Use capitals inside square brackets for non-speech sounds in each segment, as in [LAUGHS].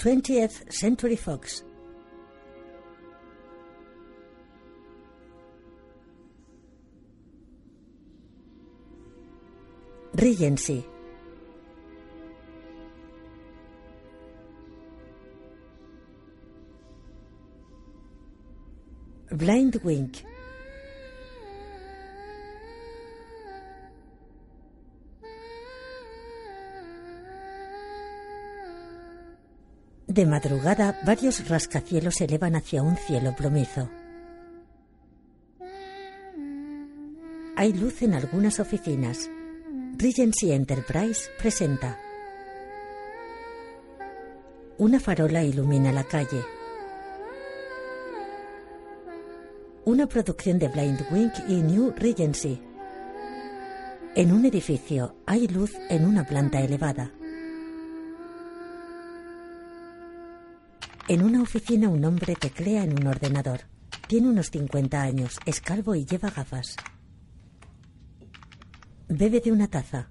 20th Century Fox. Regency. Blind Wink. De madrugada, varios rascacielos se elevan hacia un cielo plomizo. Hay luz en algunas oficinas. Regency Enterprise presenta. Una farola ilumina la calle. Una producción de Blind Wing y New Regency. En un edificio hay luz en una planta elevada. En una oficina un hombre teclea en un ordenador. Tiene unos 50 años, es calvo y lleva gafas. Bebe de una taza.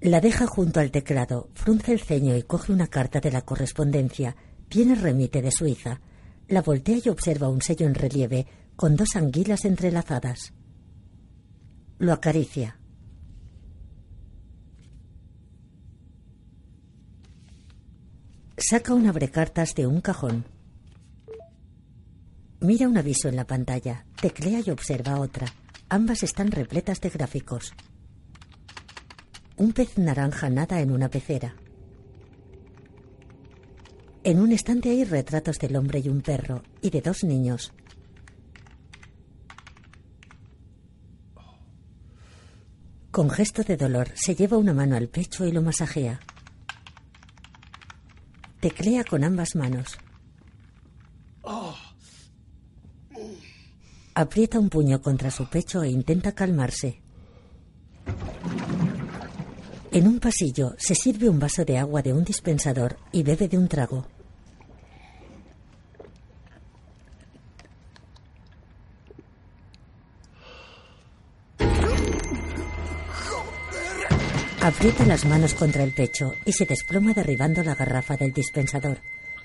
La deja junto al teclado, frunce el ceño y coge una carta de la correspondencia. Tiene remite de Suiza. La voltea y observa un sello en relieve con dos anguilas entrelazadas. Lo acaricia. Saca un abrecartas de un cajón. Mira un aviso en la pantalla, teclea y observa otra. Ambas están repletas de gráficos. Un pez naranja nada en una pecera. En un estante hay retratos del hombre y un perro, y de dos niños. Con gesto de dolor, se lleva una mano al pecho y lo masajea. Teclea con ambas manos. Aprieta un puño contra su pecho e intenta calmarse. En un pasillo se sirve un vaso de agua de un dispensador y bebe de un trago. Aprieta las manos contra el pecho y se desploma derribando la garrafa del dispensador.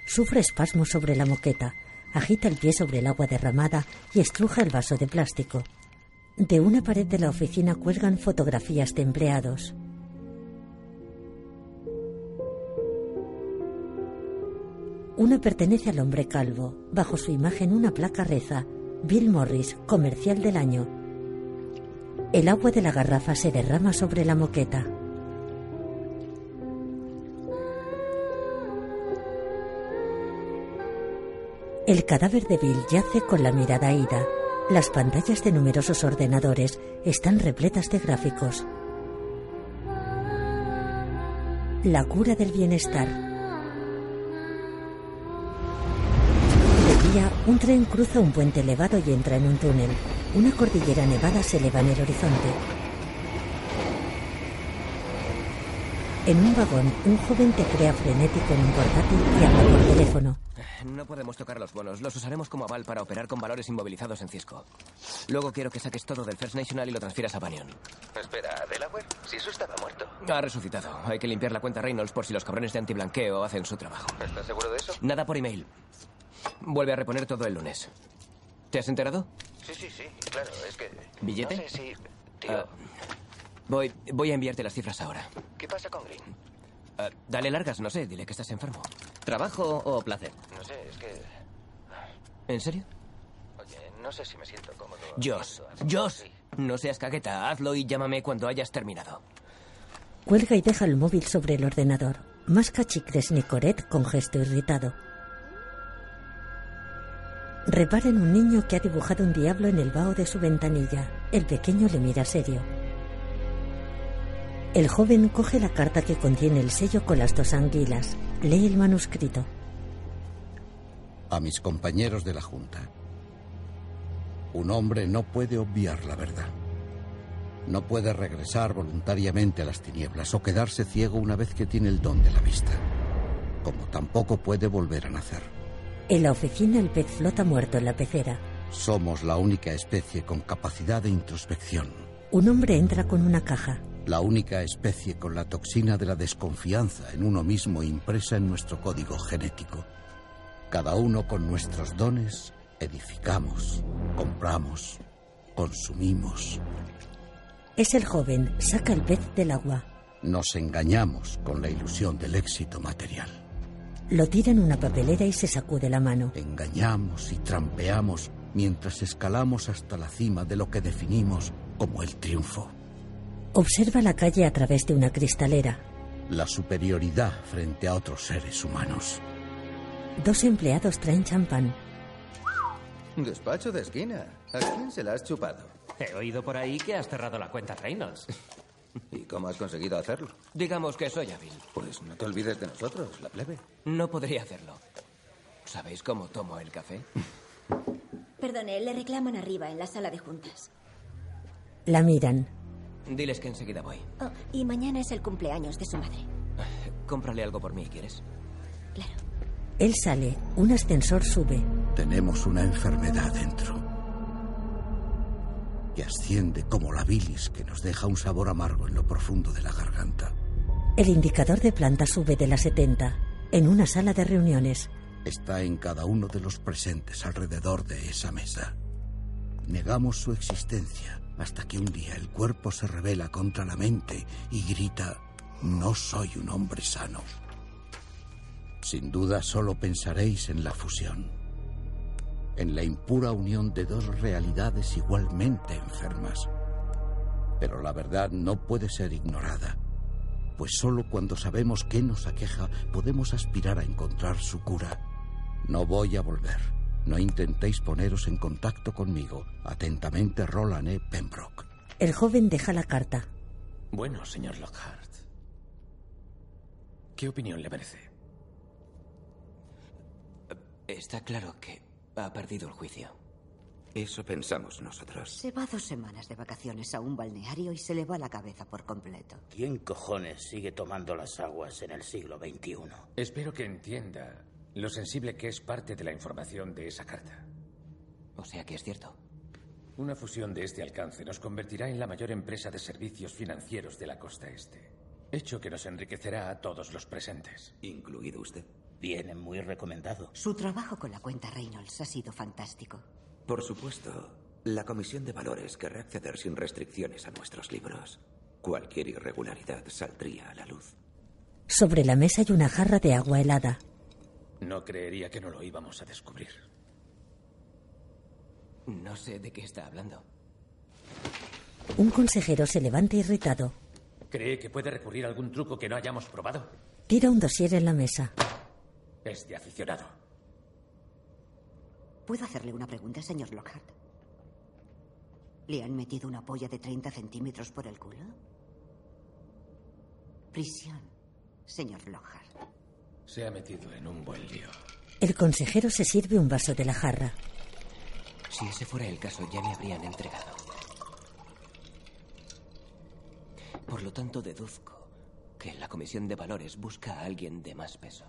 Sufre espasmos sobre la moqueta, agita el pie sobre el agua derramada y estruja el vaso de plástico. De una pared de la oficina cuelgan fotografías de empleados. Una pertenece al hombre calvo. Bajo su imagen una placa reza Bill Morris, comercial del año. El agua de la garrafa se derrama sobre la moqueta. El cadáver de Bill yace con la mirada ida. Las pantallas de numerosos ordenadores están repletas de gráficos. La cura del bienestar. De día, un tren cruza un puente elevado y entra en un túnel. Una cordillera nevada se eleva en el horizonte. En un vagón, un joven teclea frenético en un portátil y habla por teléfono. No podemos tocar los bonos. Los usaremos como aval para operar con valores inmovilizados en Cisco. Luego quiero que saques todo del First National y lo transfieras a Banyan. Espera, ¿Delaware? Si eso estaba muerto. Ha resucitado. Hay que limpiar la cuenta Reynolds por si los cabrones de antiblanqueo hacen su trabajo. ¿Estás seguro de eso? Nada por email. Vuelve a reponer todo el lunes. ¿Te has enterado? Sí, sí, sí. Claro, es que... ¿Billete? No sé si... Tío, Ah, voy, voy a enviarte las cifras ahora. ¿qué pasa con Green? Ah, dale largas, no sé. Dile que estás enfermo. ¿Trabajo o placer? No sé, es que... ¿En serio? Oye, no sé si me siento cómodo. Josh. Josh. Sí. No seas cagueta. Hazlo y llámame cuando hayas terminado. Cuelga y deja el móvil sobre el ordenador. Masca chicles Nicoret con gesto irritado. Repara en un niño que ha dibujado un diablo en el vaho de su ventanilla. El pequeño le mira serio. El joven coge la carta que contiene el sello con las dos anguilas. Lee el manuscrito. A mis compañeros de la Junta. Un hombre no puede obviar la verdad. No puede regresar voluntariamente a las tinieblas o quedarse ciego una vez que tiene el don de la vista. Como tampoco puede volver a nacer. En la oficina el pez flota muerto en la pecera. Somos la única especie con capacidad de introspección. Un hombre entra con una caja. La única especie con la toxina de la desconfianza en uno mismo impresa en nuestro código genético. Cada uno con nuestros dones edificamos, compramos, consumimos. Es el joven, saca el pez del agua. Nos engañamos con la ilusión del éxito material. Lo tira en una papelera y se sacude la mano. Engañamos y trampeamos mientras escalamos hasta la cima de lo que definimos como el triunfo. Observa la calle a través de una cristalera. La superioridad frente a otros seres humanos. Dos empleados traen champán. Despacho de esquina. ¿A quién se la has chupado? He oído por ahí que has cerrado la cuenta Reynolds. ¿Y cómo has conseguido hacerlo? Digamos que soy hábil. Pues no te olvides de nosotros, la plebe. No podría hacerlo. ¿Sabéis cómo tomo el café? Perdone, le reclaman arriba, en la sala de juntas. La miran. Diles que enseguida voy. Oh, y mañana es el cumpleaños de su madre. [SIGHS] Cómprale algo por mí, ¿quieres? Claro. Él sale. Un ascensor sube. Tenemos una enfermedad dentro. Que asciende como la bilis que nos deja un sabor amargo en lo profundo de la garganta. El indicador de planta sube de las 70. En una sala de reuniones. Está en cada uno de los presentes alrededor de esa mesa. Negamos su existencia hasta que un día el cuerpo se revela contra la mente y grita, no soy un hombre sano. Sin duda solo pensaréis en la fusión, en la impura unión de dos realidades igualmente enfermas. Pero la verdad no puede ser ignorada, pues solo cuando sabemos qué nos aqueja podemos aspirar a encontrar su cura. No voy a volver. No intentéis poneros en contacto conmigo. Atentamente, Roland E. Pembroke. El joven deja la carta. Bueno, señor Lockhart. ¿Qué opinión le merece? Está claro que ha perdido el juicio. Eso pensamos nosotros. Se va dos semanas de vacaciones a un balneario y se le va la cabeza por completo. ¿Quién cojones sigue tomando las aguas en el siglo XXI? Espero que entienda lo sensible que es parte de la información de esa carta. O sea que es cierto. Una fusión de este alcance nos convertirá en la mayor empresa de servicios financieros de la costa este. Hecho que nos enriquecerá a todos los presentes. ¿Incluido usted? Viene muy recomendado. Su trabajo con la cuenta Reynolds ha sido fantástico. Por supuesto. La Comisión de Valores querrá acceder sin restricciones a nuestros libros. Cualquier irregularidad saldría a la luz. Sobre la mesa hay una jarra de agua helada. No creería que no lo íbamos a descubrir. No sé de qué está hablando. Un consejero se levanta irritado. ¿Cree que puede recurrir a algún truco que no hayamos probado? Tira un dossier en la mesa. Es de aficionado. ¿Puedo hacerle una pregunta, señor Lockhart? ¿Le han metido una polla de 30 centímetros por el culo? Prisión, señor Lockhart. Se ha metido en un buen lío. El consejero se sirve un vaso de la jarra. Si ese fuera el caso, ya me habrían entregado. Por lo tanto, deduzco que la Comisión de Valores busca a alguien de más peso.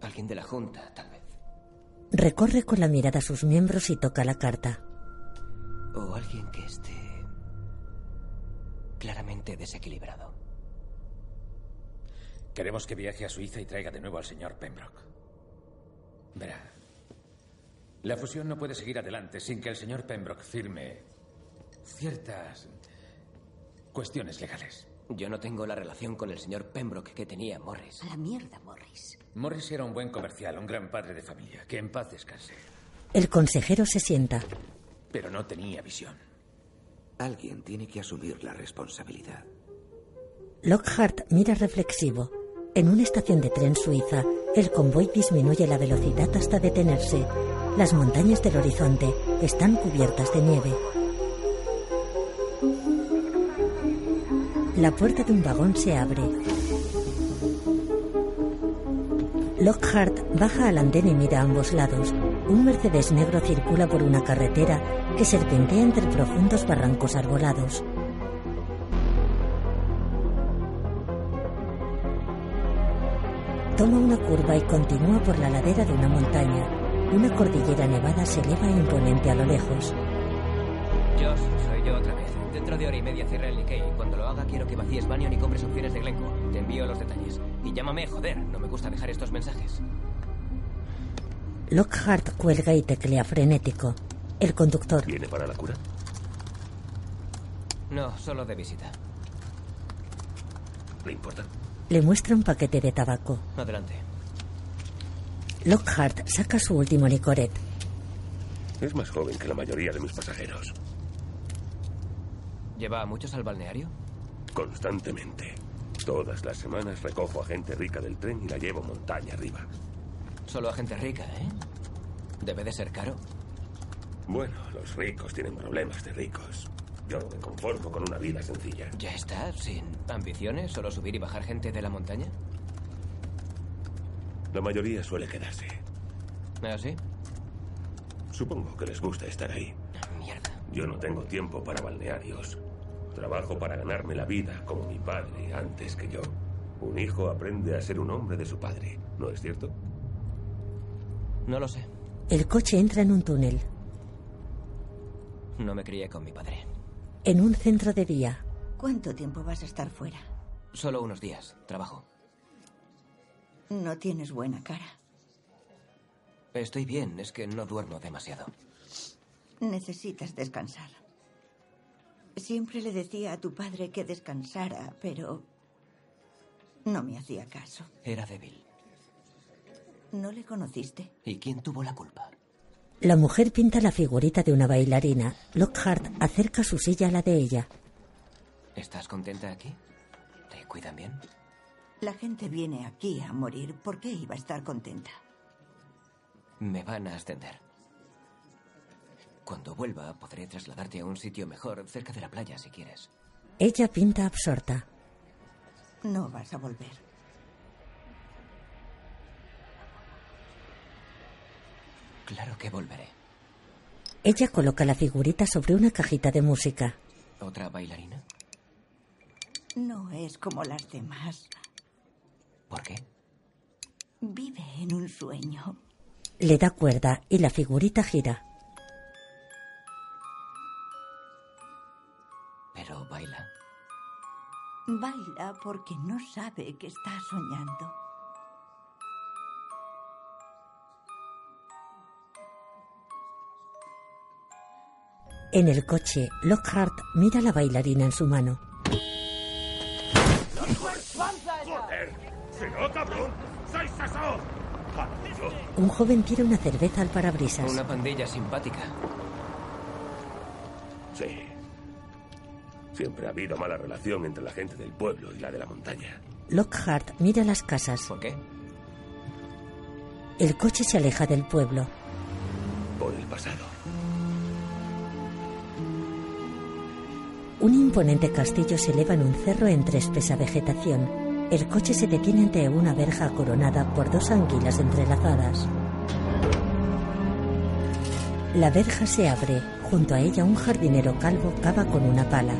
Alguien de la Junta, tal vez. Recorre con la mirada sus miembros y toca la carta. O alguien que esté claramente desequilibrado. Queremos que viaje a Suiza y traiga de nuevo al señor Pembroke. Verá, la fusión no puede seguir adelante sin que el señor Pembroke firme ciertas cuestiones legales. Yo no tengo la relación con el señor Pembroke que tenía Morris. A la mierda, Morris. Morris era un buen comercial, un gran padre de familia. Que en paz descanse. El consejero se sienta. Pero no tenía visión. Alguien tiene que asumir la responsabilidad. Lockhart mira reflexivo. En una estación de tren suiza, el convoy disminuye la velocidad hasta detenerse. Las montañas del horizonte están cubiertas de nieve. La puerta de un vagón se abre. Lockhart baja al andén y mira a ambos lados. Un Mercedes negro circula por una carretera que serpentea entre profundos barrancos arbolados. Toma una curva y continúa por la ladera de una montaña. Una cordillera nevada se eleva imponente a lo lejos. Josh, soy yo otra vez. Dentro de hora y media cierra el Nikkei. Cuando lo haga, quiero que vacíes Banyan y compres opciones de Glencore. Te envío los detalles. Y llámame, joder. No me gusta dejar estos mensajes. Lockhart cuelga y teclea frenético. El conductor. ¿Viene para la cura? No, solo de visita. ¿Le importa? Le muestra un paquete de tabaco. Adelante. Lockhart saca su último licoret. Es más joven que la mayoría de mis pasajeros. ¿Lleva a muchos al balneario? Constantemente. Todas las semanas recojo a gente rica del tren y la llevo montaña arriba. Solo a gente rica, ¿eh? Debe de ser caro. Bueno, los ricos tienen problemas de ricos. Yo me conformo con una vida sencilla. ¿Ya está? ¿Sin ambiciones? ¿Solo subir y bajar gente de la montaña? La mayoría suele quedarse. ¿Ah, sí? Supongo que les gusta estar ahí. Mierda. Yo no tengo tiempo para balnearios. Trabajo para ganarme la vida, como mi padre antes que yo. Un hijo aprende a ser un hombre de su padre, ¿no es cierto? No lo sé. El coche entra en un túnel. No me crié con mi padre. En un centro de día. ¿Cuánto tiempo vas a estar fuera? Solo unos días. Trabajo. No tienes buena cara. Estoy bien, es que no duermo demasiado. Necesitas descansar. Siempre le decía a tu padre que descansara, pero no me hacía caso. Era débil. ¿No le conociste? ¿Y quién tuvo la culpa? La mujer pinta la figurita de una bailarina. Lockhart acerca su silla a la de ella. ¿Estás contenta aquí? ¿Te cuidan bien? La gente viene aquí a morir. ¿Por qué iba a estar contenta? Me van a ascender. Cuando vuelva, podré trasladarte a un sitio mejor, cerca de la playa, si quieres. Ella pinta absorta. No vas a volver. Claro que volveré. Ella coloca la figurita sobre una cajita de música. ¿Otra bailarina? No es como las demás. ¿Por qué? Vive en un sueño. Le da cuerda y la figurita gira. Pero baila. Baila porque no sabe que está soñando. En el coche, Lockhart mira a la bailarina en su mano. ¡Joder! ¡Si no, cabrón! Un joven tira una cerveza al parabrisas. Una pandilla simpática. Sí. Siempre ha habido mala relación entre la gente del pueblo y la de la montaña. Lockhart mira las casas. ¿Por qué? El coche se aleja del pueblo. Por el pasado. Un imponente castillo se eleva en un cerro entre espesa vegetación. El coche se detiene ante una verja coronada por dos anguilas entrelazadas. La verja se abre. Junto a ella un jardinero calvo cava con una pala.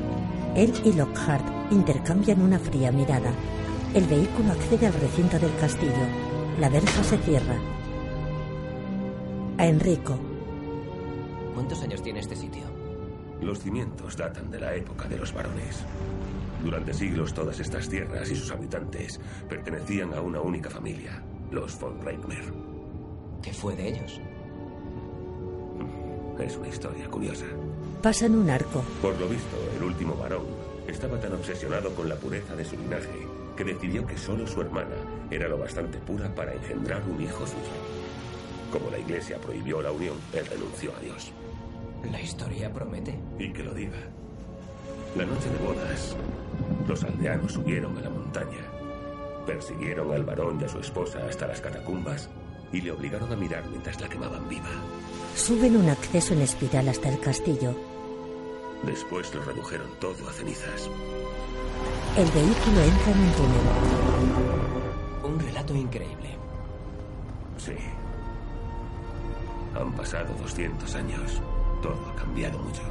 Él y Lockhart intercambian una fría mirada. El vehículo accede al recinto del castillo. La verja se cierra. A Enrico. ¿Cuántos años tiene este sitio? Los cimientos datan de la época de los varones. Durante siglos todas estas tierras y sus habitantes pertenecían a una única familia, los von Reitmer. ¿Qué fue de ellos? Es una historia curiosa. Pasan un arco. Por lo visto, el último varón estaba tan obsesionado con la pureza de su linaje que decidió que solo su hermana era lo bastante pura para engendrar un hijo suyo. Como la iglesia prohibió la unión, él renunció a Dios. La historia promete. Y que lo diga. La noche de bodas, los aldeanos subieron a la montaña, persiguieron al varón y a su esposa hasta las catacumbas y le obligaron a mirar mientras la quemaban viva. Suben un acceso en espiral hasta el castillo. Después lo redujeron todo a cenizas. El vehículo entra en un túnel. Un relato increíble. Sí. Han pasado 200 años. Todo ha cambiado mucho.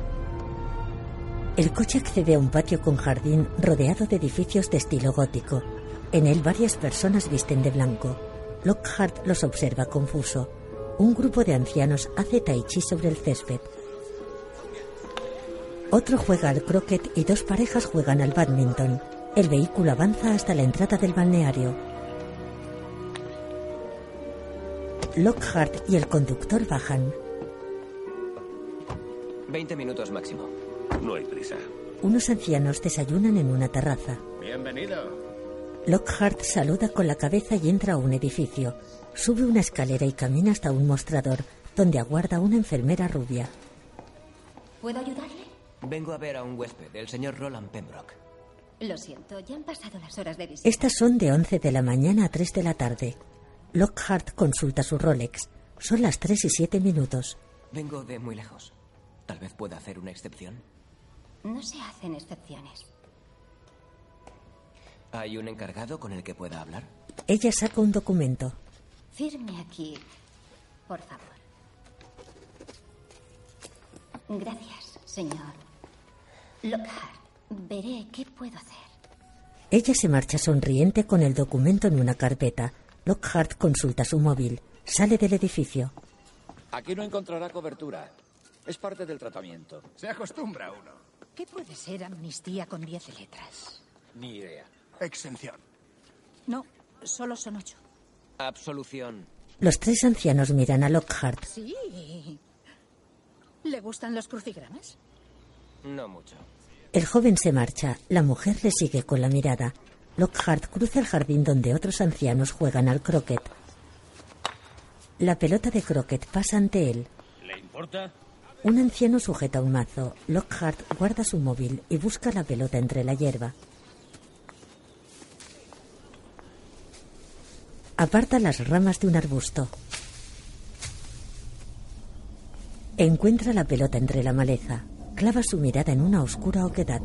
El coche accede a un patio con jardín rodeado de edificios de estilo gótico. En él varias personas visten de blanco. Lockhart los observa confuso. Un grupo de ancianos hace tai chi sobre el césped. Otro juega al croquet y dos parejas juegan al badminton. El vehículo avanza hasta la entrada del balneario. Lockhart y el conductor bajan. 20 minutos máximo. No hay prisa. Unos ancianos desayunan en una terraza. Bienvenido. Lockhart saluda con la cabeza y entra a un edificio. Sube una escalera y camina hasta un mostrador, donde aguarda una enfermera rubia. ¿Puedo ayudarle? Vengo a ver a un huésped, el señor Roland Pembroke. Lo siento, ya han pasado las horas de visita. Estas son de 11 de la mañana a 3 de la tarde. Lockhart consulta su Rolex. Son las 3 y 7 minutos. Vengo de muy lejos. Tal vez pueda hacer una excepción. No se hacen excepciones. ¿Hay un encargado con el que pueda hablar? Ella saca un documento. Firme aquí, por favor. Gracias, señor. Lockhart, veré qué puedo hacer. Ella se marcha sonriente con el documento en una carpeta. Lockhart consulta su móvil. Sale del edificio. Aquí no encontrará cobertura. Es parte del tratamiento. Se acostumbra uno. ¿Qué puede ser amnistía con diez letras? Ni idea. Exención. No, solo son ocho. Absolución. Los tres ancianos miran a Lockhart. Sí. ¿Le gustan los crucigramas? No mucho. El joven se marcha. La mujer le sigue con la mirada. Lockhart cruza el jardín donde otros ancianos juegan al croquet. La pelota de croquet pasa ante él. ¿Le importa? Un anciano sujeta un mazo. Lockhart guarda su móvil y busca la pelota entre la hierba. Aparta las ramas de un arbusto. Encuentra la pelota entre la maleza. Clava su mirada en una oscura oquedad.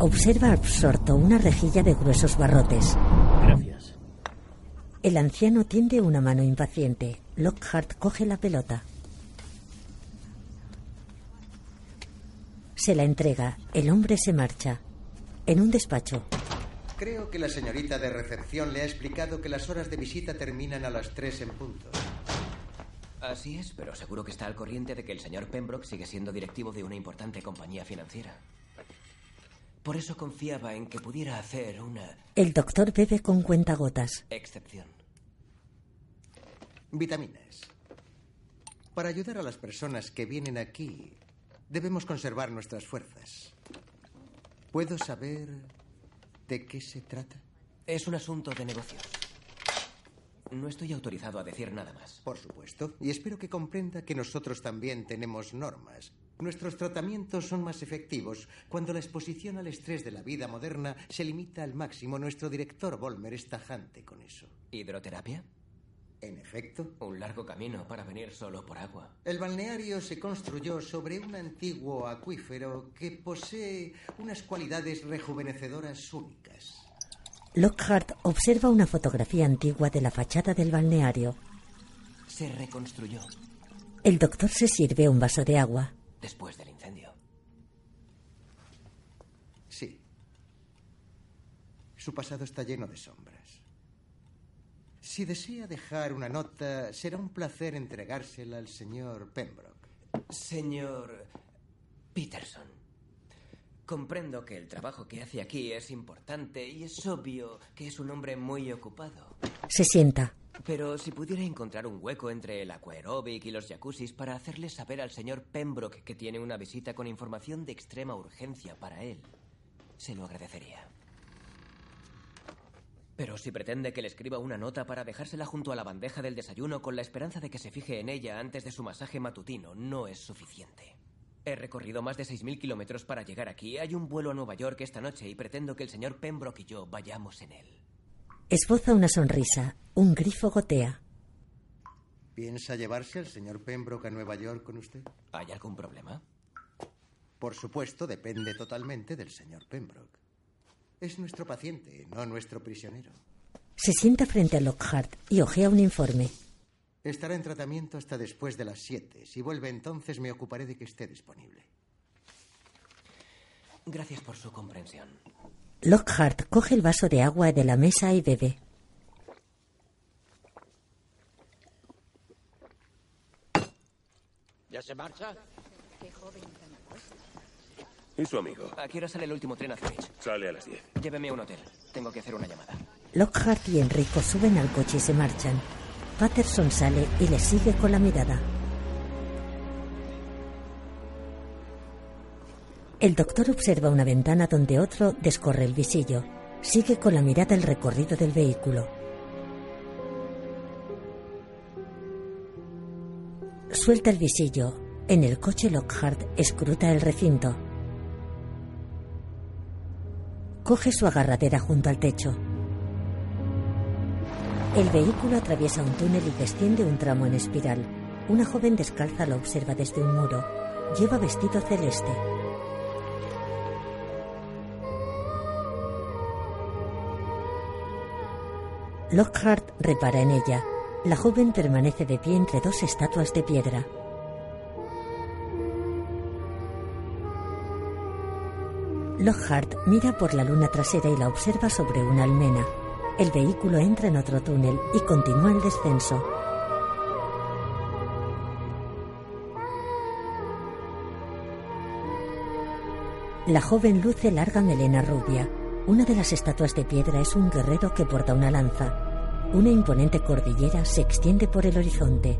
Observa absorto una rejilla de gruesos barrotes. El anciano tiende una mano impaciente. Lockhart coge la pelota. Se la entrega. El hombre se marcha. En un despacho. Creo que la señorita de recepción le ha explicado que las horas de visita terminan a las 3 en punto. Así es, pero seguro que está al corriente de que el señor Pembroke sigue siendo directivo de una importante compañía financiera. Por eso confiaba en que pudiera hacer una El doctor bebe con cuentagotas. excepción. Vitaminas. Para ayudar a las personas que vienen aquí, debemos conservar nuestras fuerzas. ¿Puedo saber de qué se trata? Es un asunto de negocios. No estoy autorizado a decir nada más. Por supuesto, y espero que comprenda que nosotros también tenemos normas. Nuestros tratamientos son más efectivos cuando la exposición al estrés de la vida moderna se limita al máximo. Nuestro director Volmer es tajante con eso. ¿Hidroterapia? En efecto. Un largo camino para venir solo por agua. El balneario se construyó sobre un antiguo acuífero que posee unas cualidades rejuvenecedoras únicas. Lockhart observa una fotografía antigua de la fachada del balneario. Se reconstruyó El doctor se sirve un vaso de agua. después del incendio. Sí. Su pasado está lleno de sombras. Si desea dejar una nota, será un placer entregársela al señor Pembroke. Señor Peterson, comprendo que el trabajo que hace aquí es importante y es obvio que es un hombre muy ocupado. Se sienta. Pero si pudiera encontrar un hueco entre el aquaeróbic y los jacuzzis para hacerle saber al señor Pembroke que tiene una visita con información de extrema urgencia para él, se lo agradecería. Pero si pretende que le escriba una nota para dejársela junto a la bandeja del desayuno con la esperanza de que se fije en ella antes de su masaje matutino, no es suficiente. He recorrido más de 6.000 kilómetros para llegar aquí. Hay un vuelo a Nueva York esta noche y pretendo que el señor Pembroke y yo vayamos en él. Esboza una sonrisa. Un grifo gotea. ¿Piensa llevarse al señor Pembroke a Nueva York con usted? ¿Hay algún problema? Por supuesto, depende totalmente del señor Pembroke. Es nuestro paciente, no nuestro prisionero. Se sienta frente a Lockhart y ojea un informe. Estará en tratamiento hasta después de las 7. Si vuelve entonces, me ocuparé de que esté disponible. Gracias por su comprensión. Lockhart coge el vaso de agua de la mesa y bebe. marcha? Qué joven. ¿Y su amigo? ¿A qué hora sale el último tren a Zurich? Sale a las 10. Lléveme a un hotel. Tengo que hacer una llamada. Lockhart y Enrico suben al coche y se marchan. Patterson sale y le sigue con la mirada. El doctor observa una ventana donde otro descorre el visillo. Sigue con la mirada el recorrido del vehículo. Suelta el visillo. En el coche Lockhart escruta el recinto. Coge su agarradera junto al techo. El vehículo atraviesa un túnel y desciende un tramo en espiral. Una joven descalza lo observa desde un muro. Lleva vestido celeste. Lockhart repara en ella. La joven permanece de pie entre dos estatuas de piedra. Lockhart mira por la luna trasera y la observa sobre una almena. El vehículo entra en otro túnel y continúa el descenso. La joven luce larga melena rubia. Una de las estatuas de piedra es un guerrero que porta una lanza. Una imponente cordillera se extiende por el horizonte.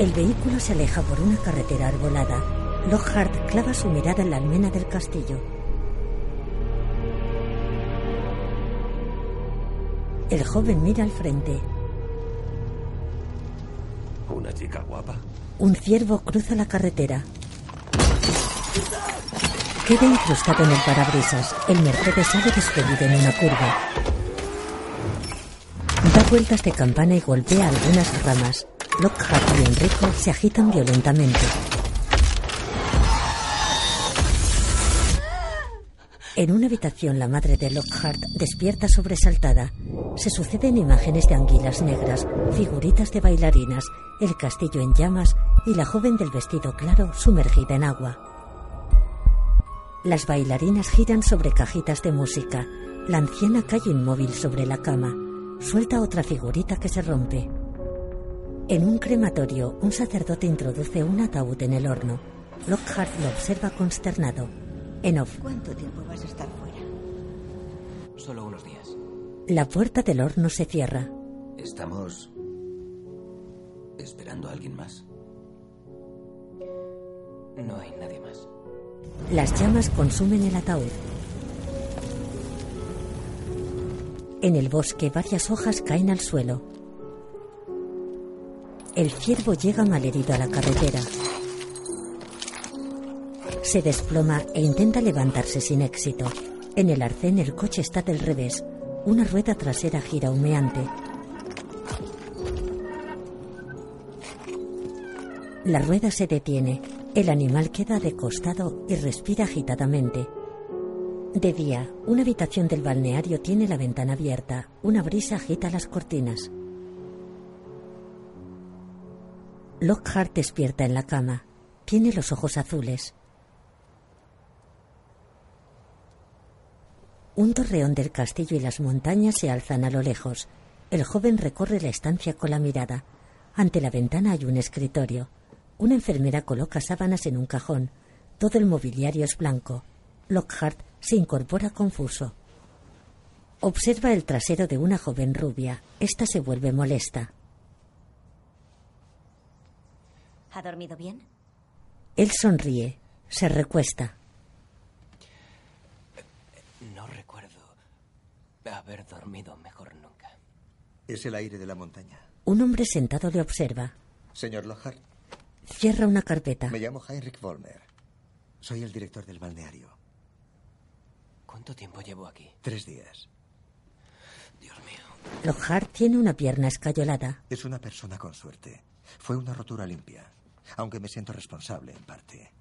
El vehículo se aleja por una carretera arbolada. Lockhart clava su mirada en la almena del castillo. El joven mira al frente. ¿Una chica guapa? Un ciervo cruza la carretera. Queda incrustado en el parabrisas. El Mercedes sale despedido en una curva. Da vueltas de campana y golpea algunas ramas. Lockhart y Enrico se agitan violentamente. En una habitación, la madre de Lockhart despierta sobresaltada. Se suceden imágenes de anguilas negras, figuritas de bailarinas, el castillo en llamas y la joven del vestido claro sumergida en agua. Las bailarinas giran sobre cajitas de música. La anciana cae inmóvil sobre la cama. Suelta otra figurita que se rompe. En un crematorio, un sacerdote introduce un ataúd en el horno. Lockhart lo observa consternado. En off. ¿Cuánto tiempo vas a estar fuera? Solo unos días. La puerta del horno se cierra. ¿Estamos esperando a alguien más? No hay nadie más. Las llamas consumen el ataúd. En el bosque varias hojas caen al suelo. El ciervo llega malherido a la carretera. Se desploma e intenta levantarse sin éxito. En el arcén el coche está del revés. Una rueda trasera gira humeante. La rueda se detiene. El animal queda de costado y respira agitadamente. De día, una habitación del balneario tiene la ventana abierta. Una brisa agita las cortinas. Lockhart despierta en la cama. Tiene los ojos azules. Un torreón del castillo y las montañas se alzan a lo lejos. El joven recorre la estancia con la mirada. Ante la ventana hay un escritorio. Una enfermera coloca sábanas en un cajón. Todo el mobiliario es blanco. Lockhart se incorpora confuso. Observa el trasero de una joven rubia. Esta se vuelve molesta. ¿Ha dormido bien? Él sonríe. Se recuesta. No recuerdo haber dormido mejor nunca. Es el aire de la montaña. Un hombre sentado le observa. Señor Lockhart, Cierra una carpeta. me llamo Heinrich Vollmer. Soy el director del balneario. ¿Cuánto tiempo llevo aquí? Tres días. Dios mío. Lockhart tiene una pierna escayolada. Es una persona con suerte. Fue una rotura limpia, aunque me siento responsable en parte.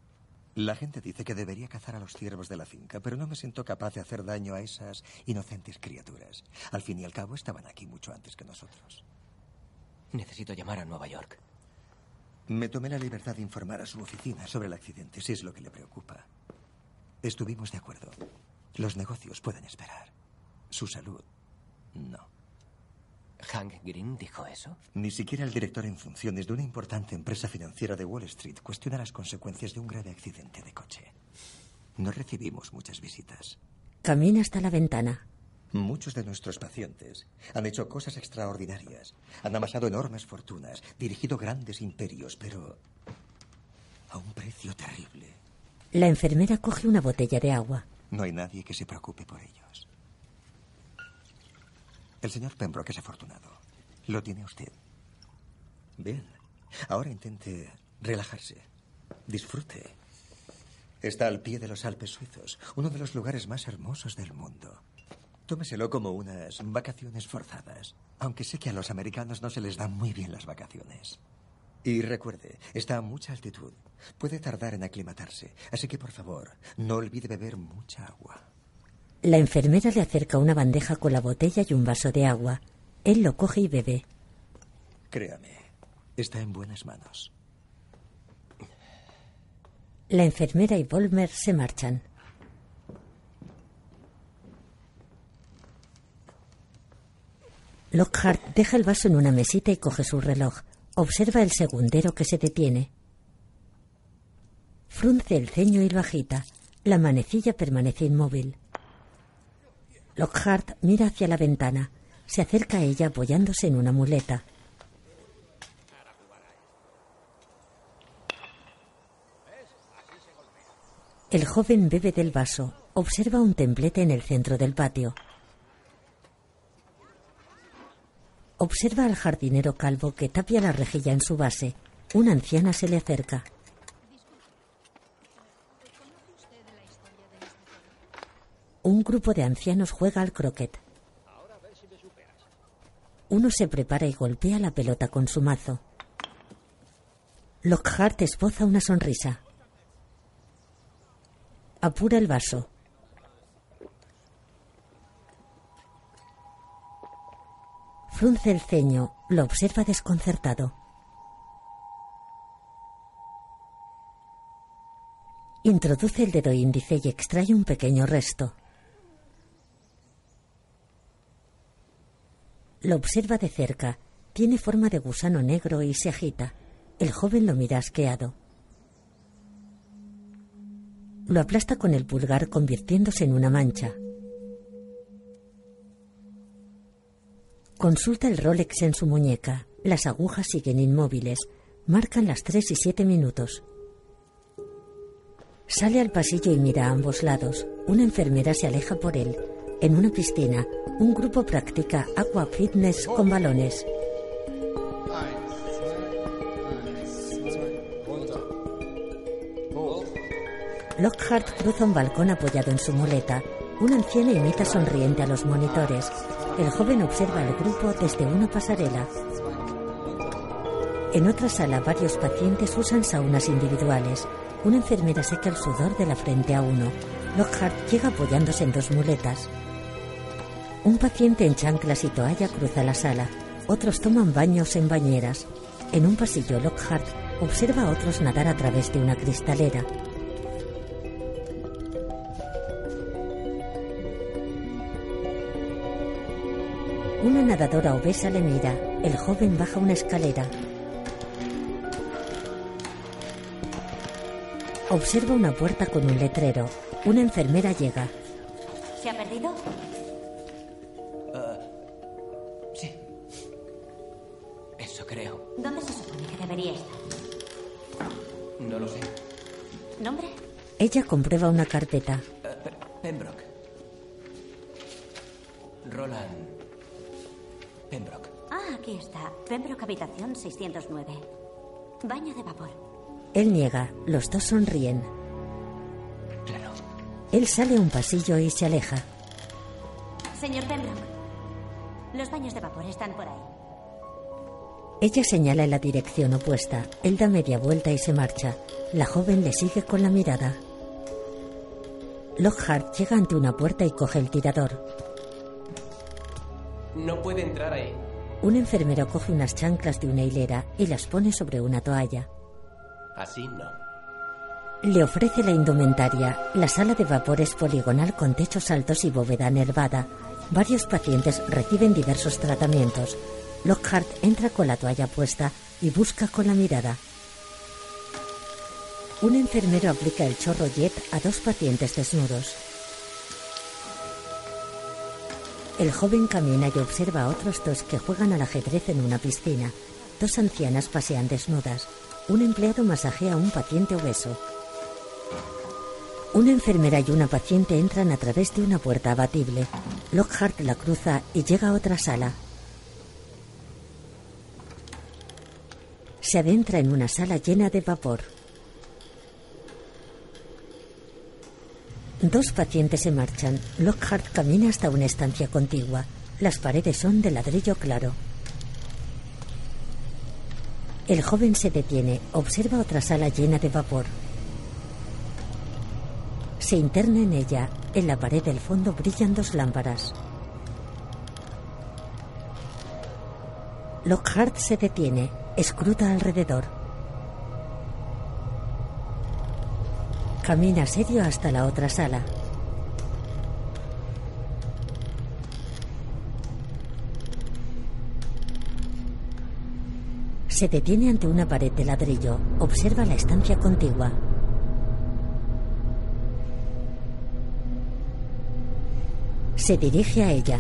La gente dice que debería cazar a los ciervos de la finca, pero no me siento capaz de hacer daño a esas inocentes criaturas. Al fin y al cabo estaban aquí mucho antes que nosotros. Necesito llamar a Nueva York. Me tomé la libertad de informar a su oficina sobre el accidente, si es lo que le preocupa. Estuvimos de acuerdo. Los negocios pueden esperar. Su salud, no. ¿Hank Green dijo eso? Ni siquiera el director en funciones de una importante empresa financiera de Wall Street cuestiona las consecuencias de un grave accidente de coche. No recibimos muchas visitas. Camina hasta la ventana. Muchos de nuestros pacientes han hecho cosas extraordinarias, han amasado enormes fortunas, dirigido grandes imperios, pero a un precio terrible. La enfermera coge una botella de agua. No hay nadie que se preocupe por ellos. El señor Pembroke es afortunado. Lo tiene usted. Bien. Ahora intente relajarse. Disfrute. Está al pie de los Alpes suizos, uno de los lugares más hermosos del mundo. Tómeselo como unas vacaciones forzadas, aunque sé que a los americanos no se les dan muy bien las vacaciones. Y recuerde, está a mucha altitud. Puede tardar en aclimatarse, así que por favor, no olvide beber mucha agua. La enfermera le acerca una bandeja con la botella y un vaso de agua. Él lo coge y bebe. Créame, está en buenas manos. La enfermera y Volmer se marchan. Lockhart deja el vaso en una mesita y coge su reloj. Observa el segundero que se detiene. Frunce el ceño y lo agita. La manecilla permanece inmóvil. Lockhart mira hacia la ventana. Se acerca a ella apoyándose en una muleta. El joven bebe del vaso. Observa un templete en el centro del patio. Observa al jardinero calvo que tapia la rejilla en su base. Una anciana se le acerca. Un grupo de ancianos juega al croquet. Uno se prepara y golpea la pelota con su mazo. Lockhart esboza una sonrisa. Apura el vaso. Frunce el ceño, lo observa desconcertado. Introduce el dedo índice y extrae un pequeño resto. Lo observa de cerca. Tiene forma de gusano negro y se agita. El joven lo mira asqueado. Lo aplasta con el pulgar convirtiéndose en una mancha. Consulta el Rolex en su muñeca. Las agujas siguen inmóviles. Marcan las tres y siete minutos. Sale al pasillo y mira a ambos lados. Una enfermera se aleja por él. En una piscina, un grupo practica aqua fitness con balones. Lockhart cruza un balcón apoyado en su muleta. Una anciana imita sonriente a los monitores. El joven observa al grupo desde una pasarela. En otra sala, varios pacientes usan saunas individuales. Una enfermera seca el sudor de la frente a uno. Lockhart llega apoyándose en dos muletas. Un paciente en chanclas y toalla cruza la sala. Otros toman baños en bañeras. En un pasillo, Lockhart observa a otros nadar a través de una cristalera. Una nadadora obesa le mira. El joven baja una escalera. Observa una puerta con un letrero. Una enfermera llega. ¿Se ha perdido? Debería estar? No lo sé. ¿Nombre? Ella comprueba una carpeta. Eh, Pe- Pembroke. Roland. Pembroke. Ah, aquí está. Pembroke Habitación 609. Baño de vapor. Él niega. Los dos sonríen. Claro. Él sale a un pasillo y se aleja. Señor Pembroke. Los baños de vapor están por ahí. Ella señala en la dirección opuesta. Él da media vuelta y se marcha. La joven le sigue con la mirada. Lockhart llega ante una puerta y coge el tirador. No puede entrar ahí. Un enfermero coge unas chanclas de una hilera y las pone sobre una toalla. Así no. Le ofrece la indumentaria. La sala de vapor es poligonal con techos altos y bóveda nervada. Varios pacientes reciben diversos tratamientos. Lockhart entra con la toalla puesta y busca con la mirada. Un enfermero aplica el chorro jet a dos pacientes desnudos. El joven camina y observa a otros dos que juegan al ajedrez en una piscina. Dos ancianas pasean desnudas. Un empleado masajea a un paciente obeso. Una enfermera y una paciente entran a través de una puerta abatible. Lockhart la cruza y llega a otra sala. Se adentra en una sala llena de vapor. Dos pacientes se marchan. Lockhart camina hasta una estancia contigua. Las paredes son de ladrillo claro. El joven se detiene, observa otra sala llena de vapor. Se interna en ella. En la pared del fondo brillan dos lámparas. Lockhart se detiene, escruta alrededor. Camina serio hasta la otra sala. Se detiene ante una pared de ladrillo. Observa la estancia contigua. Se dirige a ella.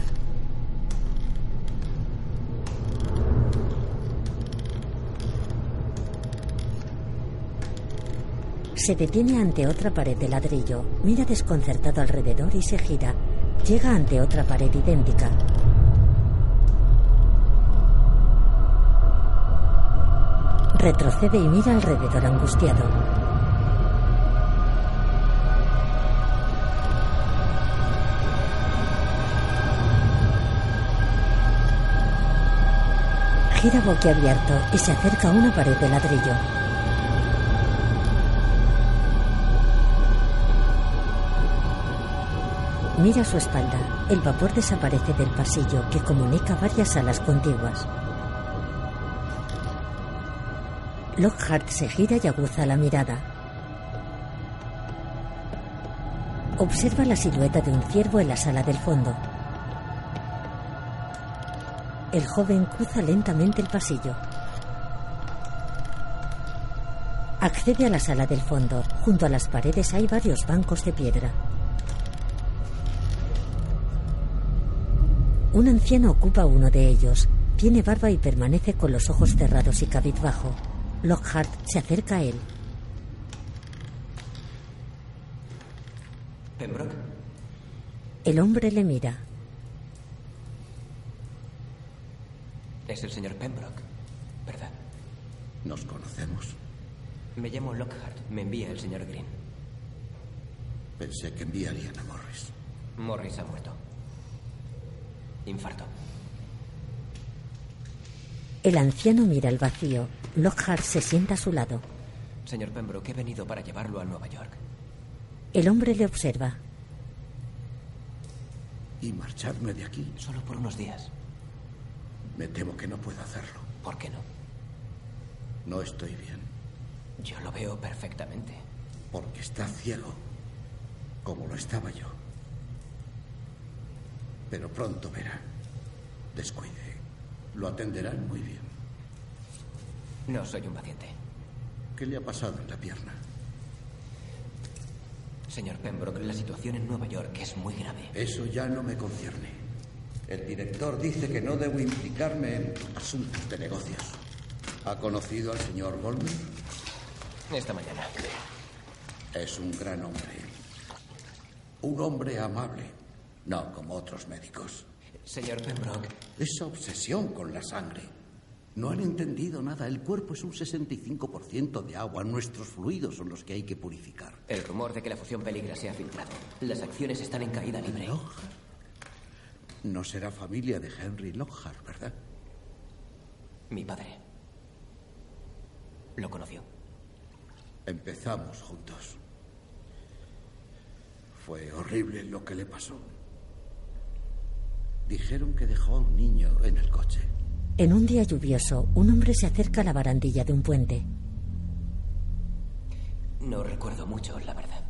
Se detiene ante otra pared de ladrillo, mira desconcertado alrededor y se gira. Llega ante otra pared idéntica. Retrocede y mira alrededor angustiado. Gira boquiabierto y se acerca a una pared de ladrillo. Mira su espalda. El vapor desaparece del pasillo que comunica varias salas contiguas. Lockhart se gira y aguza la mirada. Observa la silueta de un ciervo en la sala del fondo. El joven cruza lentamente el pasillo. Accede a la sala del fondo. Junto a las paredes hay varios bancos de piedra. Un anciano ocupa uno de ellos. Tiene barba y permanece con los ojos cerrados y cabizbajo. Lockhart se acerca a él. Pembroke, El hombre le mira. es el señor Pembroke, ¿verdad? Nos conocemos. Me llamo Lockhart. Me envía el señor Green. Pensé que enviarían a Morris. Morris ha muerto. Infarto. El anciano mira el vacío. Lockhart se sienta a su lado. Señor Pembroke, he venido para llevarlo a Nueva York. El hombre le observa. ¿Y marcharme de aquí? Solo por unos días. Me temo que no puedo hacerlo. ¿Por qué no? No estoy bien. Yo lo veo perfectamente. Porque está ciego. Como lo estaba yo. Pero pronto verá. Descuide. Lo atenderán muy bien. No soy un paciente. ¿Qué le ha pasado en la pierna? Señor Pembroke, la situación en Nueva York es muy grave. Eso ya no me concierne. El director dice que no debo implicarme en asuntos de negocios. ¿Ha conocido al señor Goldman? Esta mañana. Es un gran hombre. Un hombre amable. No como otros médicos. Señor Pembroke. Esa obsesión con la sangre. No han entendido nada. El cuerpo es un 65% de agua. Nuestros fluidos son los que hay que purificar. El rumor de que la fusión peligra se ha filtrado. Las acciones están en caída libre. Lockhart. No será familia de Henry Lockhart, ¿verdad? Mi padre. ¿Lo conoció? Empezamos juntos. Fue horrible lo que le pasó. Dijeron que dejó a un niño en el coche. En un día lluvioso, un hombre se acerca a la barandilla de un puente. No recuerdo mucho, la verdad.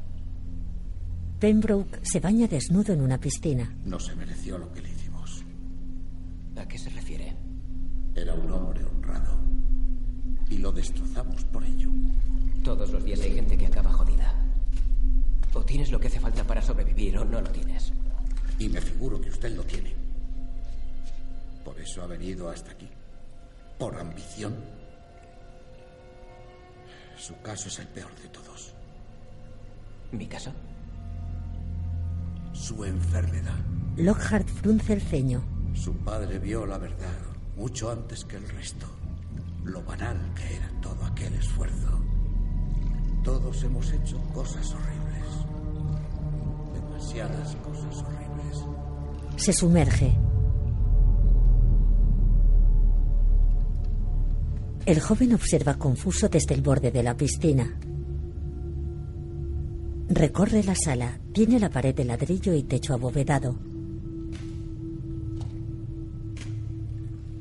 Pembroke se baña desnudo en una piscina. No se mereció lo que le hicimos. ¿A qué se refiere? Era un hombre honrado. Y lo destrozamos por ello. Todos los días hay gente que acaba jodida. O tienes lo que hace falta para sobrevivir o no lo tienes. Y me figuro que usted lo tiene. Por eso ha venido hasta aquí. Por ambición. Su caso es el peor de todos. ¿Mi caso? Su enfermedad. Lockhart frunce el ceño. Su padre vio la verdad mucho antes que el resto. Lo banal que era todo aquel esfuerzo. Todos hemos hecho cosas horribles. Demasiadas cosas horribles. Se sumerge. El joven observa confuso desde el borde de la piscina. Recorre la sala. Tiene la pared de ladrillo y techo abovedado.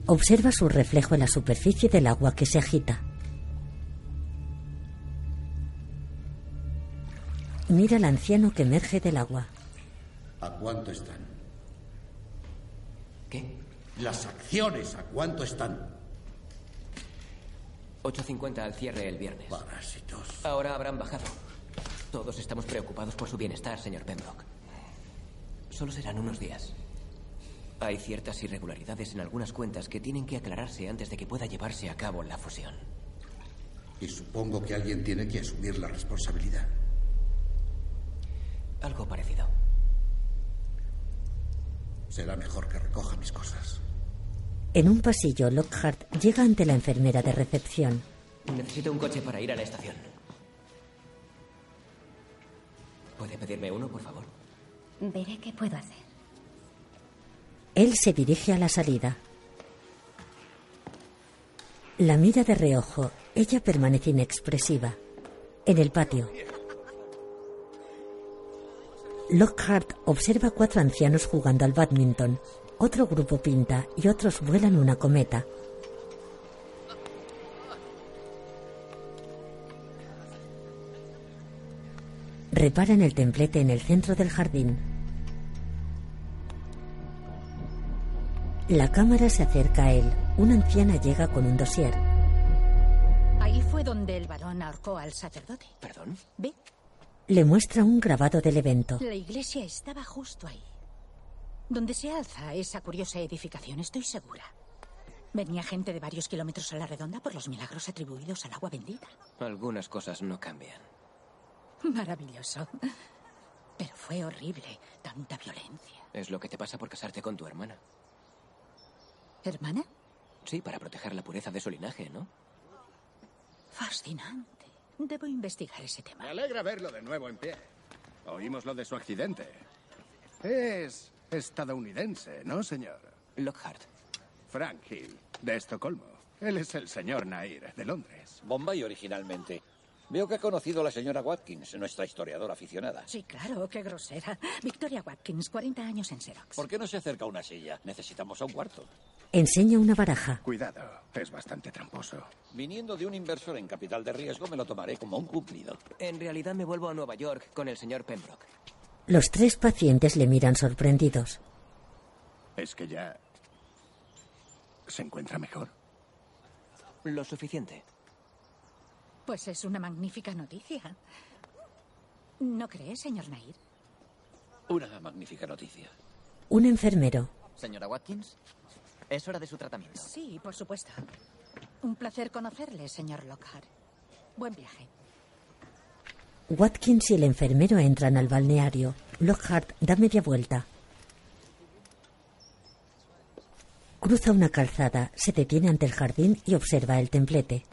Observa su reflejo en la superficie del agua que se agita. Mira al anciano que emerge del agua. ¿A cuánto están? ¿Qué? Las acciones, ¿a cuánto están? 8.50 al cierre el viernes. Parásitos. Ahora habrán bajado. Todos estamos preocupados por su bienestar, señor Pembroke. Solo serán unos días. Hay ciertas irregularidades en algunas cuentas que tienen que aclararse antes de que pueda llevarse a cabo la fusión. Y supongo que alguien tiene que asumir la responsabilidad. Algo parecido. Será mejor que recoja mis cosas. En un pasillo, Lockhart llega ante la enfermera de recepción. Necesito un coche para ir a la estación. ¿Puede pedirme uno, por favor? Veré qué puedo hacer. Él se dirige a la salida. La mira de reojo. Ella permanece inexpresiva. En el patio. Lockhart observa cuatro ancianos jugando al badminton. Otro grupo pinta y otros vuelan una cometa. Repara en el templete en el centro del jardín. La cámara se acerca a él. Una anciana llega con un dossier. Ahí fue donde el varón ahorcó al sacerdote. ¿Perdón? ¿Ve? Le muestra un grabado del evento. La iglesia estaba justo ahí. Donde se alza esa curiosa edificación, estoy segura. Venía gente de varios kilómetros a la redonda por los milagros atribuidos al agua bendita. Algunas cosas no cambian. Maravilloso. Pero fue horrible, tanta violencia. Es lo que te pasa por casarte con tu hermana. ¿Hermana? Sí, para proteger la pureza de su linaje, ¿no? Fascinante. Debo investigar ese tema. Me alegra verlo de nuevo en pie. Oímos lo de su accidente. Es estadounidense, ¿no, señor? Lockhart. Frank Hill, de Estocolmo. Él es el señor Nair, de Londres. Bombay originalmente. Veo que ha conocido a la señora Watkins, nuestra historiadora aficionada. Sí, claro, qué grosera. Victoria Watkins, 40 años en Xerox. ¿Por qué no se acerca a una silla? Necesitamos a un cuarto. Enseña una baraja. Cuidado, es bastante tramposo. Viniendo de un inversor en capital de riesgo, me lo tomaré como un cumplido. En realidad me vuelvo a Nueva York con el señor Pembroke. Los tres pacientes le miran sorprendidos. Es que ya... ¿Se encuentra mejor? Lo suficiente. Pues es una magnífica noticia. ¿No cree, señor Nair? Una magnífica noticia. Un enfermero. Señora Watkins, es hora de su tratamiento. Sí, por supuesto. Un placer conocerle, señor Lockhart. Buen viaje. Watkins y el enfermero entran al balneario. Lockhart da media vuelta. Cruza una calzada, se detiene ante el jardín y observa el templete.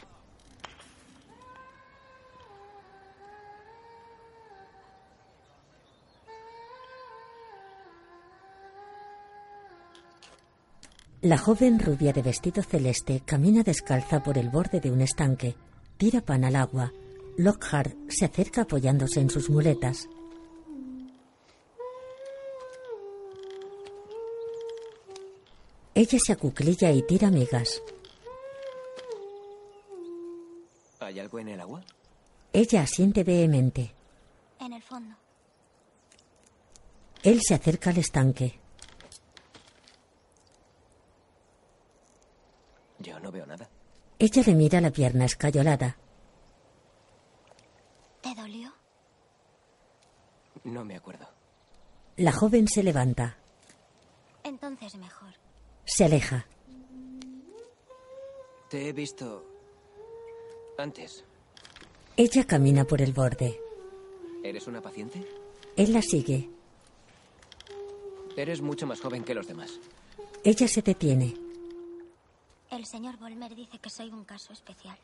La joven rubia de vestido celeste camina descalza por el borde de un estanque. Tira pan al agua. Lockhart se acerca apoyándose en sus muletas. Ella se acuclilla y tira migas. ¿Hay algo en el agua? Ella asiente vehemente. En el fondo. Él se acerca al estanque. Yo no veo nada. Ella le mira la pierna escayolada. ¿Te dolió? No me acuerdo. La joven se levanta. Entonces mejor. Se aleja. Te he visto antes. Ella camina por el borde. ¿Eres una paciente? Él la sigue. Eres mucho más joven que los demás. Ella se detiene. El señor Volmer dice que soy un caso especial.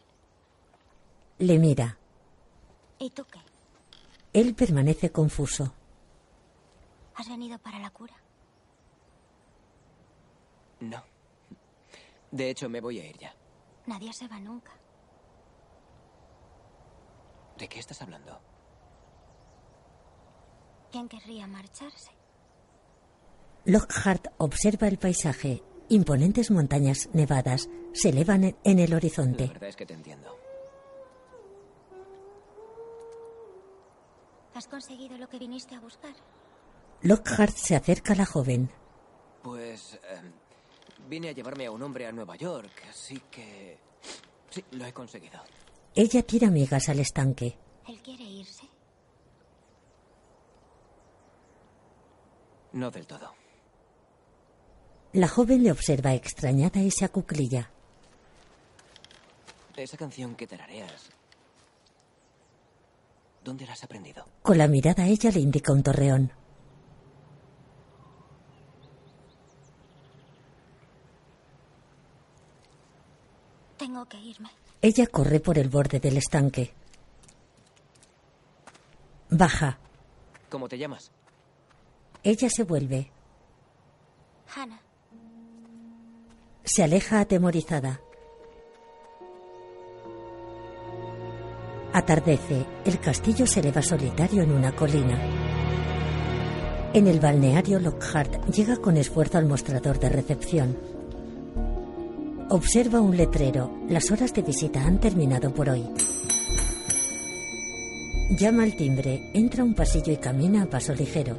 Le mira. ¿Y tú qué? Él permanece confuso. ¿Has venido para la cura? No. De hecho, me voy a ir ya. Nadie se va nunca. ¿De qué estás hablando? ¿Quién querría marcharse? Lockhart observa el paisaje. Imponentes montañas nevadas se elevan en- el La horizonte. verdad es que te entiendo. ¿Has conseguido lo que viniste a buscar? Lockhart se acerca a la joven. Pues eh, vine a llevarme a un hombre a Nueva York, así que... Sí, lo he conseguido. Ella tira migas al estanque. ¿Él quiere irse? No del todo. La joven le observa extrañada y se acuclilla. Esa canción que tarareas... ¿Dónde la has aprendido? Con la mirada ella le indica un torreón. Tengo que irme. Ella corre por el borde del estanque. Baja. ¿Cómo te llamas? Ella se vuelve. Hannah, Se aleja atemorizada. Atardece. El castillo se eleva solitario en una colina. En el balneario Lockhart llega con esfuerzo al mostrador de recepción. Observa un letrero. Las horas de visita han terminado por hoy. Llama al timbre, entra a un pasillo y camina a paso ligero.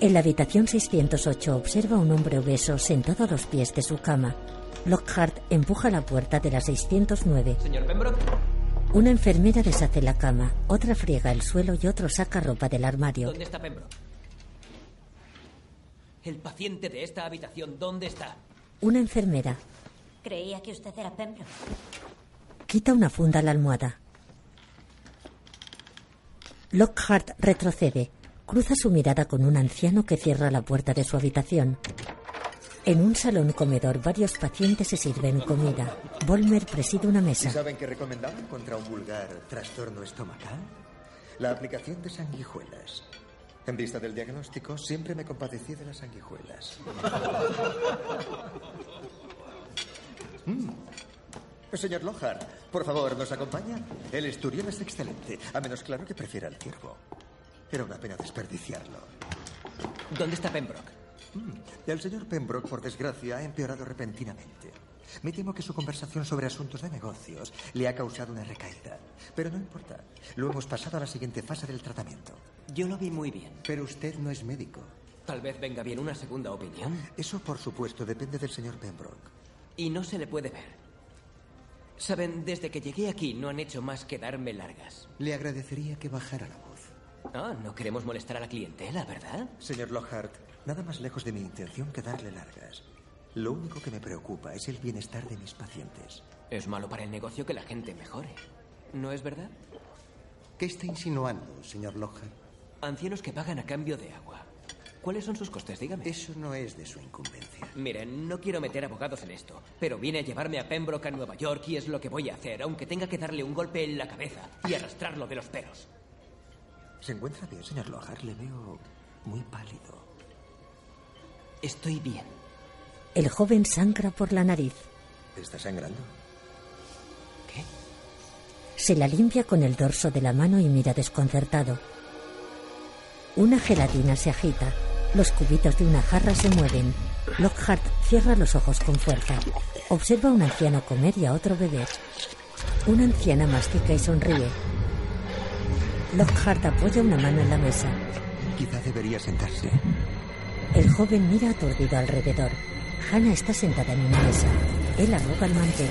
En la habitación 608 observa un hombre obeso sentado a los pies de su cama. Lockhart empuja la puerta de la 609. Señor Pembroke. Una enfermera deshace la cama, otra friega el suelo y otro saca ropa del armario. ¿Dónde está Pembroke? El paciente de esta habitación, ¿dónde está? Una enfermera creía que usted era Pembroke. quita una funda a la almohada. Lockhart retrocede, cruza su mirada con un anciano que cierra la puerta de su habitación. En un salón comedor varios pacientes se sirven comida. Volmer preside una ¿Y mesa. saben qué recomendaban contra un vulgar trastorno estomacal? La aplicación de sanguijuelas. En vista del diagnóstico, siempre me compadecí de las sanguijuelas. [LAUGHS] Mm. Señor Lockhart, por favor, ¿nos acompaña? El esturión es excelente, a menos claro que prefiera el ciervo. Era una pena desperdiciarlo. ¿Dónde está Pembroke? El señor Pembroke, por desgracia, ha empeorado repentinamente. Me temo que su conversación sobre asuntos de negocios le ha causado una recaída. Pero no importa. Lo hemos pasado a la siguiente fase del tratamiento. Yo lo vi muy bien. Pero usted no es médico. Tal vez venga bien una segunda opinión. Eso, por supuesto, depende del señor Pembroke. Y no se le puede ver. Saben, desde que llegué aquí no han hecho más que darme largas. Le agradecería que bajara la voz. Ah, no queremos molestar a la clientela, ¿verdad? Señor Lockhart, nada más lejos de mi intención que darle largas. Lo único que me preocupa es el bienestar de mis pacientes. Es malo para el negocio que la gente mejore. ¿No es verdad? ¿Qué está insinuando, señor Lockhart? Ancianos que pagan a cambio de agua. ¿Cuáles son sus costes? Dígame. Eso no es de su incumbencia. Miren, no quiero meter abogados en esto, pero vine a llevarme a Pembroke a Nueva York y es lo que voy a hacer, aunque tenga que darle un golpe en la cabeza y arrastrarlo de los pelos. ¿Se encuentra bien, señor Lockhart? Le veo muy pálido. Estoy bien. El joven sangra por la nariz. ¿Está sangrando? Se la limpia con el dorso de la mano y mira desconcertado. Una gelatina se agita. Los cubitos de una jarra se mueven. Lockhart cierra los ojos con fuerza. Observa a un anciano comer y a otro beber. Una anciana mastica y sonríe. Lockhart apoya una mano en la mesa. Quizá debería sentarse. El joven mira aturdido alrededor. Hannah está sentada en una mesa. Él arroga el mantel.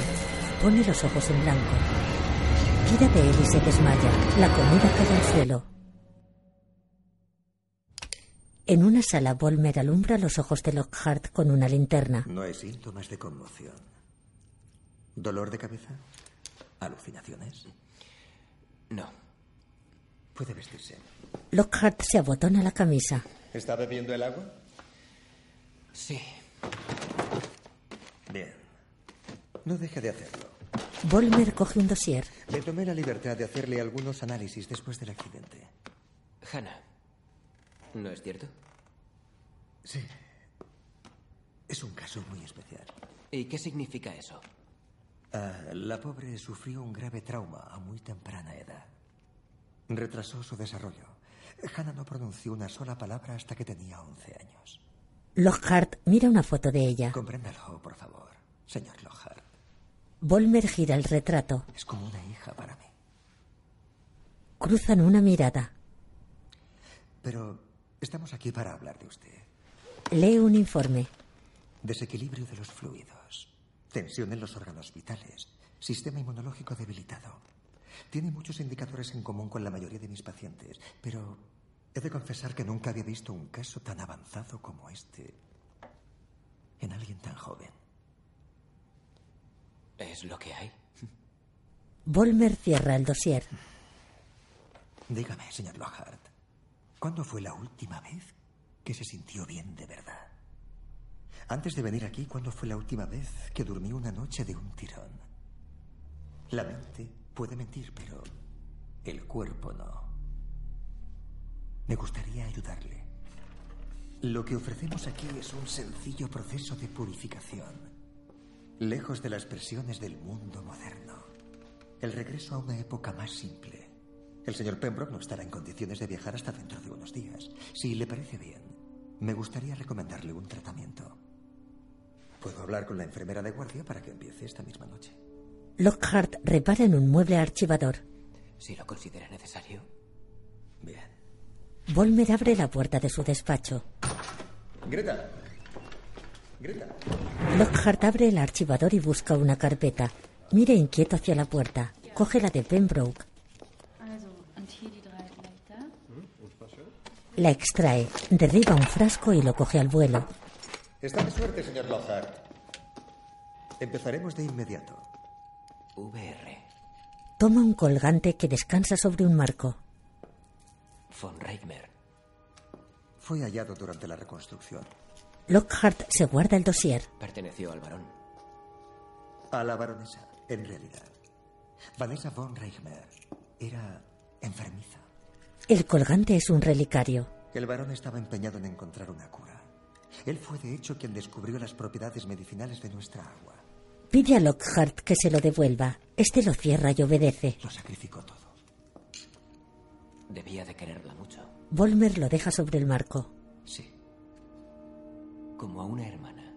Pone los ojos en blanco. Tira de él y se desmaya. La comida cae al suelo. En una sala, Volmer alumbra los ojos de Lockhart con una linterna. No hay síntomas de conmoción. ¿Dolor de cabeza? ¿Alucinaciones? No. Puede vestirse. Lockhart se abotona la camisa. ¿Está bebiendo el agua? Sí. Bien. No deje de hacerlo. Volmer coge un dossier. Me tomé la libertad de hacerle algunos análisis después del accidente. Hannah. ¿No es cierto? Sí. Es un caso muy especial. ¿Y qué significa eso? Ah, la pobre sufrió un grave trauma a muy temprana edad. Retrasó su desarrollo. Hannah no pronunció una sola palabra hasta que tenía 11 años. Lockhart mira una foto de ella. Compréndalo, por favor, señor Lockhart. Volmer gira el retrato. Es como una hija para mí. Cruzan una mirada. Pero estamos aquí para hablar de usted. Lee un informe. Desequilibrio de los fluidos. Tensión en los órganos vitales. Sistema inmunológico debilitado. Tiene muchos indicadores en común con la mayoría de mis pacientes, pero he de confesar que nunca había visto un caso tan avanzado como este en alguien tan joven. ¿Es lo que hay? Volmer cierra el dossier. Dígame, señor Lockhart, ¿cuándo fue la última vez que se sintió bien de verdad? Antes de venir aquí, ¿cuándo fue la última vez que durmió una noche de un tirón? La mente puede mentir, pero el cuerpo no. Me gustaría ayudarle. Lo que ofrecemos aquí es un sencillo proceso de purificación, lejos de las presiones del mundo moderno. El regreso a una época más simple. El señor Pembroke no estará en condiciones de viajar hasta dentro de unos días. Si le parece bien, me gustaría recomendarle un tratamiento. Puedo hablar con la enfermera de guardia para que empiece esta misma noche. Lockhart repara en un mueble archivador. Si lo considera necesario. Bien. Volmer abre la puerta de su despacho. Greta. Greta. Lockhart abre el archivador y busca una carpeta. Mira inquieto hacia la puerta. Coge la de Pembroke. La extrae, derriba un frasco y lo coge al vuelo. Está de suerte, señor Lockhart. Empezaremos de inmediato. VR. Toma un colgante que descansa sobre un marco. Von Reichmer. Fue hallado durante la reconstrucción. Lockhart se guarda el dossier. Perteneció al varón. A la baronesa, en realidad. Vanessa von Reichmer era enfermiza. El colgante es un relicario. El varón estaba empeñado en encontrar una cura. Él fue, de hecho, quien descubrió las propiedades medicinales de nuestra agua. Pide a Lockhart que se lo devuelva. Este lo cierra y obedece. Lo sacrificó todo. Debía de quererla mucho. Volmer lo deja sobre el marco. Sí. Como a una hermana.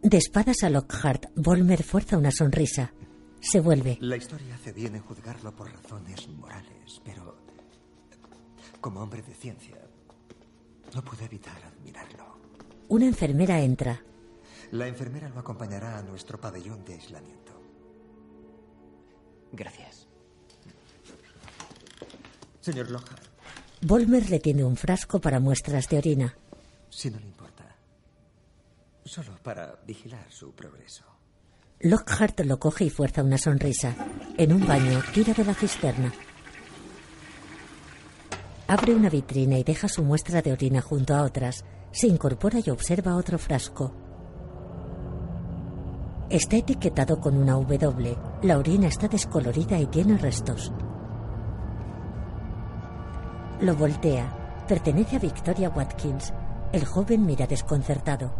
De espadas a Lockhart, Volmer fuerza una sonrisa. Se vuelve. La historia hace bien en juzgarlo por razones morales, pero como hombre de ciencia, no puedo evitar admirarlo. Una enfermera entra. La enfermera lo acompañará a nuestro pabellón de aislamiento. Gracias. Señor Lockhart, Volmer le tiene un frasco para muestras de orina. si no le importa, solo para vigilar su progreso. Lockhart lo coge y fuerza una sonrisa. En un baño, tira de la cisterna. Abre una vitrina y deja su muestra de orina junto a otras. Se incorpora y observa otro frasco. Está etiquetado con una W. La orina está descolorida y tiene restos. Lo voltea. Pertenece a Victoria Watkins. El joven mira desconcertado.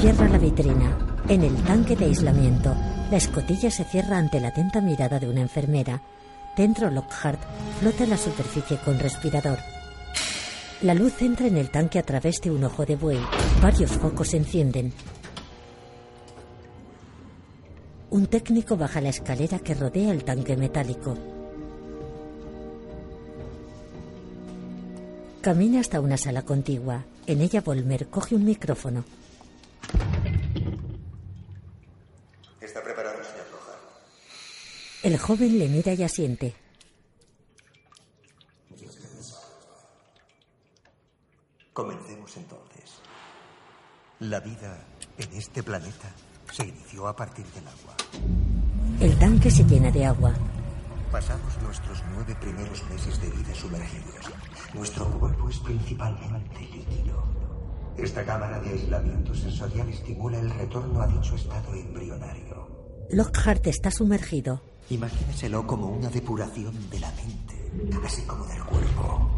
Cierra la vitrina. En el tanque de aislamiento, la escotilla se cierra ante la atenta mirada de una enfermera. Dentro, Lockhart flota en la superficie con respirador. La luz entra en el tanque a través de un ojo de buey. Varios focos se encienden. Un técnico baja la escalera que rodea el tanque metálico. Camina hasta una sala contigua. En ella Volmer coge un micrófono. ¿Está preparado, señor Lockhart? El joven le mira y asiente. Comencemos entonces. La vida en este planeta se inició a partir del agua. El tanque se llena de agua. Pasamos nuestros nueve primeros meses de vida sumergidos. Nuestro cuerpo es principalmente líquido. Esta cámara de aislamiento sensorial estimula el retorno a dicho estado embrionario. Lockhart está sumergido. Imagíneselo como una depuración de la mente, así como del cuerpo.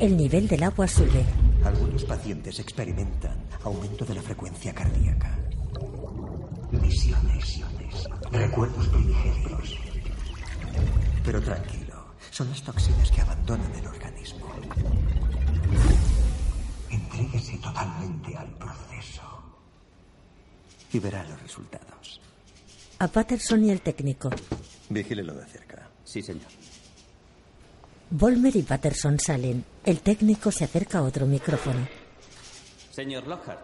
El nivel del agua sube. Algunos pacientes experimentan aumento de la frecuencia cardíaca. Visiones, recuerdos primigenios. Pero tranquilo, son las toxinas que abandonan el organismo. Entréguese totalmente al proceso y verá los resultados. A Patterson y el técnico. Vigílelo de cerca. Sí, señor. Volmer y Patterson salen. El técnico se acerca a otro micrófono. Señor Lockhart,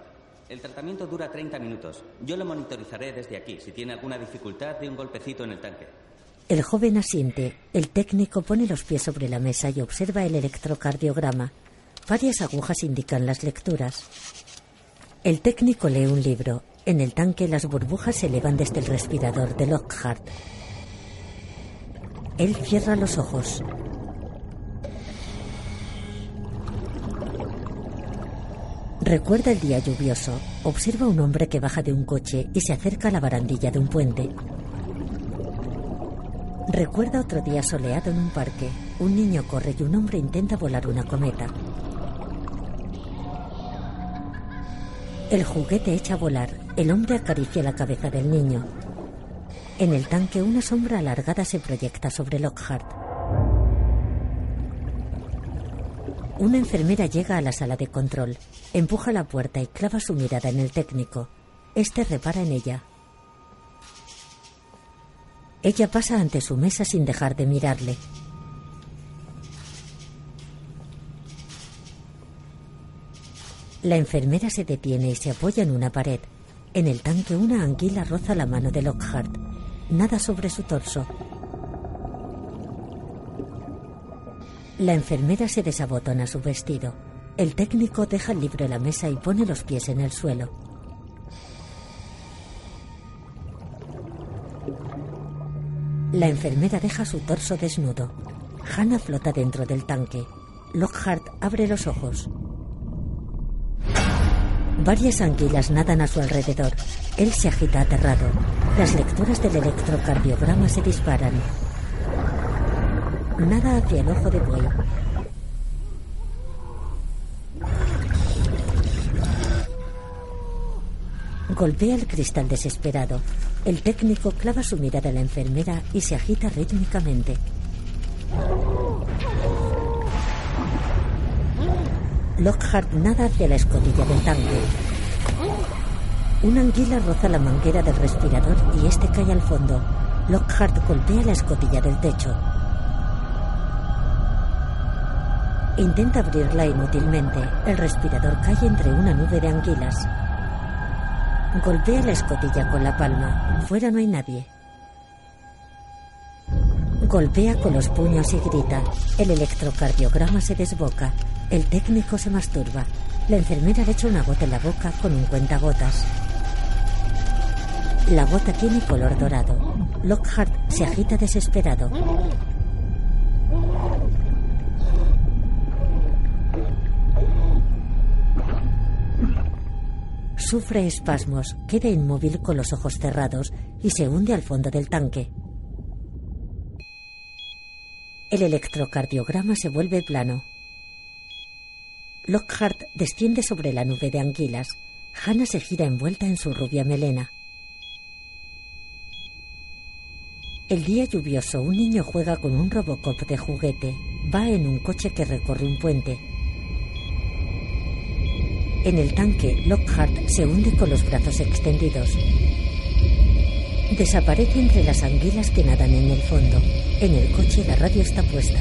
el tratamiento dura 30 minutos. Yo lo monitorizaré desde aquí. Si tiene alguna dificultad, de un golpecito en el tanque. El joven asiente. El técnico pone los pies sobre la mesa y observa el electrocardiograma. Varias agujas indican las lecturas. El técnico lee un libro. En el tanque las burbujas se elevan desde el respirador de Lockhart. Él cierra los ojos. Recuerda el día lluvioso. Observa un hombre que baja de un coche y se acerca a la barandilla de un puente. Recuerda otro día soleado en un parque. Un niño corre y un hombre intenta volar una cometa. El juguete echa a volar. El hombre acaricia la cabeza del niño. En el tanque una sombra alargada se proyecta sobre Lockhart. Una enfermera llega a la sala de control, empuja la puerta y clava su mirada en el técnico. Este repara en ella. Ella pasa ante su mesa sin dejar de mirarle. La enfermera se detiene y se apoya en una pared. En el tanque una anguila roza la mano de Lockhart. Nada sobre su torso. La enfermera se desabotona su vestido. El técnico deja el libro en la mesa y pone los pies en el suelo. La enfermera deja su torso desnudo. Hannah flota dentro del tanque. Lockhart abre los ojos. Varias anguilas nadan a su alrededor. Él se agita aterrado. Las lecturas del electrocardiograma se disparan. Nada hacia el ojo de buey. Golpea el cristal desesperado. El técnico clava su mirada a la enfermera y se agita rítmicamente. Lockhart nada hacia la escotilla del tanque. Una anguila roza la manguera del respirador y este cae al fondo. Lockhart golpea la escotilla del techo. Intenta abrirla inútilmente. El respirador cae entre una nube de anguilas. Golpea la escotilla con la palma. Fuera no hay nadie. Golpea con los puños y grita. El electrocardiograma se desboca. El técnico se masturba. La enfermera le echa una gota en la boca con un cuentagotas. La gota tiene color dorado. Lockhart se agita desesperado. Sufre espasmos, queda inmóvil con los ojos cerrados y se hunde al fondo del tanque. El electrocardiograma se vuelve plano. Lockhart desciende sobre la nube de anguilas. Hannah se gira envuelta en su rubia melena. El día lluvioso, un niño juega con un Robocop de juguete. Va en un coche que recorre un puente. En el tanque, Lockhart se hunde con los brazos extendidos. Desaparece entre las anguilas que nadan en el fondo. En el coche la radio está puesta.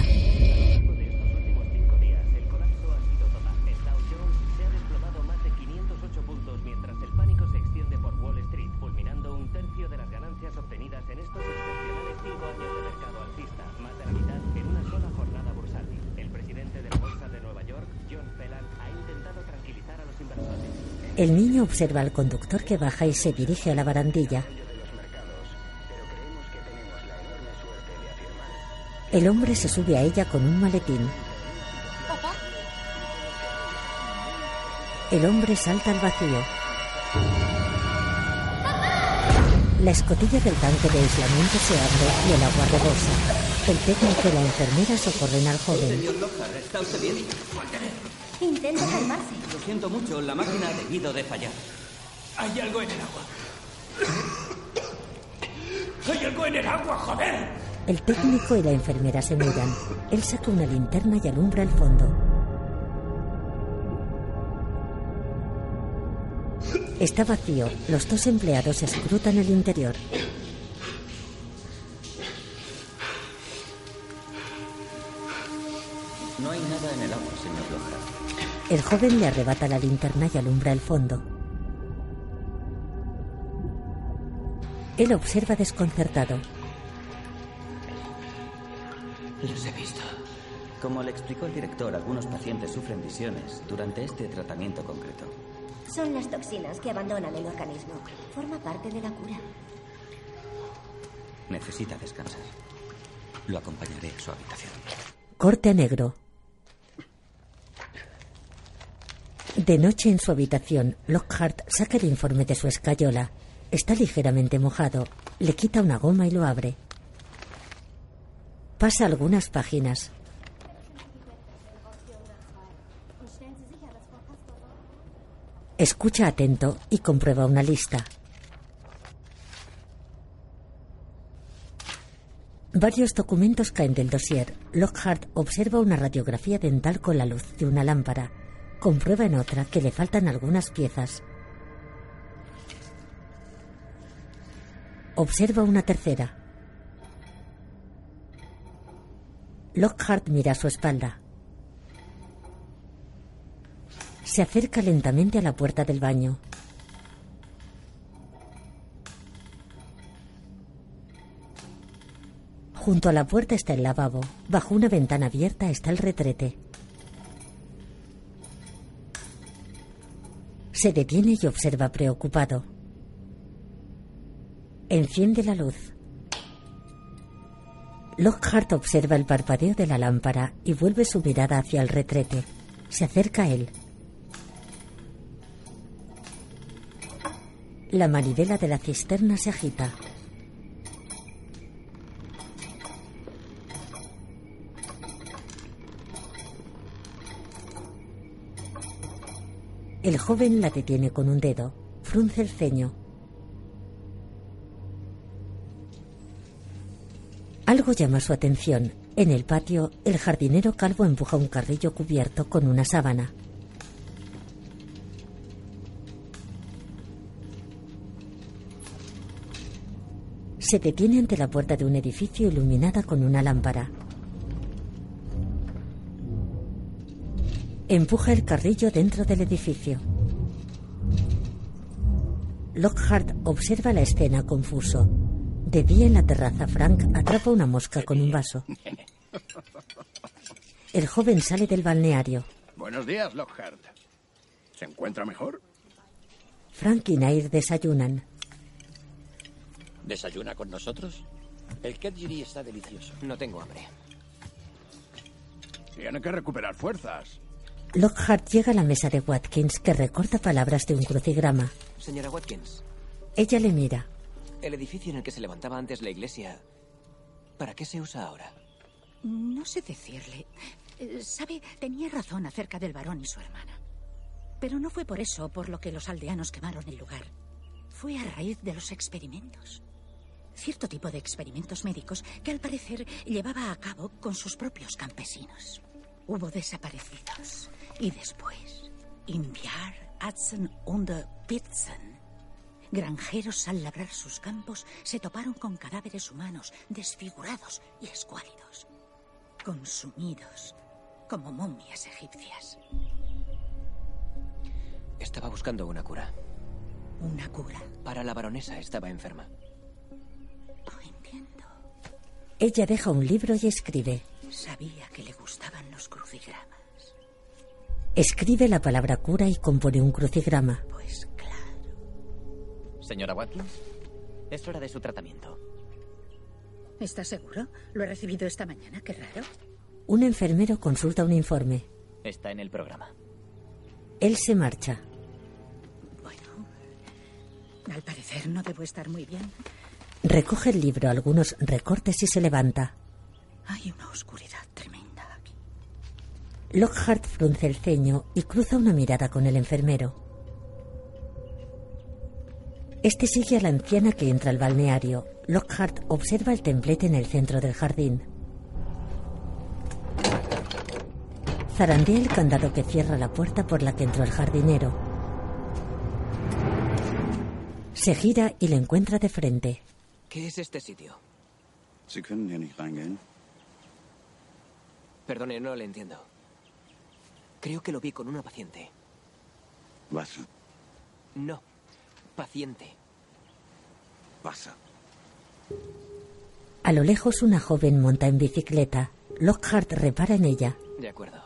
El niño observa al conductor que baja y se dirige a la barandilla. El hombre se sube a ella con un maletín. El hombre salta al vacío. La escotilla del tanque de aislamiento se abre y el agua rebosa. El técnico y la enfermera socorren al joven. Señor Lockhart, ¿está usted bien? Intenta calmarse. Lo siento mucho, la máquina ha debido de fallar. Hay algo en el agua. ¡Hay algo en el agua, joder! El técnico y la enfermera se miran. Él saca una linterna y alumbra el fondo. Está vacío. Los dos empleados escrutan el interior. No hay nada en el agua, señor. El joven le arrebata la linterna y alumbra el fondo. Él observa desconcertado. Los he visto. Como le explicó el director, algunos pacientes sufren visiones durante este tratamiento concreto. Son las toxinas que abandonan el organismo. Forma parte de la cura. Necesita descansar. Lo acompañaré a su habitación. Corte a negro. De noche en su habitación, Lockhart saca el informe de su escayola. Está ligeramente mojado. Le quita una goma y lo abre. Pasa algunas páginas. Escucha atento y comprueba una lista. Varios documentos caen del dossier. Lockhart observa una radiografía dental con la luz de una lámpara. Comprueba en otra que le faltan algunas piezas. Observa una tercera. Lockhart mira a su espalda. Se acerca lentamente a la puerta del baño. Junto a la puerta está el lavabo. Bajo una ventana abierta está el retrete. Se detiene y observa preocupado. Enciende la luz. Lockhart observa el parpadeo de la lámpara y vuelve su mirada hacia el retrete. Se acerca a él. La manivela de la cisterna se agita. El joven la detiene con un dedo. Frunce el ceño. Algo llama su atención. En el patio, el jardinero calvo empuja un carrillo cubierto con una sábana. Se detiene ante la puerta de un edificio iluminada con una lámpara. Empuja el carrillo dentro del edificio. Lockhart observa la escena confuso. De día en la terraza, Frank atrapa una mosca con un vaso. El joven sale del balneario. Buenos días, Lockhart. ¿Se encuentra mejor? Frank y Nair desayunan. ¿Desayuna con nosotros? El kedgiri está delicioso. No tengo hambre. Tiene que recuperar fuerzas. Lockhart llega a la mesa de Watkins, que recorta palabras de un crucigrama. Señora Watkins, Ella le mira. el edificio en el que se levantaba antes la iglesia, ¿para qué se usa ahora? No sé decirle. Eh, Sabe, tenía razón acerca del varón y su hermana. Pero no fue por eso por lo que los aldeanos quemaron el lugar. Fue a raíz de los experimentos. Cierto tipo de experimentos médicos que al parecer llevaba a cabo con sus propios campesinos. Hubo desaparecidos. Y después, Inviar, Atzen und Pitzen. Granjeros al labrar sus campos se toparon con cadáveres humanos desfigurados y escuálidos, consumidos como momias egipcias. Estaba buscando una cura. ¿Una cura? Para la baronesa estaba enferma. Oh, entiendo. Ella deja un libro y escribe. Sabía que le gustaban los crucigramas. Escribe la palabra cura y compone un crucigrama. Pues claro. Señora Watkins, es hora de su tratamiento. ¿Estás seguro? Lo he recibido esta mañana, qué raro. Un enfermero consulta un informe. Está en el programa. Él se marcha. Bueno, al parecer no debo estar muy bien. Recoge el libro, algunos recortes y se levanta. Hay una oscuridad tremenda. Lockhart frunce el ceño y cruza una mirada con el enfermero. Este sigue a la anciana que entra al balneario. Lockhart observa el templete en el centro del jardín. Zarandea el candado que cierra la puerta por la que entró el jardinero. Se gira y le encuentra de frente. ¿Qué es este sitio? Perdone, no le entiendo. Creo que lo vi con una paciente. Wasser. No, paciente. Wasser. A lo lejos una joven monta en bicicleta. Lockhart repara en ella. De acuerdo.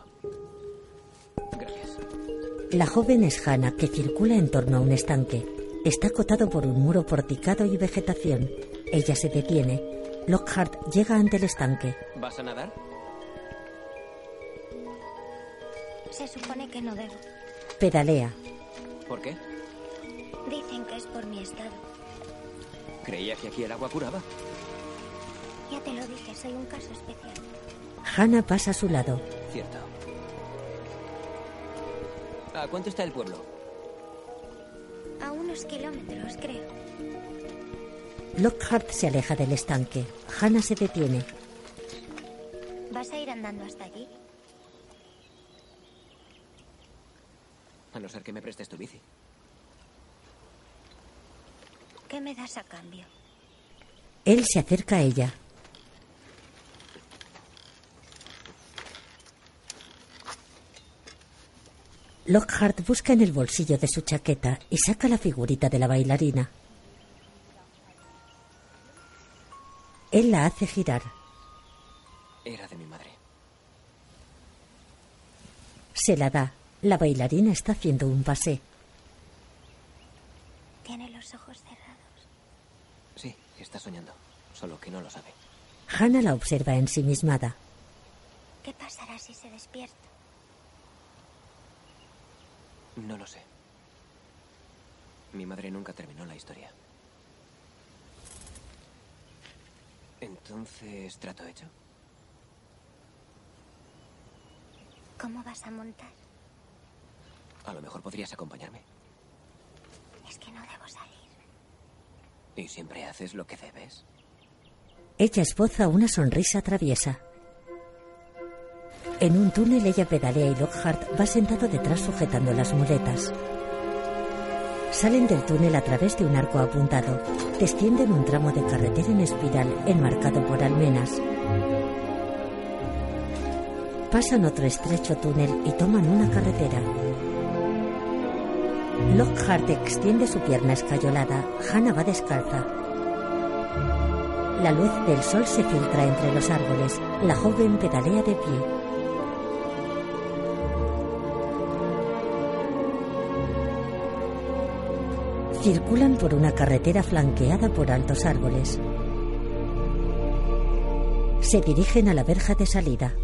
Gracias. La joven es Hannah, que circula en torno a un estanque. Está acotado por un muro porticado y vegetación. Ella se detiene. Lockhart llega ante el estanque. ¿Vas a nadar? Se supone que no debo. Pedalea. ¿Por qué? Dicen que es por mi estado. Creía que aquí el agua curaba. Ya te lo dije, soy un caso especial. Hannah pasa a su lado. Cierto. ¿A cuánto está el pueblo? A unos kilómetros, creo. Lockhart se aleja del estanque. Hannah se detiene. ¿Vas a ir andando hasta allí? No ser que me prestes tu bici. ¿Qué me das a cambio? Él se acerca a ella. Lockhart busca en el bolsillo de su chaqueta y saca la figurita de la bailarina. Él la hace girar. Era de mi madre. Se la da. La bailarina está haciendo un pasé. Tiene los ojos cerrados. Sí, está soñando. Solo que no lo sabe. Hannah la observa ensimismada. ¿Qué pasará si se despierta? No lo sé. Mi madre nunca terminó la historia. Entonces, ¿trato hecho? ¿Cómo vas a montar? A lo mejor podrías acompañarme. Es que no debo salir. ¿Y siempre haces lo que debes? Ella esboza una sonrisa traviesa. En un túnel ella pedalea y Lockhart va sentado detrás sujetando las muletas. Salen del túnel a través de un arco apuntado. Descienden un tramo de carretera en espiral enmarcado por almenas. Pasan otro estrecho túnel y toman una carretera. Lockhart extiende su pierna escayolada. Hannah va descalza. La luz del sol se filtra entre los árboles. La joven pedalea de pie. Circulan por una carretera flanqueada por altos árboles. Se dirigen a la verja de salida.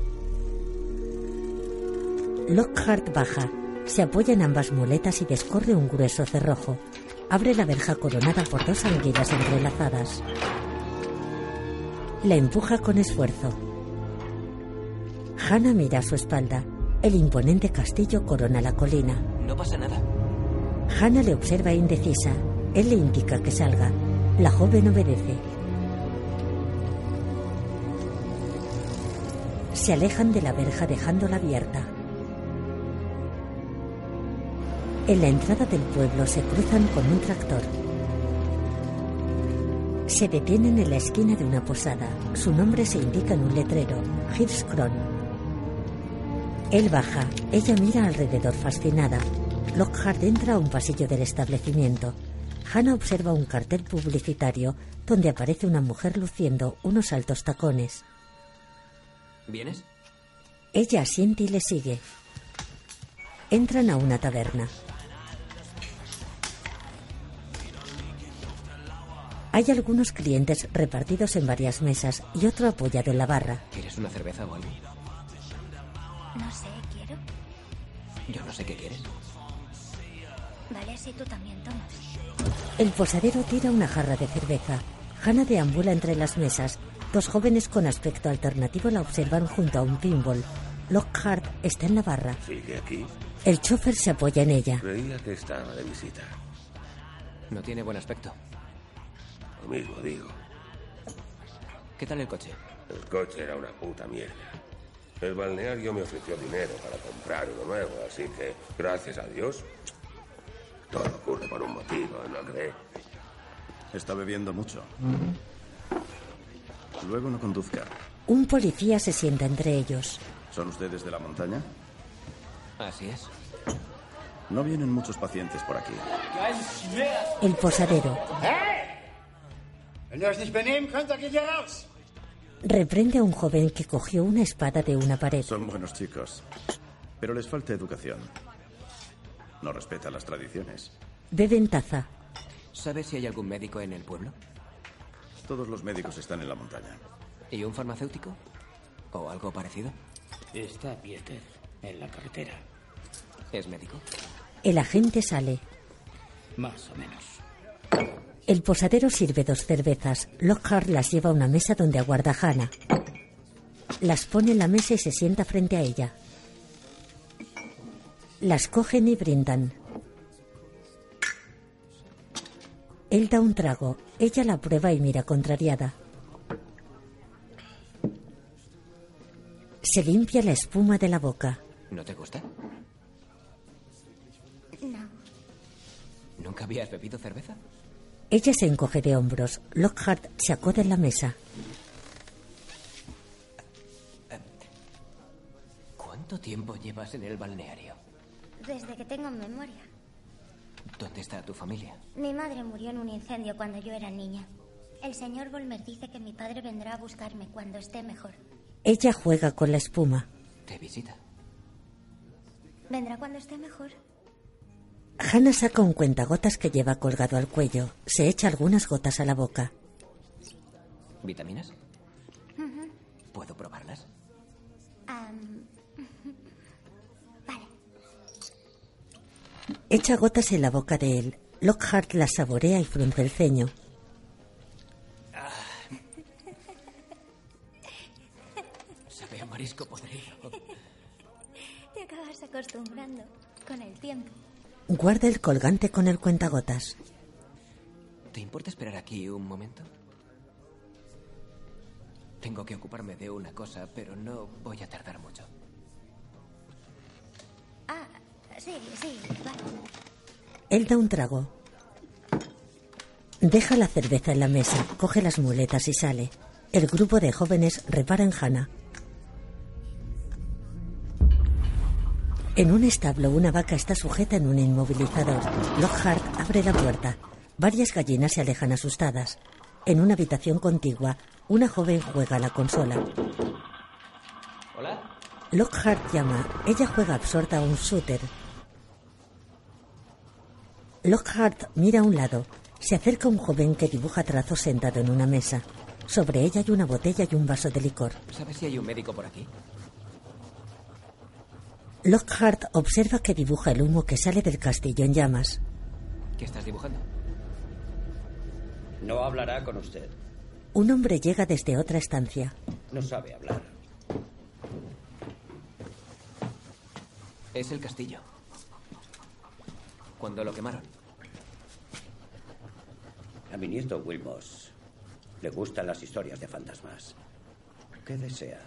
Lockhart baja, se apoya en ambas muletas y descorre un grueso cerrojo. Abre la verja coronada por dos anguilas entrelazadas. La empuja con esfuerzo. Hannah mira a su espalda. El imponente castillo corona la colina. No pasa nada. Hannah le observa indecisa. Él le indica que salga. La joven obedece. Se alejan de la verja dejándola abierta. En la entrada del pueblo se cruzan con un tractor. Se detienen en la esquina de una posada. Su nombre se indica en un letrero, Hirschkron. Él baja. Ella mira alrededor fascinada. Lockhart entra a un pasillo del establecimiento. Hannah observa un cartel publicitario donde aparece una mujer luciendo unos altos tacones. ¿Vienes? Ella asiente y le sigue. Entran a una taberna. Hay algunos clientes repartidos en varias mesas y otro apoyado en la barra. ¿Quieres una cerveza o algo? No sé, quiero. Yo no sé qué quieres. Vale, si tú también tomas. El posadero tira una jarra de cerveza. Hannah deambula entre las mesas. Dos jóvenes con aspecto alternativo la observan junto a un pinball. Lockhart está en la barra. ¿Sigue aquí? El chofer se apoya en ella. Creía que estaba de visita. No tiene buen aspecto. Lo mismo digo. ¿Qué tal el coche? El coche era una puta mierda. El balneario me ofreció dinero para comprar uno nuevo, así que, gracias a Dios, todo ocurre por un motivo, ¿no cree? Está bebiendo mucho. Luego no conduzca. Un policía se sienta entre ellos. ¿Son ustedes de la montaña? Así es. No vienen muchos pacientes por aquí. El posadero Wenn ihr euch nicht benehmen könnt, dann geht ihr raus. reprende a un joven que cogió una espada de una pared. Son buenos chicos, pero les falta educación. No respetan las tradiciones. Beben taza. ¿Sabes si hay algún médico en el pueblo? Todos los médicos están en la montaña. ¿Y un farmacéutico? ¿O algo parecido? Está Pieter, en la carretera. ¿Es médico? El agente sale. Más o menos. El posadero sirve dos cervezas. Lockhart las lleva a una mesa donde aguarda a Hannah. Las pone en la mesa y se sienta frente a ella. Las cogen y brindan. Él da un trago. Ella la prueba y mira contrariada. Se limpia la espuma de la boca. ¿No te gusta? No. ¿Nunca habías bebido cerveza? Ella se encoge de hombros. Lockhart se acoda en la mesa. ¿Cuánto tiempo llevas en el balneario? Desde que tengo memoria. ¿Dónde está tu familia? Mi madre murió en un incendio cuando yo era niña. El señor Volmer dice que mi padre vendrá a buscarme cuando esté mejor. Ella juega con la espuma. Te visita. ¿Vendrá cuando esté mejor? Hannah saca un cuentagotas que lleva colgado al cuello. Se echa algunas gotas a la boca. ¿Vitaminas? ¿Puedo probarlas? Am, [LAUGHS] Echa gotas en la boca de él. Lockhart la saborea y frunce el ceño. Sabe a marisco podrido. Te acabas acostumbrando con el tiempo. Guarda el colgante con el cuentagotas. ¿Te importa esperar aquí un momento? Tengo que ocuparme de una cosa, pero no voy a tardar mucho. Ah, sí, sí, vale. Él da un trago. Deja la cerveza en la mesa, coge las muletas y sale. El grupo de jóvenes repara en Hannah. En un establo, una vaca está sujeta en un inmovilizador. Lockhart abre la puerta. Varias gallinas se alejan asustadas. En una habitación contigua, una joven juega a la consola. ¿Hola? Lockhart llama. Ella juega absorta a un shooter. Lockhart mira a un lado. Se acerca un joven que dibuja trazos sentado en una mesa. Sobre ella hay una botella y un vaso de licor. ¿Sabes si hay un médico por aquí? Lockhart observa que dibuja el humo que sale del castillo en llamas. ¿Qué estás dibujando? No hablará con usted. Un hombre llega desde otra estancia. No sabe hablar. Es el castillo. Cuando lo quemaron. A mi nieto Wilmos le gustan las historias de fantasmas. ¿Qué desea?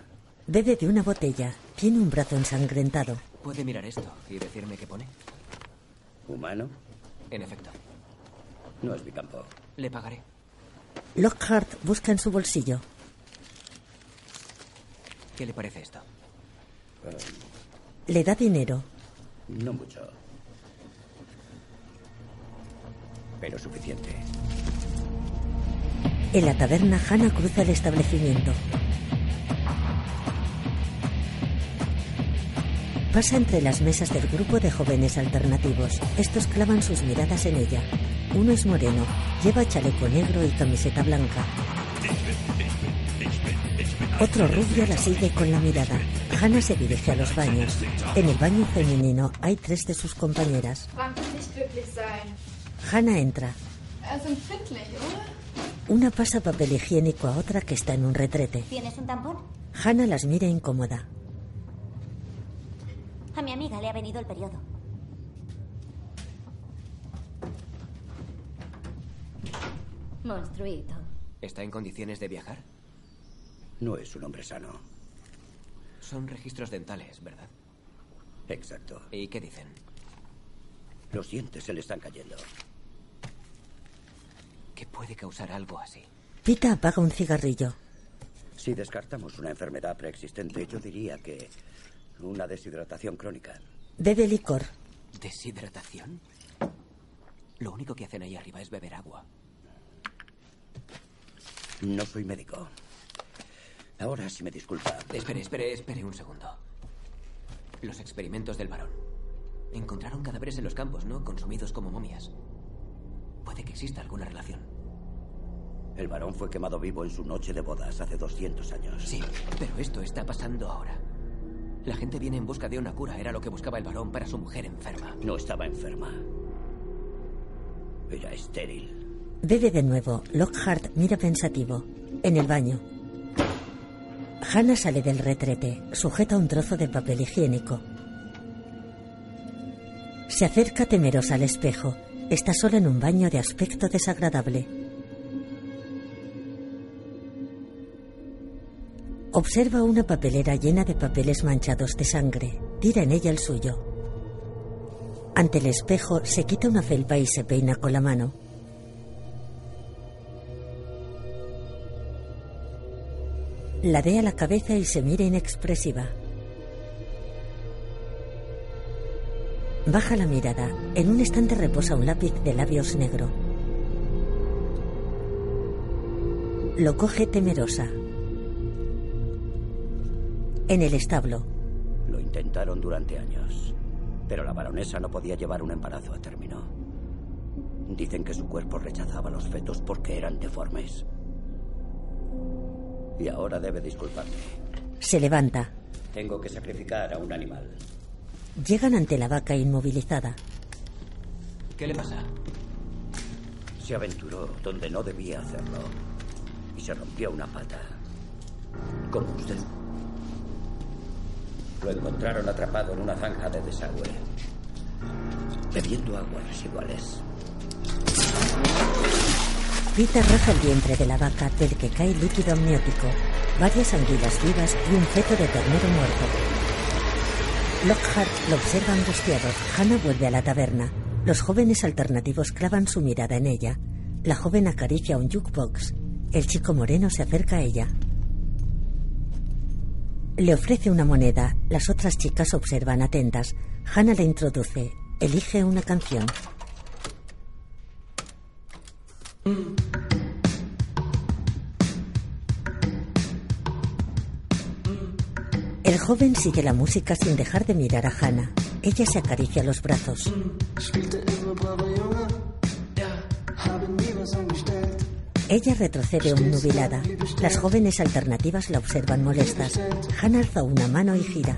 Bebe de una botella. Tiene un brazo ensangrentado. ¿Puede mirar esto y decirme qué pone? ¿Humano? En efecto. No es mi campo. Le pagaré. Lockhart busca en su bolsillo. ¿Qué le parece esto? Le da dinero. No mucho. Pero suficiente. En la taberna, Hannah cruza el establecimiento. Pasa entre las mesas del grupo de jóvenes alternativos. Estos clavan sus miradas en ella. Uno es moreno, lleva chaleco negro y camiseta blanca. Otro rubio la sigue con la mirada. Hannah se dirige a los baños. En el baño femenino hay tres de sus compañeras. Hannah entra. Una pasa papel higiénico a otra que está en un retrete. ¿Tienes un tampón? Hannah las mira incómoda. A mi amiga le ha venido el periodo. Monstruito. ¿Está en condiciones de viajar? No es un hombre sano. Son registros dentales, ¿verdad? Exacto. ¿Y qué dicen? Los dientes se le están cayendo. ¿Qué puede causar algo así? Pita apaga un cigarrillo. Si descartamos una enfermedad preexistente, yo diría que una deshidratación crónica. Bebe licor. ¿Deshidratación? Lo único que hacen ahí arriba es beber agua. No soy médico. Ahora, si me disculpa. Espere, espere, espere un segundo. Los experimentos del varón. Encontraron cadáveres en los campos, ¿no? Consumidos como momias. Puede que exista alguna relación. El varón fue quemado vivo en su noche de bodas hace 200 años. Sí, pero esto está pasando ahora. La gente viene en busca de una cura. Era lo que buscaba el varón para su mujer enferma. No estaba enferma. Era estéril. Bebe de nuevo. Lockhart mira pensativo. En el baño. Hannah sale del retrete. Sujeta un trozo de papel higiénico. Se acerca temerosa al espejo. Está sola en un baño de aspecto desagradable. Observa una papelera llena de papeles manchados de sangre. Tira en ella el suyo. Ante el espejo se quita una felpa y se peina con la mano. Ladea la cabeza y se mira inexpresiva. Baja la mirada. En un estante reposa un lápiz de labios negro. Lo coge temerosa. En el establo. Lo intentaron durante años. Pero la baronesa no podía llevar un embarazo a término. Dicen que su cuerpo rechazaba los fetos porque eran deformes. Y ahora debe disculparme. Se levanta. Tengo que sacrificar a un animal. Llegan ante la vaca inmovilizada. ¿Qué le pasa? Se aventuró donde no debía hacerlo. Y se rompió una pata. Como usted. Lo encontraron atrapado en una zanja de desagüe. Bebiendo aguas residuales. Pita raja el vientre de la vaca del que cae líquido amniótico, varias anguilas vivas y un feto de ternero muerto. Lockhart lo observa angustiado. Hannah vuelve a la taberna. Los jóvenes alternativos clavan su mirada en ella. La joven acaricia un jukebox. El chico moreno se acerca a ella. Le ofrece una moneda. Las otras chicas observan atentas. Hannah la introduce. Elige una canción. El joven sigue la música sin dejar de mirar a Hannah. Ella se acaricia los brazos. Ella retrocede obnubilada. Las jóvenes alternativas la observan molestas. Hannah alza una mano y gira.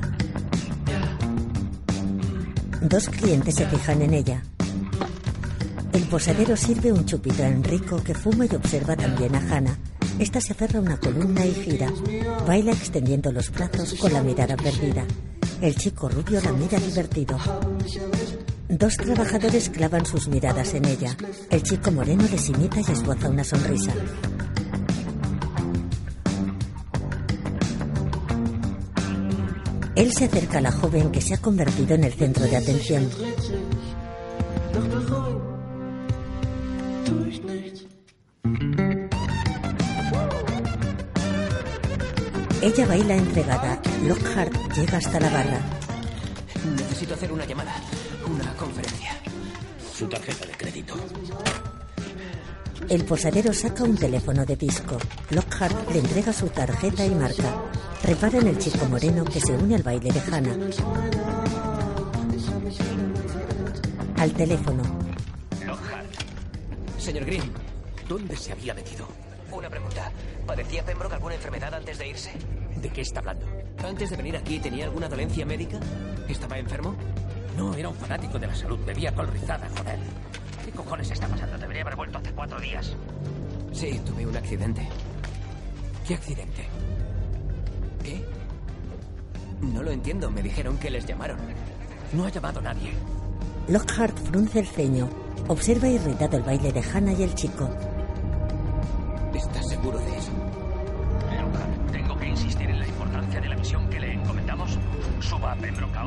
Dos clientes se fijan en ella. El posadero sirve un chupito a Enrico que fuma y observa también a Hannah. Esta se aferra a una columna y gira. Baila extendiendo los brazos con la mirada perdida. El chico rubio la mira divertido. Dos trabajadores clavan sus miradas en ella. El chico moreno les imita y esboza una sonrisa. Él se acerca a la joven que se ha convertido en el centro de atención. Ella baila entregada. Lockhart llega hasta la barra. Necesito hacer una llamada. Una conferencia. Su tarjeta de crédito. El posadero saca un teléfono de disco. Lockhart le entrega su tarjeta y marca. Repara en el chico moreno que se une al baile de Hannah. Al teléfono. Lockhart. Señor Green. ¿Dónde se había metido? Una pregunta. ¿Padecía Pembroke alguna enfermedad antes de irse? ¿De qué está hablando? Antes de venir aquí, ¿tenía alguna dolencia médica? ¿Estaba enfermo? No, era un fanático de la salud. Bebía col rizada, joder. ¿Qué cojones está pasando? Debería haber vuelto hace cuatro días. Sí, tuve un accidente. ¿Qué accidente? ¿Qué? No lo entiendo. Me dijeron que les llamaron. No ha llamado nadie. Lockhart frunce el ceño. Observa irritado el baile de Hannah y el chico.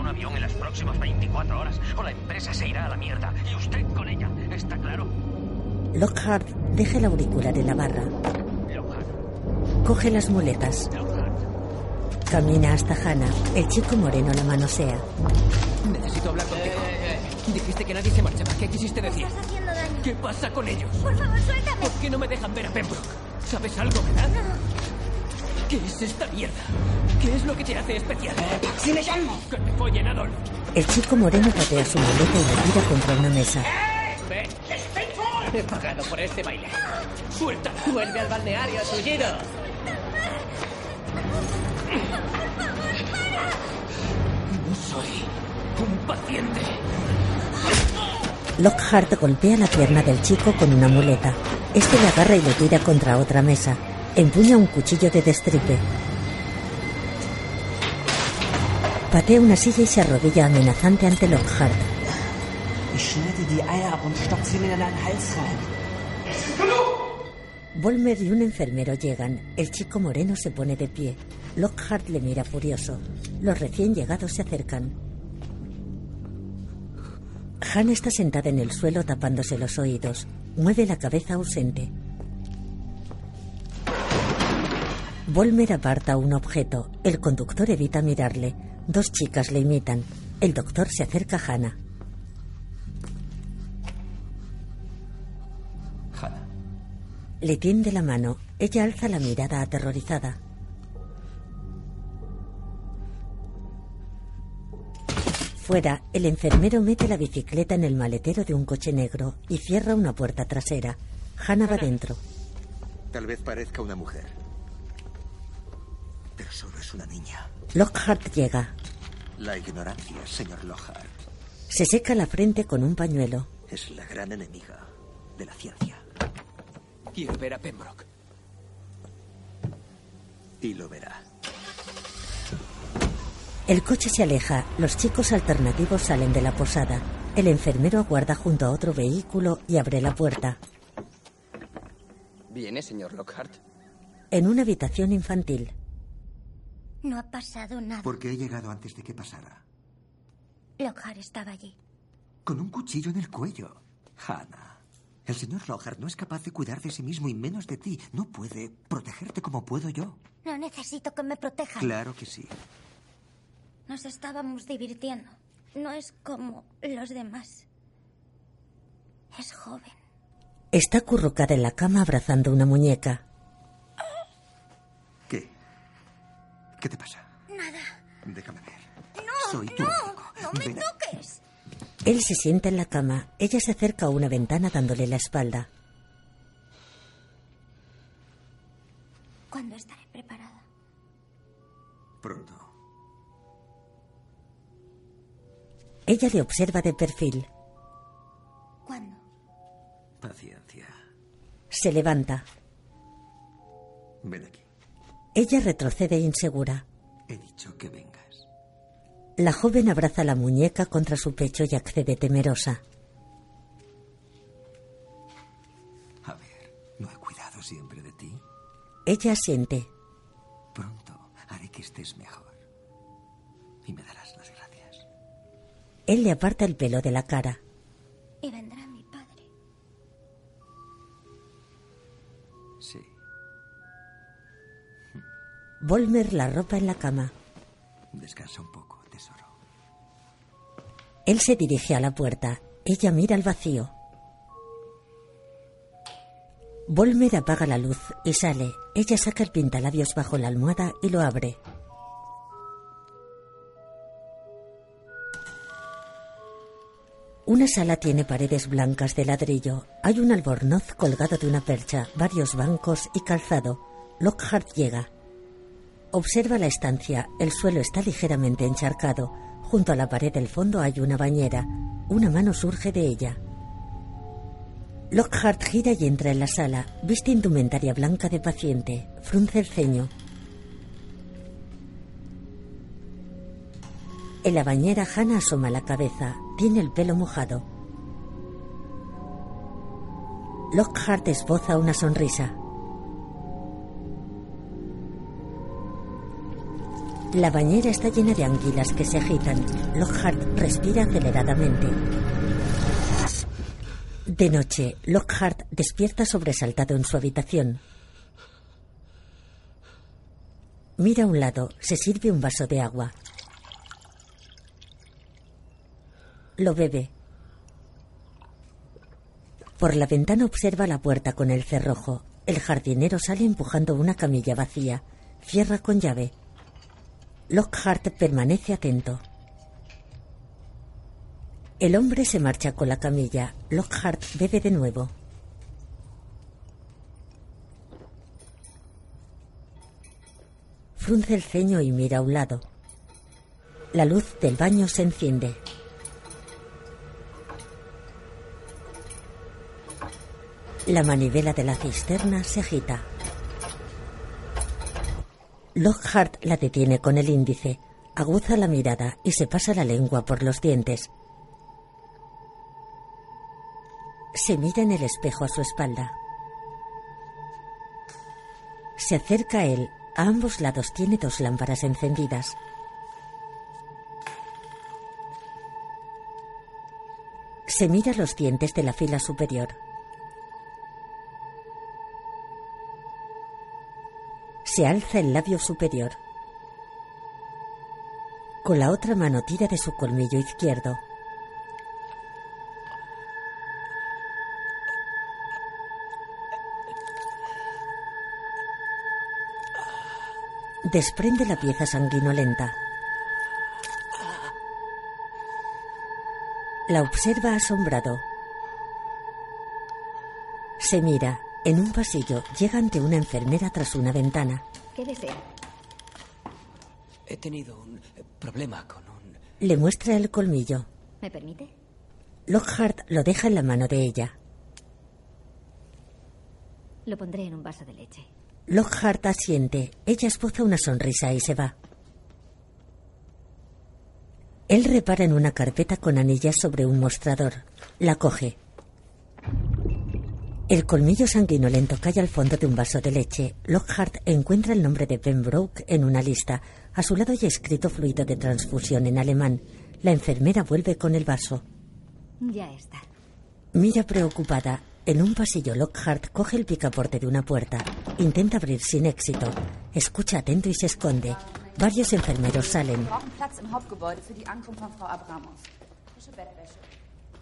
Avión en las próximas 24 horas o la empresa se irá a la mierda. Y usted con ella. ¿Está claro? Lockhart deja el auricular en la barra. Coge las muletas. Camina hasta Hannah. El chico moreno la manosea. Necesito hablar contigo. Dijiste que nadie se marchaba. ¿Qué quisiste decir? Estás haciendo daño. ¿Qué pasa con ellos? Por favor, suéltame. ¿Por qué no me dejan ver a Pembroke? ¿Sabes algo, verdad? ¿Qué es esta mierda? ¿Qué es lo que te hace especial? ¡Si me llamo! ¡Que te follen, Adolf! El chico moreno patea su muleta y la tira contra una mesa. ¡Ven! He pagado por este baile. ¡Suéltala! Vuelve al balneario, tullido. No soy un paciente. Lockhart golpea la pierna del chico con una muleta. Este le agarra y le tira contra otra mesa. Empuña un cuchillo de destripe. Patea una silla y se arrodilla amenazante ante Lockhart. Volmer y un enfermero llegan. El chico moreno se pone de pie. Lockhart le mira furioso. Los recién llegados se acercan. Hannah está sentada en el suelo tapándose los oídos. Mueve la cabeza ausente. Volmer aparta un objeto. El conductor evita mirarle. Dos chicas le imitan. El doctor se acerca a Hannah. Hannah. Le tiende la mano. Ella alza la mirada aterrorizada. Fuera, el enfermero mete la bicicleta en el maletero de un coche negro y cierra una puerta trasera. Hannah va dentro. Tal vez parezca una mujer. Pero solo es una niña. Lockhart llega. La ignorancia, señor Lockhart, Se seca la frente con un pañuelo. es la gran enemiga de la ciencia. Quiero ver a Pembroke. Y lo verá. El coche se aleja. Los chicos alternativos salen de la posada. El enfermero aguarda junto a otro vehículo y abre la puerta. ¿Viene, señor Lockhart? En una habitación infantil. No ha pasado nada. Porque he llegado antes de que pasara. Lockhart estaba allí. Con un cuchillo en el cuello. Hannah. El señor Lockhart no es capaz de cuidar de sí mismo y menos de ti. No puede protegerte como puedo yo. No necesito que me protejan. Claro que sí. Nos estábamos divirtiendo. No es como los demás. Es joven. Está acurrucada en la cama abrazando una muñeca. ¿Qué te pasa? Nada. Déjame ver. No, Soy tu no, médico. no me Ven toques. Él se sienta en la cama. Ella se acerca a una ventana dándole la espalda. ¿Cuándo estaré preparada? Pronto. Ella le observa de perfil. ¿Cuándo? Paciencia. Se levanta. Ven aquí. Ella retrocede insegura. He dicho que vengas. La joven abraza la muñeca contra su pecho y accede temerosa. A ver, ¿no he cuidado siempre de ti? Ella asiente. Pronto haré que estés mejor. Y me darás las gracias. Él le aparta el pelo de la cara. Y vendrá Volmer la ropa en la cama. Descansa un poco, tesoro. Él se dirige a la puerta. Ella mira al vacío. Volmer apaga la luz y sale. Ella saca el pintalabios bajo la almohada y lo abre. Una sala tiene paredes blancas de ladrillo. Hay un albornoz colgado de una percha, varios bancos y calzado. Lockhart llega. Observa la estancia. El suelo está ligeramente encharcado. Junto a la pared del fondo hay una bañera. Una mano surge de ella. Lockhart gira y entra en la sala. Viste indumentaria blanca de paciente. Frunce el ceño. En la bañera, Hannah asoma la cabeza. Tiene el pelo mojado. Lockhart esboza una sonrisa. La bañera está llena de anguilas que se agitan. Lockhart respira aceleradamente. De noche, Lockhart despierta sobresaltado en su habitación. Mira a un lado, se sirve un vaso de agua. Lo bebe. Por la ventana observa la puerta con el cerrojo. El jardinero sale empujando una camilla vacía. Cierra con llave. Lockhart permanece atento. El hombre se marcha con la camilla. Lockhart bebe de nuevo. Frunce el ceño y mira a un lado. La luz del baño se enciende. La manivela de la cisterna se agita. Lockhart la detiene con el índice, aguza la mirada y se pasa la lengua por los dientes. Se mira en el espejo a su espalda. Se acerca a él. A ambos lados tiene dos lámparas encendidas. Se mira los dientes de la fila superior. Se alza el labio superior. Con la otra mano tira de su colmillo izquierdo. Desprende la pieza sanguinolenta. La observa asombrado. Se mira. En un pasillo llega ante una enfermera tras una ventana. ¿Qué desea? He tenido un problema con un... Le muestra el colmillo. ¿Me permite? Lockhart lo deja en la mano de ella. Lo pondré en un vaso de leche. Lockhart asiente. Ella esboza una sonrisa y se va. Él repara en una carpeta con anillas sobre un mostrador. La coge. El colmillo sanguinolento cae al fondo de un vaso de leche. Lockhart encuentra el nombre de Pembroke en una lista. A su lado hay escrito fluido de transfusión en alemán. La enfermera vuelve con el vaso. Ya está. Mira preocupada. En un pasillo, Lockhart coge el picaporte de una puerta. Intenta abrir sin éxito. Escucha atento y se esconde. Varios enfermeros salen.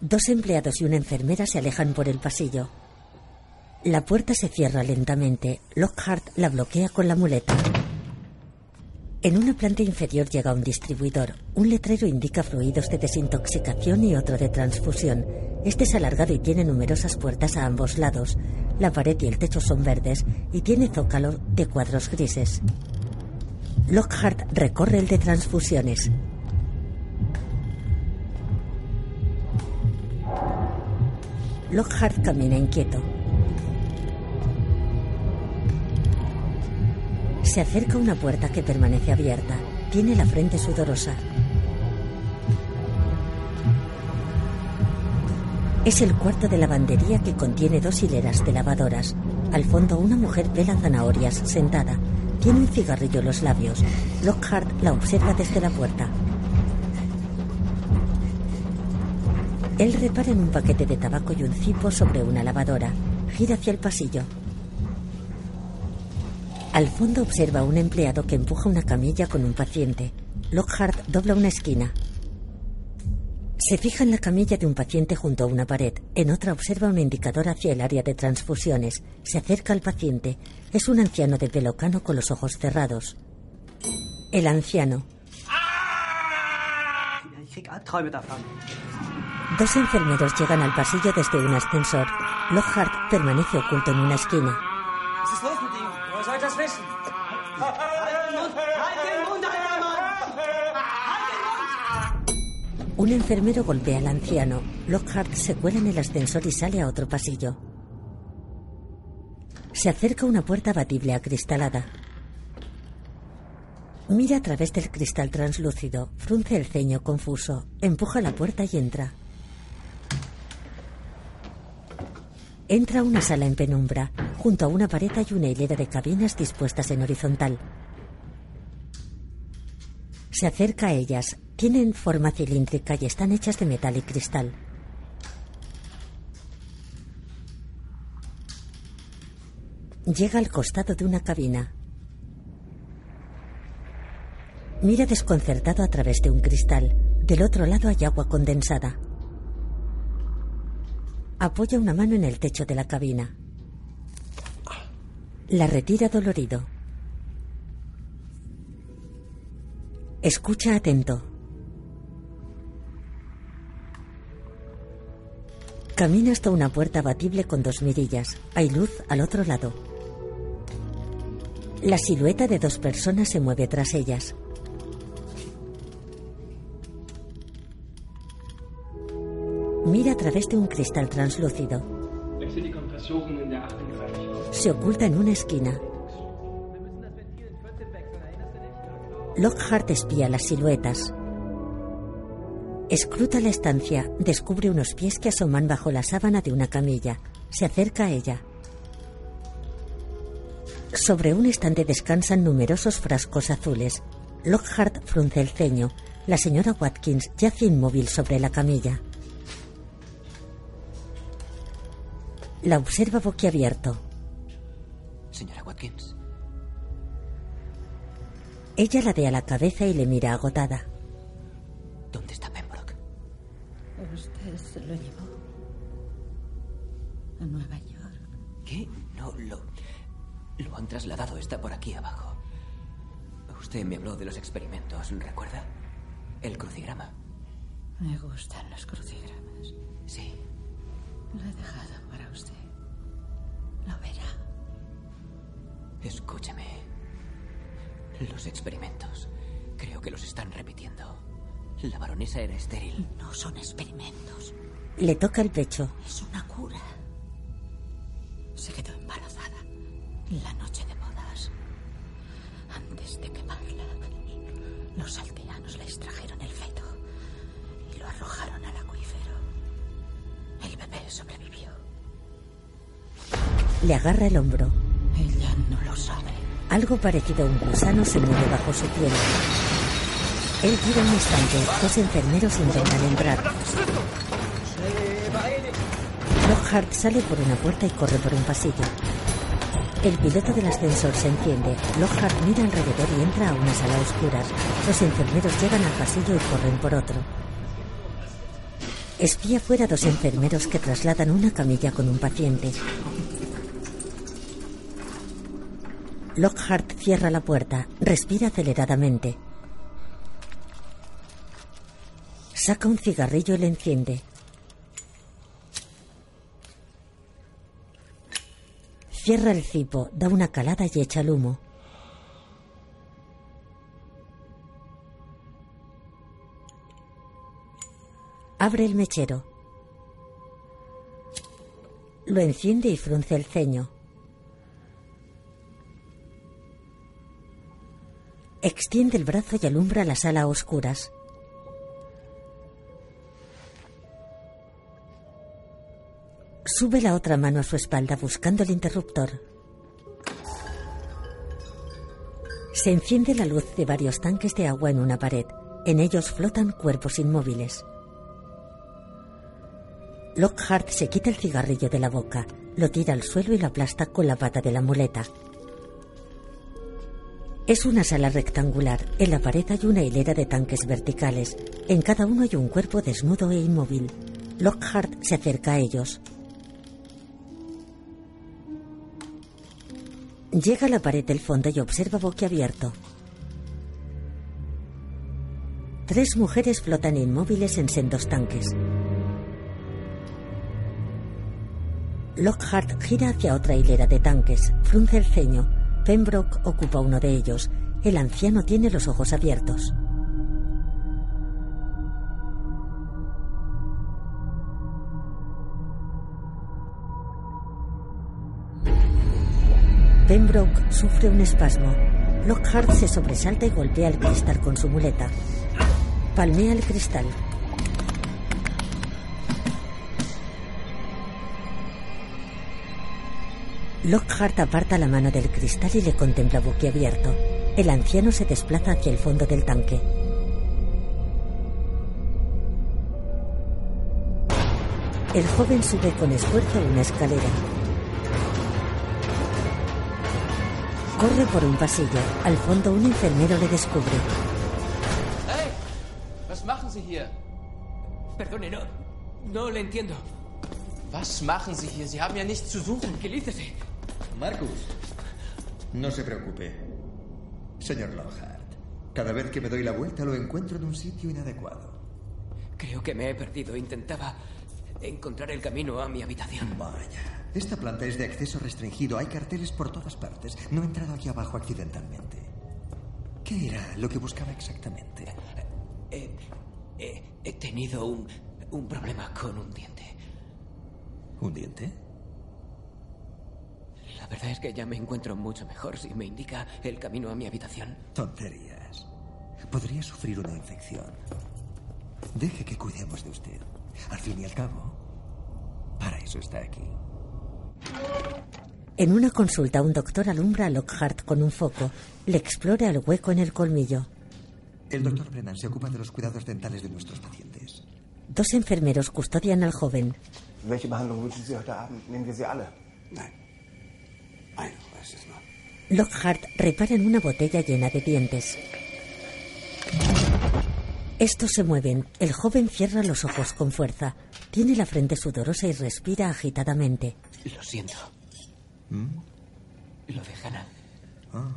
Dos empleados y una enfermera se alejan por el pasillo. La puerta se cierra lentamente. Lockhart la bloquea con la muleta. En una planta inferior llega un distribuidor. Un letrero indica fluidos de desintoxicación y otro de transfusión. Este es alargado y tiene numerosas puertas a ambos lados. La pared y el techo son verdes y tiene zócalo de cuadros grises. Lockhart recorre el de transfusiones. Lockhart camina inquieto. Se acerca a una puerta que permanece abierta. Tiene la frente sudorosa. Es el cuarto de lavandería que contiene dos hileras de lavadoras. Al fondo una mujer pela zanahorias sentada. Tiene un cigarrillo en los labios. Lockhart la observa desde la puerta. Él repara en un paquete de tabaco y un cipo sobre una lavadora. Gira hacia el pasillo. Al fondo observa a un empleado que empuja una camilla con un paciente. Lockhart dobla una esquina. Se fija en la camilla de un paciente junto a una pared. En otra observa un indicador hacia el área de transfusiones. Se acerca al paciente. Es un anciano de pelo cano con los ojos cerrados. El anciano. Dos enfermeros llegan al pasillo desde un ascensor. Lockhart permanece oculto en una esquina. Un enfermero golpea al anciano. Lockhart se cuela en el ascensor y sale a otro pasillo. Se acerca una puerta abatible acristalada. Mira a través del cristal translúcido, frunce el ceño confuso, empuja la puerta y entra. Entra a una sala en penumbra. Junto a una pared hay una hilera de cabinas dispuestas en horizontal. Se acerca a ellas. Tienen forma cilíndrica y están hechas de metal y cristal. Llega al costado de una cabina. Mira desconcertado a través de un cristal. Del otro lado hay agua condensada. Apoya una mano en el techo de la cabina. La retira dolorido. Escucha atento. Camina hasta una puerta abatible con dos mirillas. Hay luz al otro lado. La silueta de dos personas se mueve tras ellas. Mira a través de un cristal translúcido. Wechsel die Kompressoren in der 38. Se oculta en una esquina. Lockhart espía las siluetas. Escruta la estancia, descubre unos pies que asoman bajo la sábana de una camilla. Se acerca a ella. Sobre un estante descansan numerosos frascos azules. Lockhart frunce el ceño. La señora Watkins yace inmóvil sobre la camilla. La observa boquiabierto. Señora Watkins. Ella ladea la cabeza y le mira agotada. ¿Dónde está Pembroke? Usted se lo llevó a Nueva York. ¿Qué? No, lo. Lo han trasladado, está por aquí abajo. Usted me habló de los experimentos, ¿recuerda? El crucigrama. Me gustan los crucigramas. Escúcheme. Los experimentos. Creo que los están repitiendo. La baronesa era estéril. No son experimentos. Le toca el pecho. Es una cura. Se quedó embarazada la noche de bodas. Antes de quemarla, los aldeanos le extrajeron el feto y lo arrojaron al acuífero. El bebé sobrevivió. Le agarra el hombro. Algo parecido a un gusano se mueve bajo su piel. Él tira un instante. Dos enfermeros intentan entrar. Lockhart sale por una puerta y corre por un pasillo. El piloto del ascensor se enciende. Lockhart mira alrededor y entra a una sala a oscuras. Los enfermeros llegan al pasillo y corren por otro. Espía fuera dos enfermeros que trasladan una camilla con un paciente. Lockhart cierra la puerta, respira aceleradamente. Saca un cigarrillo y le enciende. Cierra el cipo, da una calada y echa el humo. Abre el mechero. Lo enciende y frunce el ceño. Extiende el brazo y alumbra la sala a oscuras. Sube la otra mano a su espalda buscando el interruptor. Se enciende la luz de varios tanques de agua en una pared. En ellos flotan cuerpos inmóviles. Lockhart se quita el cigarrillo de la boca, lo tira al suelo y lo aplasta con la pata de la muleta. Es una sala rectangular. En la pared hay una hilera de tanques verticales. En cada uno hay un cuerpo desnudo e inmóvil. Lockhart se acerca a ellos. Llega a la pared del fondo y observa boquiabierto. Tres mujeres flotan inmóviles en sendos tanques. Lockhart gira hacia otra hilera de tanques. Frunce el ceño. Pembroke ocupa uno de ellos. El anciano tiene los ojos abiertos. Pembroke sufre un espasmo. Lockhart se sobresalta y golpea el cristal con su muleta. Palmea el cristal. Lockhart aparta la mano del cristal y le contempla boquiabierto. El anciano se desplaza hacia el fondo del tanque. El joven sube con esfuerzo una escalera. Corre por un pasillo. Al fondo un enfermero le descubre. ¡Hey! Was machen Sie hier? Perdone, no. No le entiendo. Was machen Sie hier? Sie haben ja nichts zu suchen. Tranquilícese. Marcus, no se preocupe. Señor Lockhart, cada vez que me doy la vuelta lo encuentro en un sitio inadecuado. Creo que me he perdido. Intentaba encontrar el camino a mi habitación. Vaya. Esta planta es de acceso restringido. Hay carteles por todas partes. No he entrado aquí abajo accidentalmente. ¿Qué era lo que buscaba exactamente? He, he- he tenido un, un problema con un diente. ¿Un diente? La verdad es que ya me encuentro mucho mejor si me indica el camino a mi habitación. Tonterías. Podría sufrir una infección. Deje que cuidemos de usted. Al fin y al cabo, para eso está aquí. En una consulta, un doctor alumbra a Lockhart con un foco. Le explora el hueco en el colmillo. El doctor Brennan se ocupa de los cuidados dentales de nuestros pacientes. Dos enfermeros custodian al joven. Lockhart repara en una botella llena de dientes. Estos se mueven. El joven cierra los ojos con fuerza. Tiene la frente sudorosa y respira agitadamente. Lo siento. ¿Mm? Lo de Hannah Ah.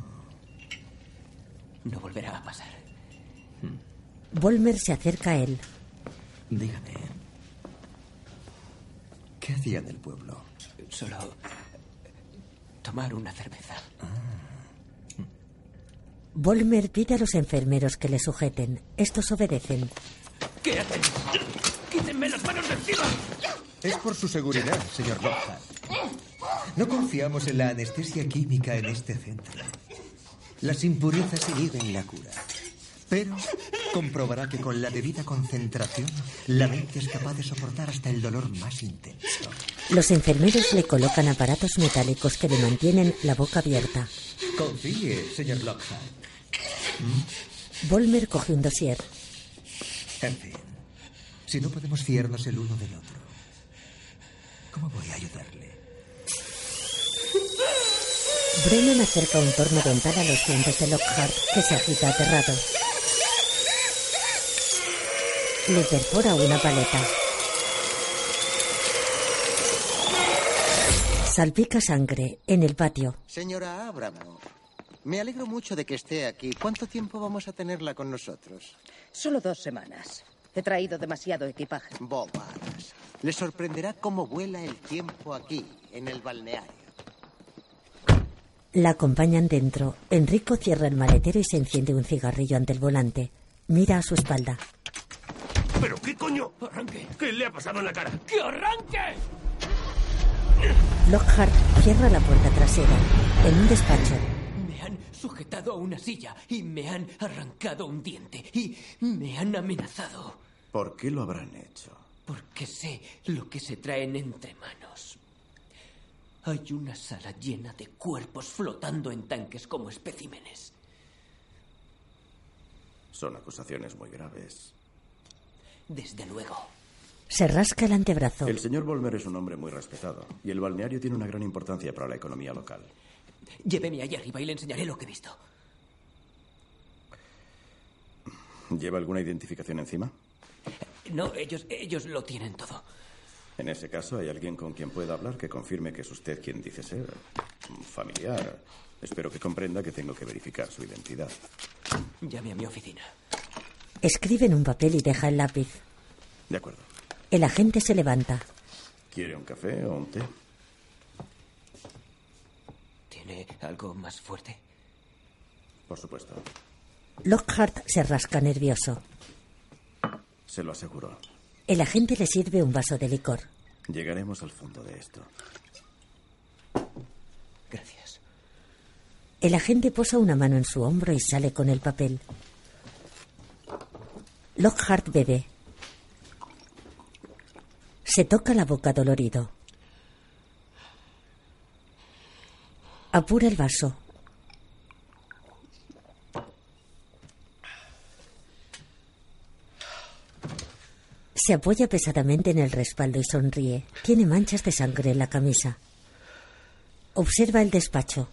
no volverá a pasar. Volmer se acerca a él. Dígame. ¿Qué hacía en el pueblo? Solo tomar una cerveza. Volmer pide a los enfermeros que le sujeten. Estos obedecen. ¿Qué hacen? ¡Quítenme las manos de encima! Es por su seguridad, señor Lockhart. No confiamos en la anestesia química en este centro. Las impurezas inhiben la cura. Pero comprobará que con la debida concentración, la mente es capaz de soportar hasta el dolor más intenso. Los enfermeros le colocan aparatos metálicos que le mantienen la boca abierta. Confíe, señor Lockhart. Volmer coge un dossier. En fin, si no podemos fiarnos el uno del otro, ¿cómo voy a ayudarle? Brennan acerca un torno dental a los dientes de Lockhart, que se agita aterrado. Le perfora una paleta. Salpica sangre en el patio. Señora Abramo, me alegro mucho de que esté aquí. ¿Cuánto tiempo vamos a tenerla con nosotros? Solo dos semanas. He traído demasiado equipaje. Bobadas. Le sorprenderá cómo vuela el tiempo aquí, en el balneario. La acompañan dentro. Enrico cierra el maletero y se enciende un cigarrillo ante el volante. Mira a su espalda. ¿Pero qué coño? Arranque. ¿Qué le ha pasado en la cara? ¡Que arranque! Lockhart cierra la puerta trasera. En un despacho, Me han sujetado a una silla y me han arrancado un diente y me han amenazado ¿Por qué lo habrán hecho? porque sé lo que se traen entre manos. Hay una sala llena de cuerpos flotando en tanques como especímenes. Son acusaciones muy graves. Desde luego. se rasca el antebrazo. El señor Volmer es un hombre muy respetado y el balneario tiene una gran importancia para la economía local. Lléveme allá arriba y le enseñaré lo que he visto. ¿Lleva alguna identificación encima? No, ellos, ellos lo tienen todo. En ese caso, ¿hay alguien con quien pueda hablar que confirme que es usted quien dice ser? Un familiar. Espero que comprenda que tengo que verificar su identidad. Llame a mi oficina. Escribe en un papel y deja el lápiz. De acuerdo. El agente se levanta. ¿Quiere un café o un té? ¿Tiene algo más fuerte? Por supuesto. Lockhart se rasca nervioso. Se lo aseguro. El agente le sirve un vaso de licor. Llegaremos al fondo de esto. Gracias. El agente posa una mano en su hombro y sale con el papel. Lockhart bebe. Se toca la boca dolorido. Apura el vaso. Se apoya pesadamente en el respaldo y sonríe. Tiene manchas de sangre en la camisa. Observa el despacho.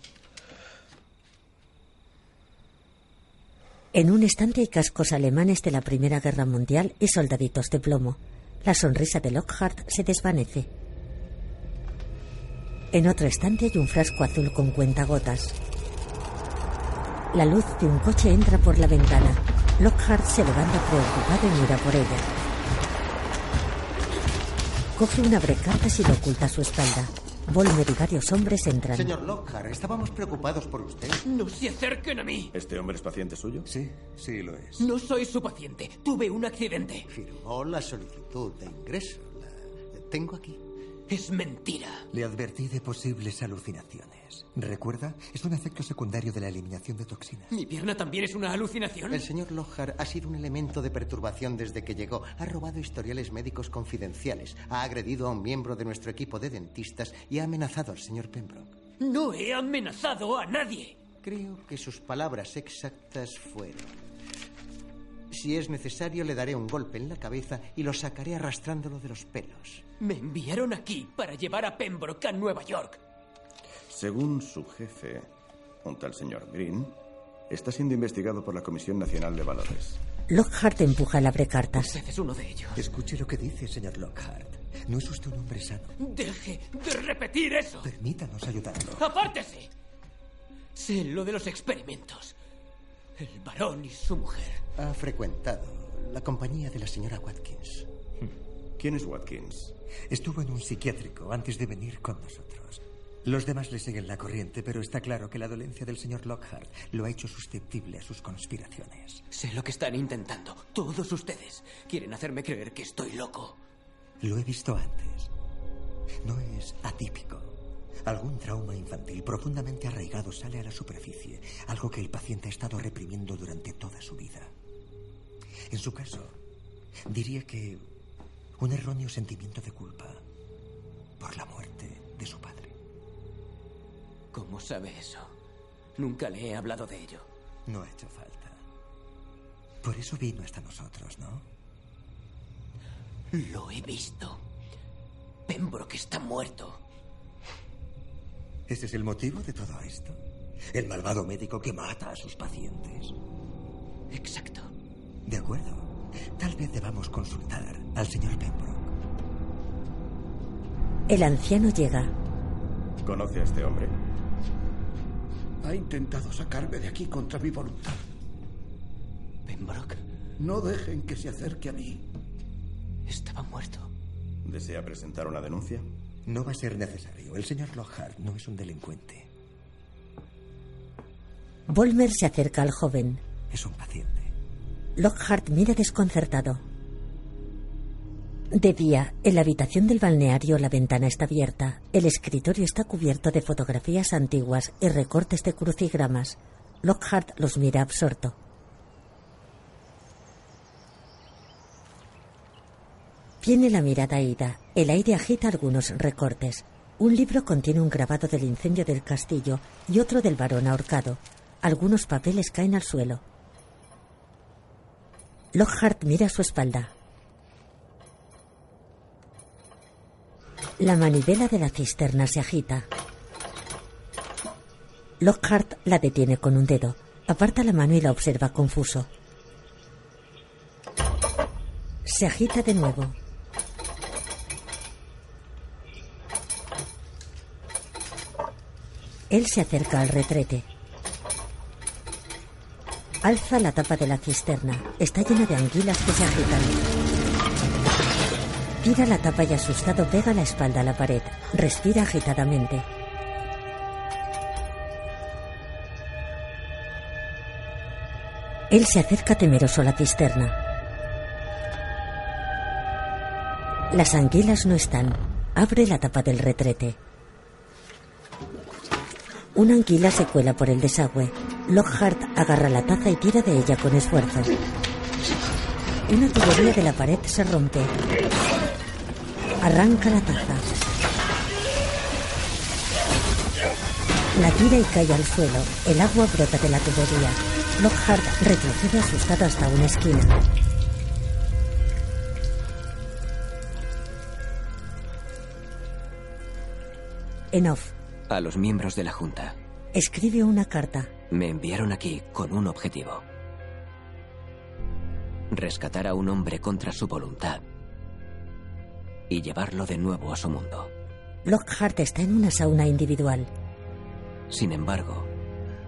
En un estante hay cascos alemanes de la Primera Guerra Mundial y soldaditos de plomo. La sonrisa de Lockhart se desvanece. En otro estante hay un frasco azul con cuentagotas. La luz de un coche entra por la ventana. Lockhart se levanta preocupado y mira por ella. Coge una brecartas y lo oculta a su espalda. Volmer y varios hombres entran. Señor Lockhart, estábamos preocupados por usted. No se acerquen a mí. ¿Este hombre es paciente suyo? Sí, sí lo es. No soy su paciente. Tuve un accidente. Firmó la solicitud de ingreso. La tengo aquí. Es mentira. Le advertí de posibles alucinaciones. ¿Recuerda? Es un efecto secundario de la eliminación de toxinas. ¿Mi pierna también es una alucinación? El señor Lockhart ha sido un elemento de perturbación desde que llegó. Ha robado historiales médicos confidenciales, ha agredido a un miembro de nuestro equipo de dentistas y ha amenazado al señor Pembroke. No he amenazado a nadie. Creo que sus palabras exactas fueron... Si es necesario, le daré un golpe en la cabeza y lo sacaré arrastrándolo de los pelos. Me enviaron aquí para llevar a Pembroke a Nueva York. Según su jefe, un tal señor Green, está siendo investigado por la Comisión Nacional de Valores. Lockhart empuja el abrecartas. Usted es uno de ellos. Escuche lo que dice, señor Lockhart. No es usted un hombre sano. Deje de repetir eso. Permítanos ayudarlo. ¡Apártese! Sé lo de los experimentos. El varón y su mujer. Ha frecuentado la compañía de la señora Watkins. ¿Quién es Watkins? Estuvo en un psiquiátrico antes de venir con nosotros. Los demás le siguen la corriente, pero está claro que la dolencia del señor Lockhart lo ha hecho susceptible a sus conspiraciones. Sé lo que están intentando. Todos ustedes quieren hacerme creer que estoy loco. Lo he visto antes. No es atípico. Algún trauma infantil profundamente arraigado sale a la superficie, algo que el paciente ha estado reprimiendo durante toda su vida. En su caso, diría que un erróneo sentimiento de culpa por la muerte de su padre. ¿Cómo sabe eso? Nunca le he hablado de ello. No ha hecho falta. Por eso vino hasta nosotros, ¿no? Lo he visto. Pembroke está muerto. ¿Ese es el motivo de todo esto? El malvado médico que mata a sus pacientes. Exacto. De acuerdo. Tal vez debamos consultar al señor Pembroke. El anciano llega. ¿Conoce a este hombre? Ha intentado sacarme de aquí contra mi voluntad. Pembroke. No dejen que se acerque a mí. Estaba muerto. ¿Desea presentar una denuncia? No va a ser necesario. El señor Lockhart no es un delincuente. Volmer se acerca al joven. Es un paciente. Lockhart mira desconcertado. De día, en la habitación del balneario la ventana está abierta. El escritorio está cubierto de fotografías antiguas y recortes de crucigramas. Lockhart los mira absorto. Tiene la mirada ida. El aire agita algunos recortes. Un libro contiene un grabado del incendio del castillo y otro del varón ahorcado. Algunos papeles caen al suelo. Lockhart mira a su espalda. La manivela de la cisterna se agita. Lockhart la detiene con un dedo. Aparta la mano y la observa confuso. Se agita de nuevo. Él se acerca al retrete. Alza la tapa de la cisterna. Está llena de anguilas que se agitan. Tira la tapa y asustado pega la espalda a la pared. Respira agitadamente. Él se acerca temeroso a la cisterna. Las anguilas no están. Abre la tapa del retrete. Una anguila se cuela por el desagüe. Lockhart agarra la taza y tira de ella con esfuerzo. Una tubería de la pared se rompe. Arranca la taza. La tira y cae al suelo. El agua brota de la tubería. Lockhart retrocede asustado hasta una esquina. En off, A los miembros de la Junta. escribe una carta. Me enviaron aquí con un objetivo. Rescatar a un hombre contra su voluntad y llevarlo de nuevo a su mundo. Lockhart está en una sauna individual. Sin embargo,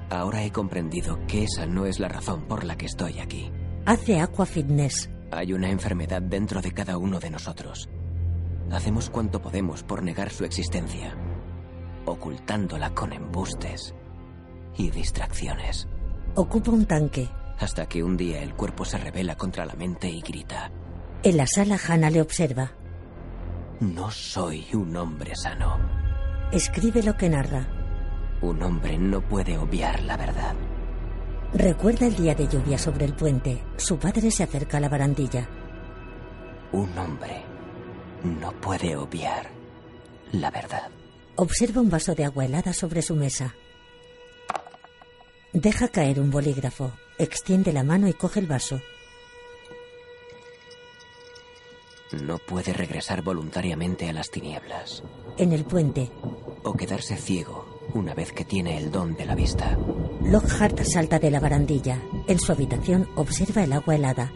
ahora he comprendido que esa no es la razón por la que estoy aquí. Hace aqua fitness. Hay una enfermedad dentro de cada uno de nosotros. Hacemos cuanto podemos por negar su existencia, ocultándola con embustes y distracciones, Ocupa un tanque. hasta que un día el cuerpo se revela contra la mente y grita, En la sala, Hannah le observa. No soy un hombre sano. Escribe lo que narra. Un hombre no puede obviar la verdad. Recuerda el día de lluvia sobre el puente. Su padre se acerca a la barandilla. Un hombre no puede obviar la verdad. Observa un vaso de agua helada sobre su mesa. Deja caer un bolígrafo. Extiende la mano y coge el vaso. No puede regresar voluntariamente a las tinieblas En el puente, o quedarse ciego una vez que tiene el don de la vista. Lockhart salta de la barandilla. En su habitación observa el agua helada.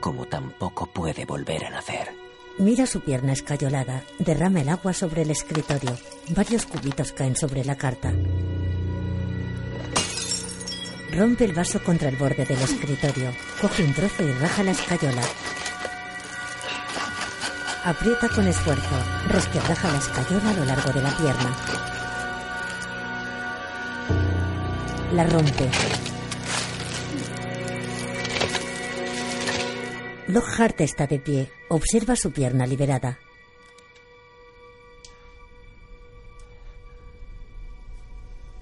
como tampoco puede volver a nacer. Mira su pierna escayolada. Derrama el agua sobre el escritorio. Varios cubitos caen sobre la carta. Rompe el vaso contra el borde del escritorio. Coge un trozo y raja la escayola. Aprieta con esfuerzo. Resquebraja la escayola a lo largo de la pierna. La rompe. Lockhart está de pie. Observa su pierna liberada.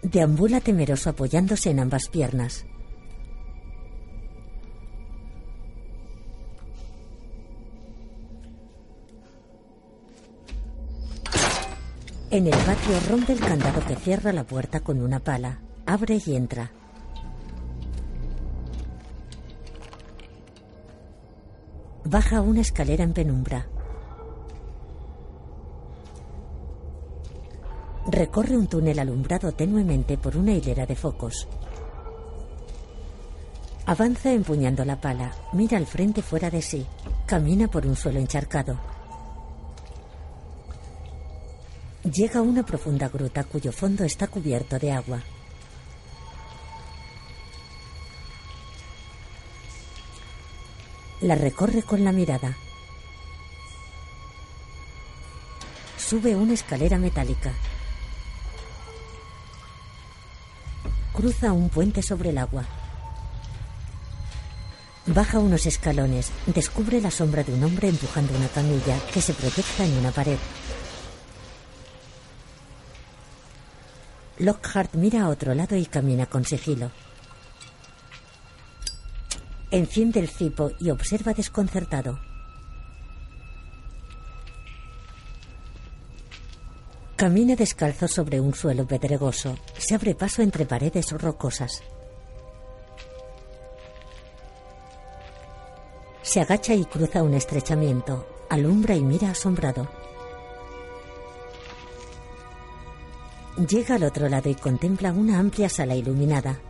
Deambula temeroso apoyándose en ambas piernas. En el patio rompe el candado que cierra la puerta con una pala. Abre y entra. Baja una escalera en penumbra. Recorre un túnel alumbrado tenuemente por una hilera de focos. Avanza empuñando la pala, mira al frente fuera de sí, camina por un suelo encharcado. Llega a una profunda gruta cuyo fondo está cubierto de agua. La recorre con la mirada. Sube una escalera metálica. Cruza un puente sobre el agua. Baja unos escalones. Descubre la sombra de un hombre empujando una camilla que se proyecta en una pared. Lockhart mira a otro lado y camina con sigilo. Enciende el cipo y observa desconcertado. Camina descalzo sobre un suelo pedregoso. Se abre paso entre paredes rocosas. Se agacha y cruza un estrechamiento. Alumbra y mira asombrado. Llega al otro lado y contempla una amplia sala iluminada.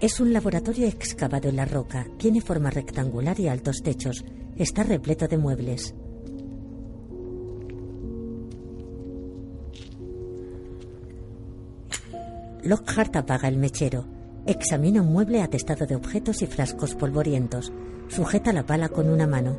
Es un laboratorio excavado en la roca, tiene forma rectangular y altos techos, está repleto de muebles. Lockhart apaga el mechero. Examina un mueble atestado de objetos y frascos polvorientos. Sujeta la pala con una mano.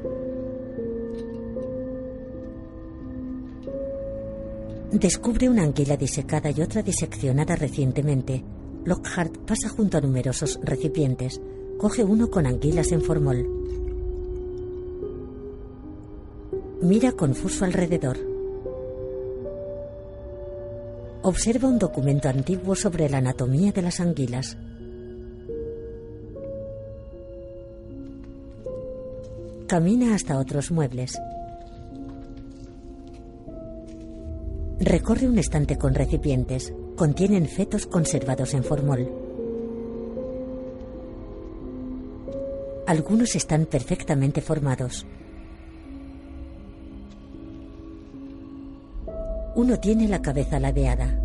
Descubre una anguila disecada y otra diseccionada recientemente. Lockhart pasa junto a numerosos recipientes. Coge uno con anguilas en formol. Mira confuso alrededor. Observa un documento antiguo sobre la anatomía de las anguilas. Camina hasta otros muebles. Recorre un estante con recipientes. Contienen fetos conservados en formol. Algunos están perfectamente formados. Uno tiene la cabeza ladeada.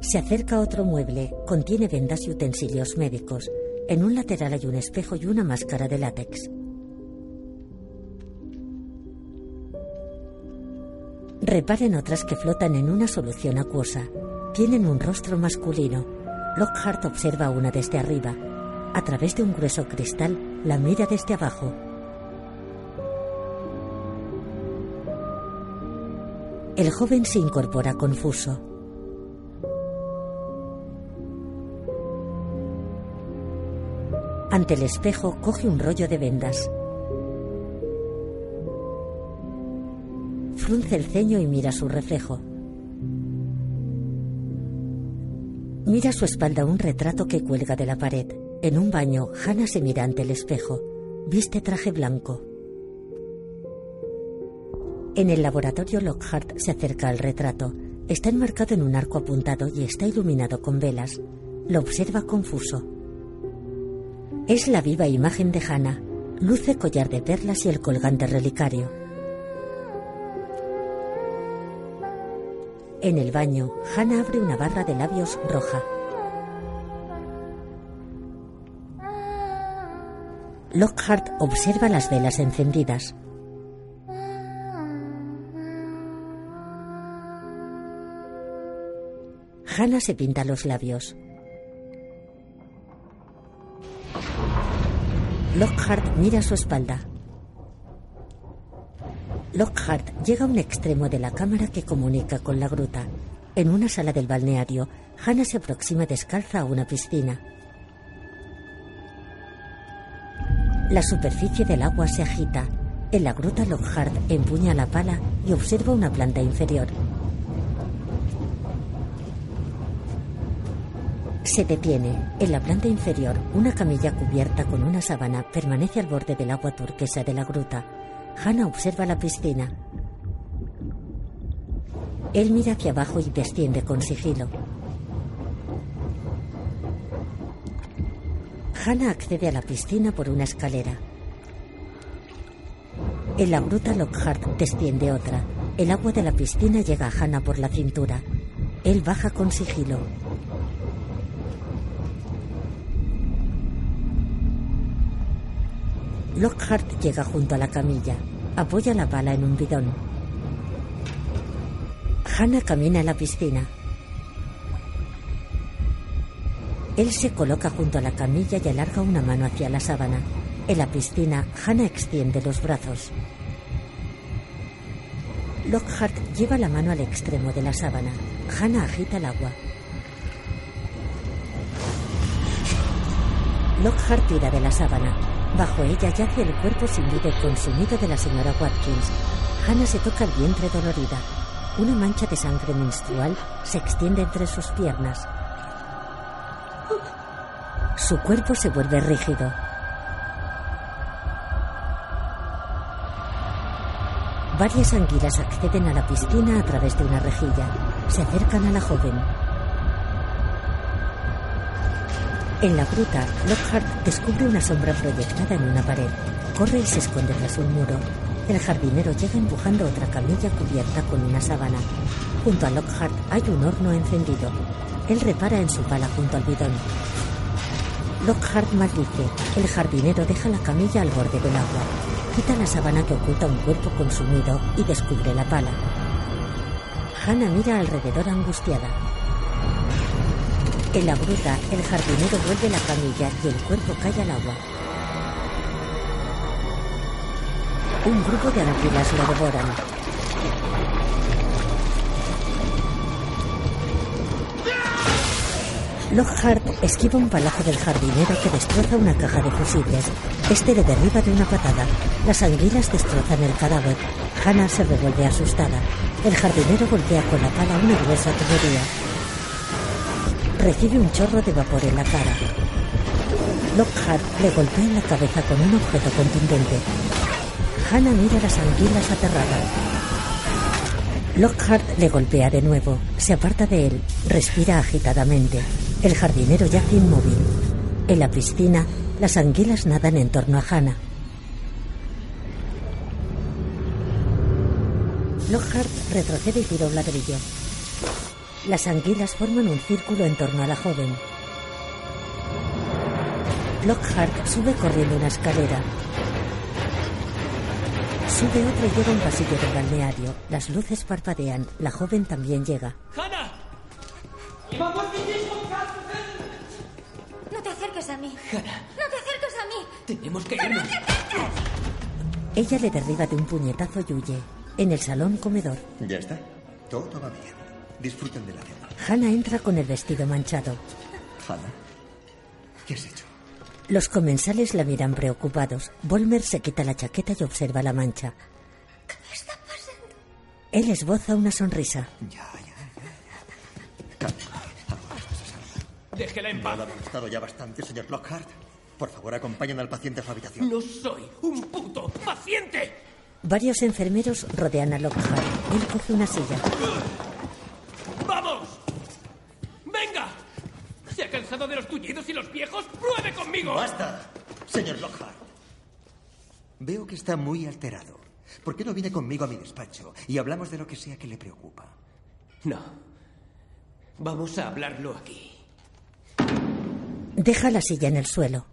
Se acerca a otro mueble. Contiene vendas y utensilios médicos. En un lateral hay un espejo y una máscara de látex. Reparen otras que flotan en una solución acuosa. Tienen un rostro masculino. Lockhart observa una desde arriba. A través de un grueso cristal, la mira desde abajo. El joven se incorpora confuso. Ante el espejo coge un rollo de vendas. Frunce el ceño y mira su reflejo. Mira a su espalda un retrato que cuelga de la pared. En un baño, Hannah se mira ante el espejo. Viste traje blanco. En el laboratorio, Lockhart se acerca al retrato. Está enmarcado en un arco apuntado y está iluminado con velas. Lo observa confuso. Es la viva imagen de Hannah. Luce collar de perlas y el colgante relicario. En el baño, Hannah abre una barra de labios roja. Lockhart observa las velas encendidas. Hannah se pinta los labios. Lockhart mira a su espalda. Lockhart llega a un extremo de la cámara que comunica con la gruta. En una sala del balneario, Hannah se aproxima descalza a una piscina. La superficie del agua se agita. En la gruta, Lockhart empuña la pala y observa una planta inferior. Se detiene. En la planta inferior, una camilla cubierta con una sábana permanece al borde del agua turquesa de la gruta. Hannah observa la piscina. Él mira hacia abajo y desciende con sigilo. Hannah accede a la piscina por una escalera. En la gruta Lockhart desciende otra. El agua de la piscina llega a Hannah por la cintura. Él baja con sigilo. Lockhart llega junto a la camilla. Apoya la pala en un bidón. Hannah camina a la piscina. Él se coloca junto a la camilla y alarga una mano hacia la sábana. En la piscina, Hannah extiende los brazos. Lockhart lleva la mano al extremo de la sábana. Hannah agita el agua. Lockhart tira de la sábana. Bajo ella yace el cuerpo sin vida y consumido de la señora Watkins. Hannah se toca el vientre dolorida. Una mancha de sangre menstrual se extiende entre sus piernas. Su cuerpo se vuelve rígido. Varias anguilas acceden a la piscina a través de una rejilla. Se acercan a la joven. En la gruta, Lockhart descubre una sombra proyectada en una pared. Corre y se esconde tras un muro. El jardinero llega empujando otra camilla cubierta con una sábana. Junto a Lockhart hay un horno encendido. Él repara en su pala junto al bidón. Lockhart maldice. El jardinero deja la camilla al borde del agua. Quita la sábana que oculta un cuerpo consumido y descubre la pala. Hannah mira alrededor angustiada. En la gruta, el jardinero vuelve la camilla y el cuerpo cae al agua. Un grupo de anguilas lo devoran. Lockhart esquiva un palazo del jardinero que destroza una caja de fusibles. Este le derriba de una patada. Las anguilas destrozan el cadáver. Hannah se revuelve asustada. El jardinero golpea con la pala una gruesa tubería. Recibe un chorro de vapor en la cara. Lockhart le golpea en la cabeza con un objeto contundente. Hannah mira las anguilas aterrada. Lockhart le golpea de nuevo. Se aparta de él. Respira agitadamente. El jardinero yace inmóvil. En la piscina, las anguilas nadan en torno a Hannah. Lockhart retrocede y tira un ladrillo. Las anguilas forman un círculo en torno a la joven. Lockhart sube corriendo una escalera. Sube otra y llega a un pasillo del balneario. Las luces parpadean. La joven también llega. ¡Hannah! No te acerques a mí. Hannah, No te acerques a mí. tenemos que irnos. Ella le derriba de un puñetazo y huye. En el salón comedor, Ya está. Todo va bien. Disfruten de la cena. Hannah entra con el vestido manchado. Hannah, ¿qué has hecho? Los comensales la miran preocupados. Volmer se quita la chaqueta y observa la mancha. ¿Qué está pasando? Él esboza una sonrisa. Déjela en ¿No paz. ha molestado ya bastante, señor Lockhart? Por favor, acompañen al paciente a su habitación. No soy un puto paciente. Varios enfermeros rodean a Lockhart. Él coge una silla. ¡Vamos! ¡Venga! ¿Se ha cansado de los tullidos y los viejos? ¡Pruebe conmigo! ¡Basta! Señor Lockhart. Veo que está muy alterado. ¿Por qué no viene conmigo a mi despacho y hablamos de lo que sea que le preocupa? No. Vamos a hablarlo aquí. Deja la silla en el suelo.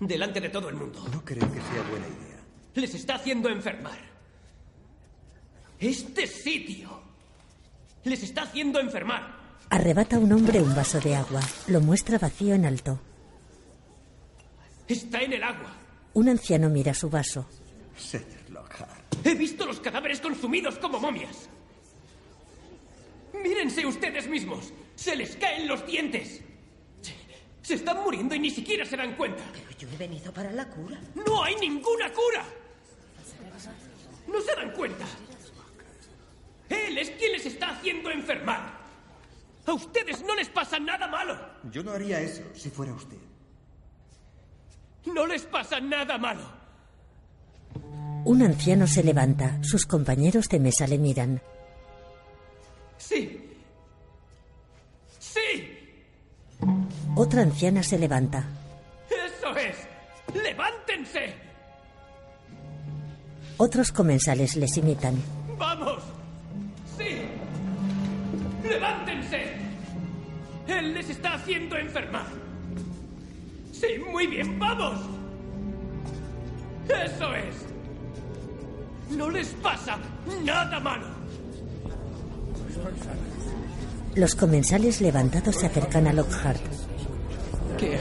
Delante de todo el mundo. No creo que sea buena idea. Les está haciendo enfermar. Este sitio les está haciendo enfermar. Arrebata a un hombre un vaso de agua. Lo muestra vacío en alto. Está en el agua. Un anciano mira su vaso. Señor Lockhart. He visto los cadáveres consumidos como momias. Mírense ustedes mismos. Se les caen los dientes. Se- Se están muriendo y ni siquiera se dan cuenta. Yo he venido para la cura. ¡No hay ninguna cura! ¿No se dan cuenta? Él es quien les está haciendo enfermar. A ustedes no les pasa nada malo. Yo no haría eso si fuera usted. No les pasa nada malo. Un anciano se levanta. Sus compañeros de mesa le miran. Sí. Sí. Otra anciana se levanta. Eso es. Levántense. Otros comensales les imitan. Vamos. Levántense. Él les está haciendo enfermar. Sí, muy bien, vamos. Eso es. No les pasa nada malo. Los comensales levantados se acercan a Lockhart. ¿Qué.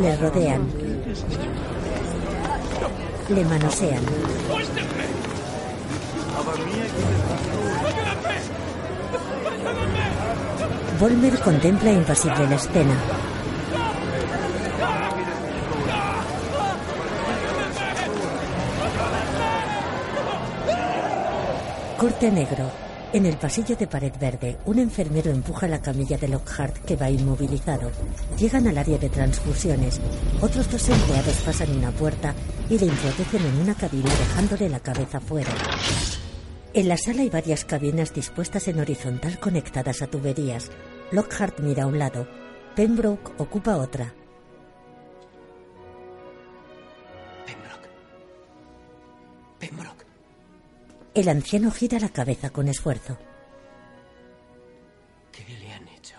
Le rodean. Le manosean. Volmer contempla impasible la escena. Corte negro. En el pasillo de pared verde, un enfermero empuja la camilla de Lockhart que va inmovilizado. Llegan al área de transfusiones. Otros dos empleados pasan una puerta y le introducen en una cabina dejándole la cabeza fuera. En la sala hay varias cabinas dispuestas en horizontal conectadas a tuberías. Lockhart mira a un lado, Pembroke ocupa otra. Pembroke. Pembroke. El anciano gira la cabeza con esfuerzo. ¿Qué le han hecho?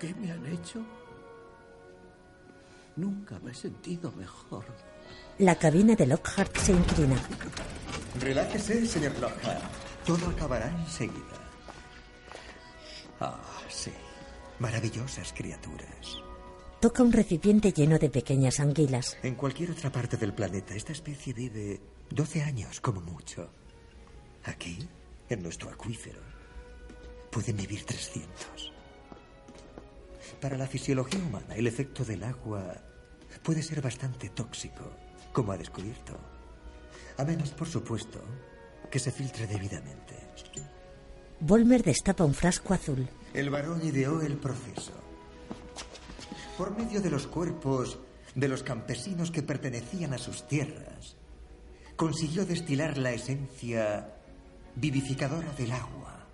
¿Qué me han hecho? Nunca me he sentido mejor. La cabina de Lockhart se inclina. Relájese, señor Lockhart. Todo acabará enseguida. Ah, sí. Maravillosas criaturas. Toca un recipiente lleno de pequeñas anguilas. En cualquier otra parte del planeta, esta especie vive 12 años como mucho. Aquí, en nuestro acuífero, pueden vivir 300. Para la fisiología humana, el efecto del agua puede ser bastante tóxico, como ha descubierto. A menos, por supuesto, que se filtre debidamente. Volmer destapa un frasco azul. El varón ideó el proceso. Por medio de los cuerpos de los campesinos que pertenecían a sus tierras, consiguió destilar la esencia vivificadora del agua.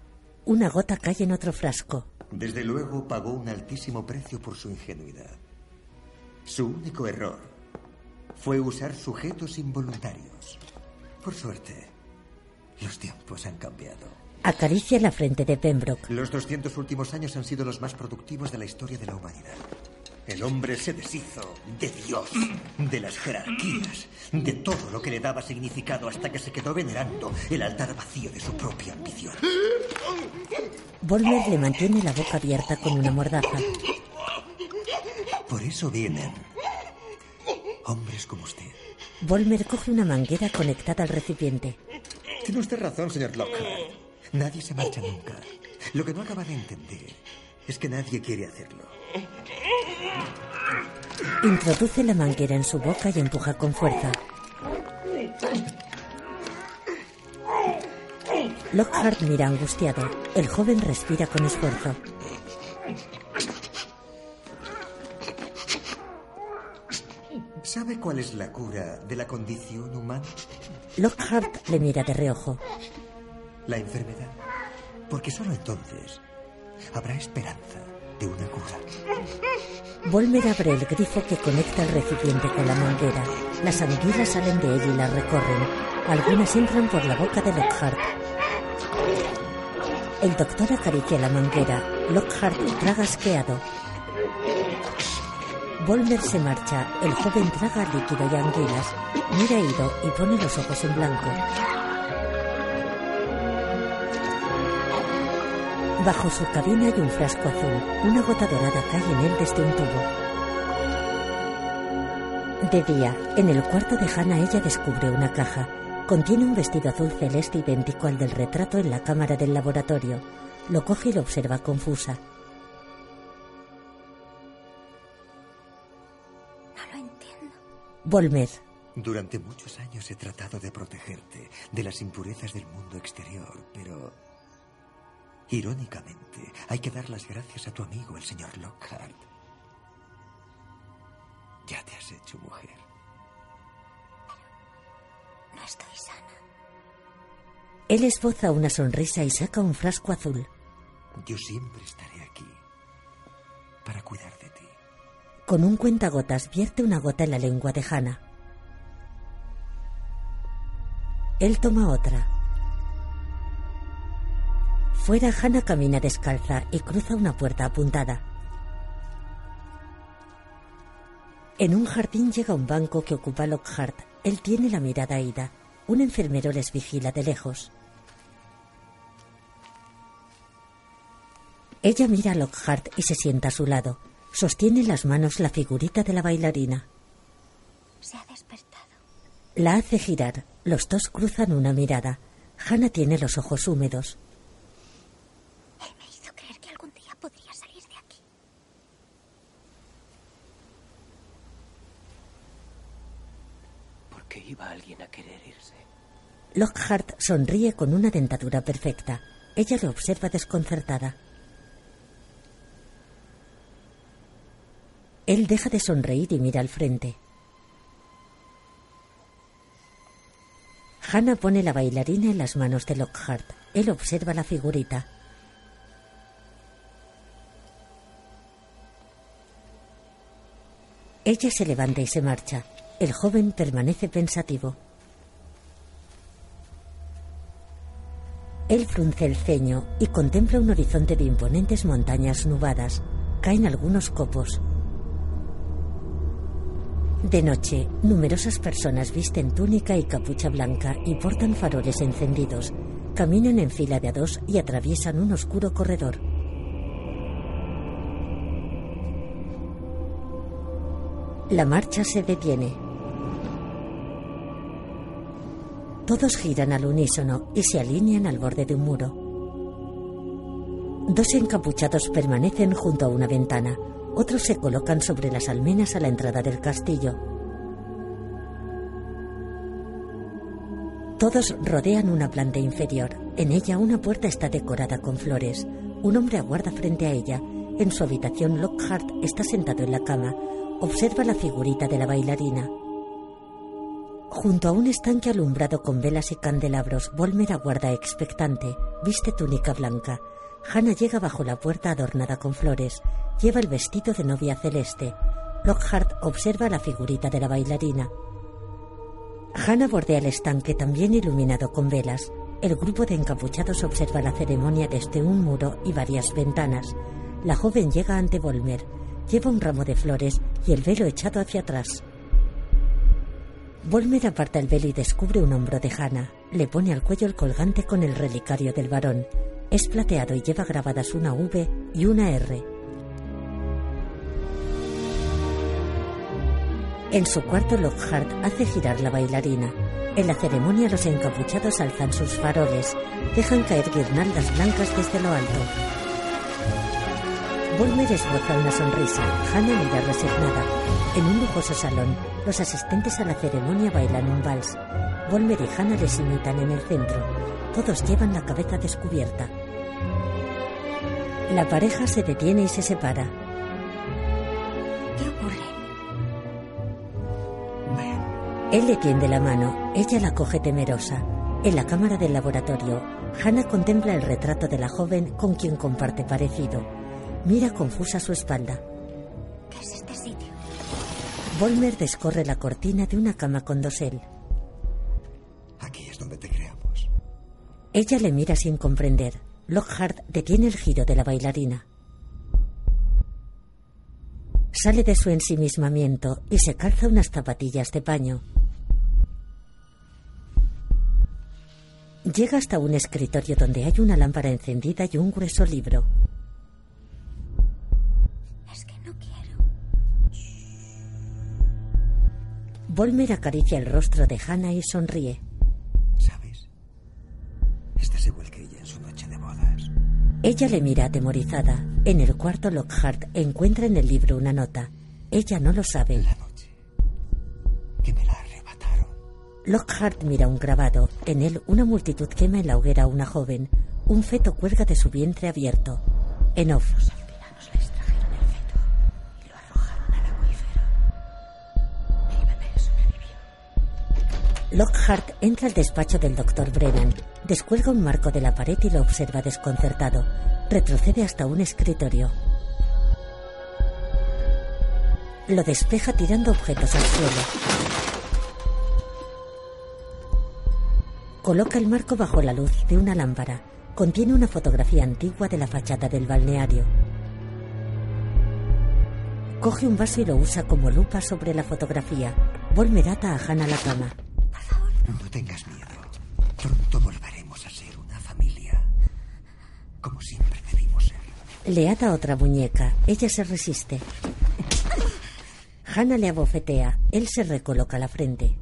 Una gota cae en otro frasco. Desde luego pagó un altísimo precio por su ingenuidad. Su único error fue usar sujetos involuntarios. Por suerte, los tiempos han cambiado. Acaricia la frente de Pembroke. Los 200 últimos años han sido los más productivos de la historia de la humanidad. El hombre se deshizo de Dios, de las jerarquías, de todo lo que le daba significado hasta que se quedó venerando el altar vacío de su propia ambición. Volmer le mantiene la boca abierta con una mordaza. Por eso vienen hombres como usted. Volmer coge una manguera conectada al recipiente. Tiene usted razón, señor Lockhart. Nadie se marcha nunca. Lo que no acaba de entender es que nadie quiere hacerlo. Introduce la manguera en su boca y empuja con fuerza. Lockhart mira angustiado. El joven respira con esfuerzo. ¿Sabe cuál es la cura de la condición humana? Lockhart le mira de reojo. La enfermedad. Porque solo entonces habrá esperanza de una cura. Volmer abre el grifo que conecta el recipiente con la manguera. Las anguilas salen de él y la recorren. Algunas entran por la boca de Lockhart. El doctor acaricia la manguera. Lockhart traga asqueado. Volmer se marcha. El joven traga líquido y anguilas. Mira ido y pone los ojos en blanco. Bajo su cabina hay un frasco azul. Una gota dorada cae en él desde un tubo. De día, en el cuarto de Hannah ella descubre una caja. Contiene un vestido azul celeste idéntico al del retrato en la cámara del laboratorio. Lo coge y lo observa confusa. Volmer. Durante muchos años he tratado de protegerte de las impurezas del mundo exterior, pero Irónicamente, hay que dar las gracias a tu amigo, el señor Lockhart. Ya te has hecho mujer. No estoy sana. Él esboza una sonrisa y saca un frasco azul. Yo siempre estaré aquí para cuidar de ti. Con un cuentagotas vierte una gota en la lengua de Hannah. Él toma otra. Fuera, Hannah camina descalza y cruza una puerta apuntada. En un jardín llega un banco que ocupa Lockhart. Él tiene la mirada ida. Un enfermero les vigila de lejos. Ella mira a Lockhart y se sienta a su lado. Sostiene en las manos la figurita de la bailarina. Se ha despertado. La hace girar. Los dos cruzan una mirada. Hannah tiene los ojos húmedos. Él me hizo creer que algún día podría salir de aquí. ¿Por qué iba alguien a querer irse? Lockhart sonríe con una dentadura perfecta. Ella le observa desconcertada. Él deja de sonreír y mira al frente. Hannah pone la bailarina en las manos de Lockhart. Él observa la figurita. Ella se levanta y se marcha. El joven permanece pensativo. Él frunce el ceño y contempla un horizonte de imponentes montañas nubadas. Caen algunos copos. De noche, numerosas personas visten túnica y capucha blanca y portan faroles encendidos. Caminan en fila de a dos y atraviesan un oscuro corredor. La marcha se detiene. Todos giran al unísono y se alinean al borde de un muro. Dos encapuchados permanecen junto a una ventana. Otros se colocan sobre las almenas a la entrada del castillo. Todos rodean una planta inferior. En ella una puerta está decorada con flores. Un hombre aguarda frente a ella. En su habitación Lockhart está sentado en la cama. Observa la figurita de la bailarina. Junto a un estanque alumbrado con velas y candelabros, Volmer aguarda expectante. Viste túnica blanca. Hannah llega bajo la puerta adornada con flores. Lleva el vestido de novia celeste. Lockhart observa la figurita de la bailarina. Hannah bordea el estanque también iluminado con velas. El grupo de encapuchados observa la ceremonia desde un muro y varias ventanas. La joven llega ante Volmer. Lleva un ramo de flores y el velo echado hacia atrás. Volmer aparta el velo y descubre un hombro de Hannah. Le pone al cuello el colgante con el relicario del varón. Es plateado y lleva grabadas una V y una R. En su cuarto, Lockhart hace girar la bailarina. En la ceremonia, los encapuchados alzan sus faroles, dejan caer guirnaldas blancas desde lo alto. Volmer esboza una sonrisa. Hannah mira resignada. En un lujoso salón, los asistentes a la ceremonia bailan un vals. Volmer y Hannah les imitan en el centro. Todos llevan la cabeza descubierta. La pareja se detiene y se separa. ¿Qué ocurre? Él le tiende la mano, ella la coge temerosa. En la cámara del laboratorio, Hannah contempla el retrato de la joven con quien comparte parecido. Mira confusa su espalda. ¿Qué es este sitio? Volmer descorre la cortina de una cama con dosel. Aquí es donde te creamos. Ella le mira sin comprender. Lockhart detiene el giro de la bailarina. Sale de su ensimismamiento y se calza unas zapatillas de paño. Llega hasta un escritorio donde hay una lámpara encendida y un grueso libro. Es que no quiero. Volmer acaricia el rostro de Hannah y sonríe. Ella le mira atemorizada. En el cuarto, Lockhart encuentra en el libro una nota. Ella no lo sabe. La noche. Que me la arrebataron. Lockhart mira un grabado. En él, una multitud quema en la hoguera a una joven. Un feto cuelga de su vientre abierto. En off. Lockhart entra al despacho del doctor Brennan. Descuelga un marco de la pared y lo observa desconcertado. Retrocede hasta un escritorio. Lo despeja tirando objetos al suelo. Coloca el marco bajo la luz de una lámpara. Contiene una fotografía antigua de la fachada del balneario. Coge un vaso y lo usa como lupa sobre la fotografía. Volmer ata a Hannah la cama. No tengas miedo. Pronto volveremos a ser una familia. Como siempre debimos ser. Le ata otra muñeca. Ella se resiste. Hannah le abofetea. Él se recoloca la frente.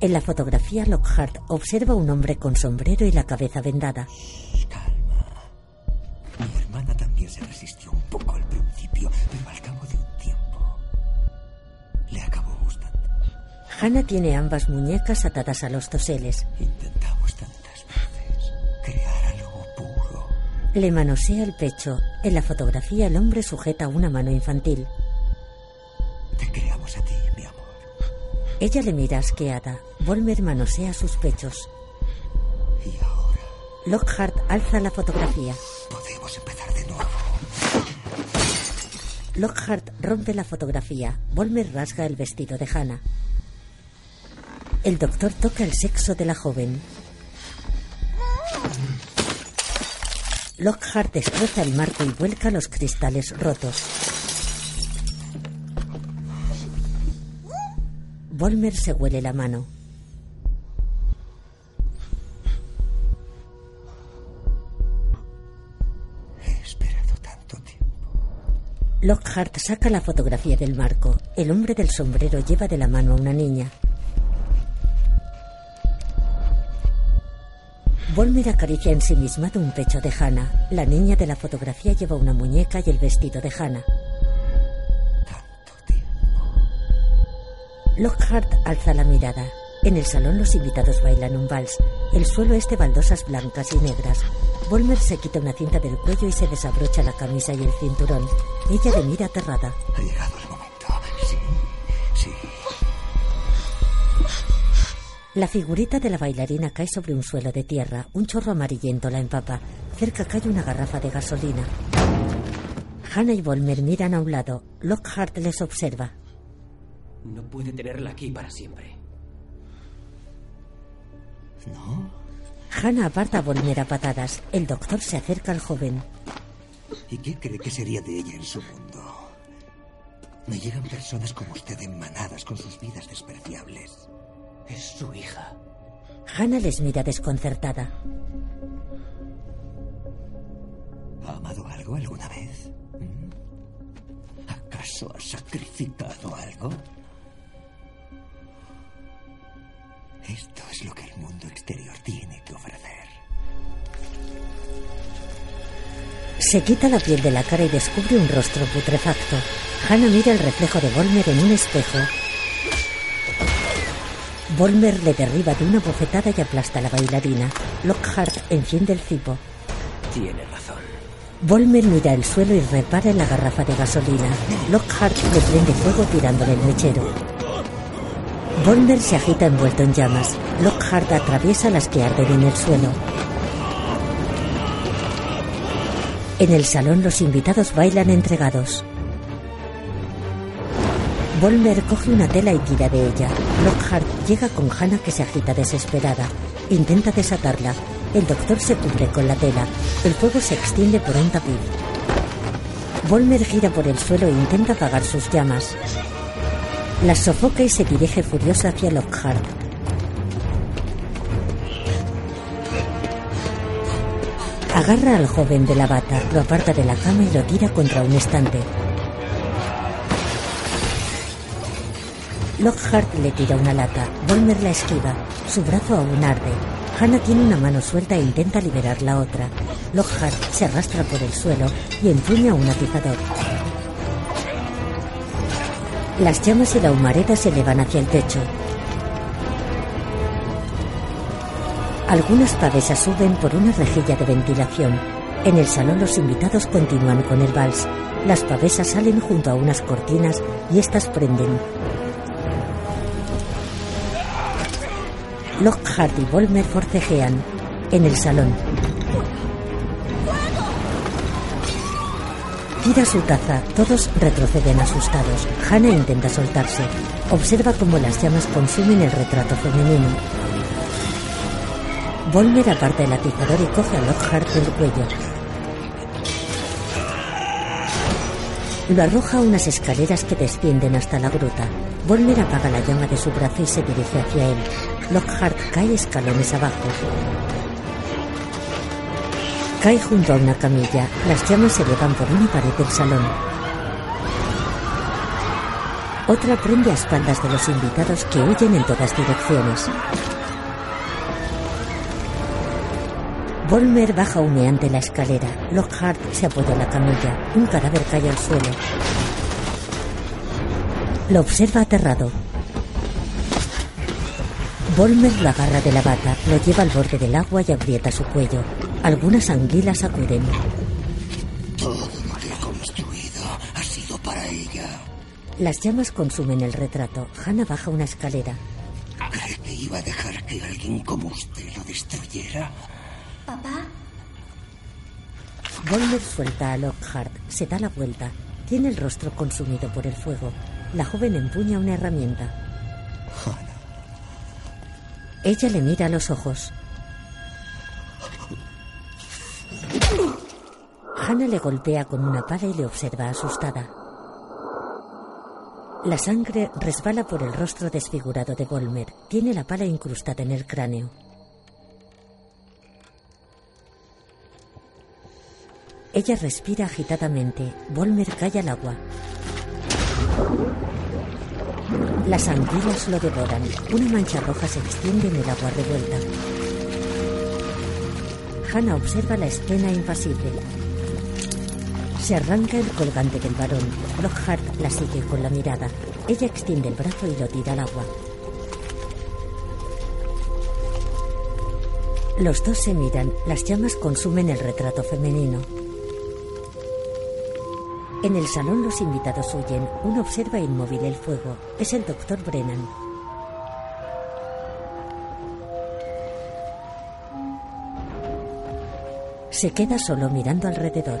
En la fotografía, Lockhart observa un hombre con sombrero y la cabeza vendada. Mi hermana también se resistió Hannah tiene ambas muñecas atadas a los toseles. Intentamos tantas veces crear algo puro. Le manosea el pecho. En la fotografía, el hombre sujeta una mano infantil. Te creamos a ti, mi amor. Ella le mira asqueada. Volmer manosea sus pechos. Y ahora Lockhart alza la fotografía. podemos empezar de nuevo. Lockhart rompe la fotografía. Volmer rasga el vestido de Hannah. El doctor toca el sexo de la joven. Lockhart destroza el marco y vuelca los cristales rotos. Volmer se huele la mano. He esperado tanto tiempo. Lockhart saca la fotografía del marco. El hombre del sombrero lleva de la mano a una niña. Volmer acaricia ensimismado un pecho de Hannah. La niña de la fotografía lleva una muñeca y el vestido de Hannah. Lockhart alza la mirada. En el salón los invitados bailan un vals. El suelo es de baldosas blancas y negras. Volmer se quita una cinta del cuello y se desabrocha la camisa y el cinturón. Ella le mira aterrada. Ha llegado La figurita de la bailarina cae sobre un suelo de tierra. Un chorro amarillento la empapa. Cerca cae una garrafa de gasolina. Hannah y Volmer miran a un lado. Lockhart les observa. No puede tenerla aquí para siempre. ¿No? Hannah aparta a Volmer a patadas. El doctor se acerca al joven. ¿Y qué cree que sería de ella en su mundo? Me llegan personas como usted en manadas con sus vidas despreciables. Es su hija. Hannah les mira desconcertada. ¿Ha amado algo alguna vez? ¿Mm? ¿Acaso ha sacrificado algo? Esto es lo que el mundo exterior tiene que ofrecer. Se quita la piel de la cara y descubre un rostro putrefacto. Hannah mira el reflejo de Volmer en un espejo. Volmer le derriba de una bofetada y aplasta a la bailarina. Lockhart enciende el cipo. Tiene razón. Volmer mira el suelo y repara en la garrafa de gasolina. Lockhart le prende fuego tirándole el mechero. Volmer se agita envuelto en llamas. Lockhart atraviesa las que arden en el suelo. En el salón los invitados bailan entregados. Volmer coge una tela y tira de ella. Lockhart llega con Hannah que se agita desesperada. Intenta desatarla. El doctor se cubre con la tela. El fuego se extiende por un tapiz. Volmer gira por el suelo e intenta apagar sus llamas. Las sofoca y se dirige furiosa hacia Lockhart. Agarra al joven de la bata, lo aparta de la cama y lo tira contra un estante. Lockhart le tira una lata. Volmer la esquiva. Su brazo aún arde. Hannah tiene una mano suelta e intenta liberar la otra. Lockhart se arrastra por el suelo y empuña un atizador. Las llamas y la humareda se elevan hacia el techo. Algunas pavesas suben por una rejilla de ventilación. En el salón los invitados continúan con el vals. Las pavesas salen junto a unas cortinas y estas prenden. Lockhart y Volmer forcejean. En el salón. Tira su taza. Todos retroceden asustados. Hannah intenta soltarse. Observa cómo las llamas consumen el retrato femenino. Volmer aparta el atizador y coge a Lockhart del cuello. Lo arroja a unas escaleras que descienden hasta la gruta. Volmer apaga la llama de su brazo y se dirige hacia él. Lockhart cae escalones abajo. Cae junto a una camilla. Las llamas se elevan por una pared del salón. Otra prende a espaldas de los invitados que huyen en todas direcciones. Volmer baja humeante la escalera. Lockhart se apoya en la camilla. Un cadáver cae al suelo. Lo observa aterrado. Volmer lo agarra de la bata, lo lleva al borde del agua y aprieta su cuello. Algunas anguilas acuden. Todo lo que he construido ha sido para ella. Las llamas consumen el retrato. Hannah baja una escalera. ¿Cree que iba a dejar que alguien como usted lo destruyera? Papá, Volmer suelta a Lockhart. Se da la vuelta. Tiene el rostro consumido por el fuego. La joven empuña una herramienta. Ella le mira a los ojos. Hannah le golpea con una pala y le observa asustada. La sangre resbala por el rostro desfigurado de Volmer. Tiene la pala incrustada en el cráneo. Ella respira agitadamente. Volmer cae al agua. Las anguilas lo devoran. Una mancha roja se extiende en el agua revuelta. Hannah observa la escena impasible. Se arranca el colgante del varón. Lockhart la sigue con la mirada. Ella extiende el brazo y lo tira al agua. Los dos se miran. Las llamas consumen el retrato femenino. En el salón los invitados huyen. Uno observa inmóvil el fuego. Es el doctor Brennan. Se queda solo mirando alrededor.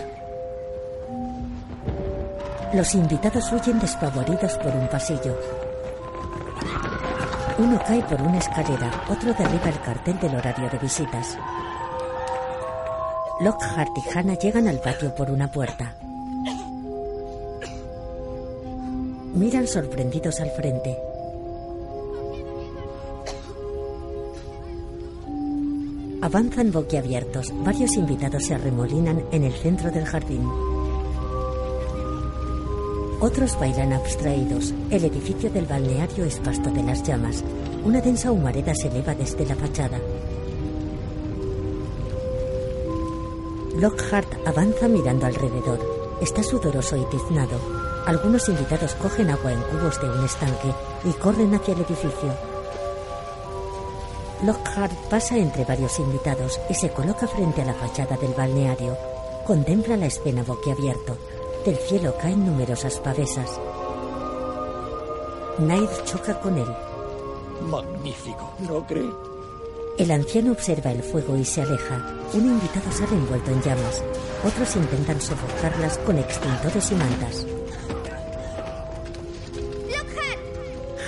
Los invitados huyen despavoridos por un pasillo. Uno cae por una escalera, otro derriba el cartel del horario de visitas. Lockhart y Hannah llegan al patio por una puerta. Miran sorprendidos al frente. Avanzan boquiabiertos. Varios invitados se arremolinan en el centro del jardín. Otros bailan abstraídos. El edificio del balneario es pasto de las llamas. Una densa humareda se eleva desde la fachada. Lockhart avanza mirando alrededor. Está sudoroso y tiznado. Algunos invitados cogen agua en cubos de un estanque y corren hacia el edificio. Lockhart pasa entre varios invitados y se coloca frente a la fachada del balneario. Contempla la escena boquiabierto. Del cielo caen numerosas pavesas. Nair choca con él. Magnífico, ¿no cree? El anciano observa el fuego y se aleja. Un invitado sale envuelto en llamas. Otros intentan sofocarlas con extintores y mantas.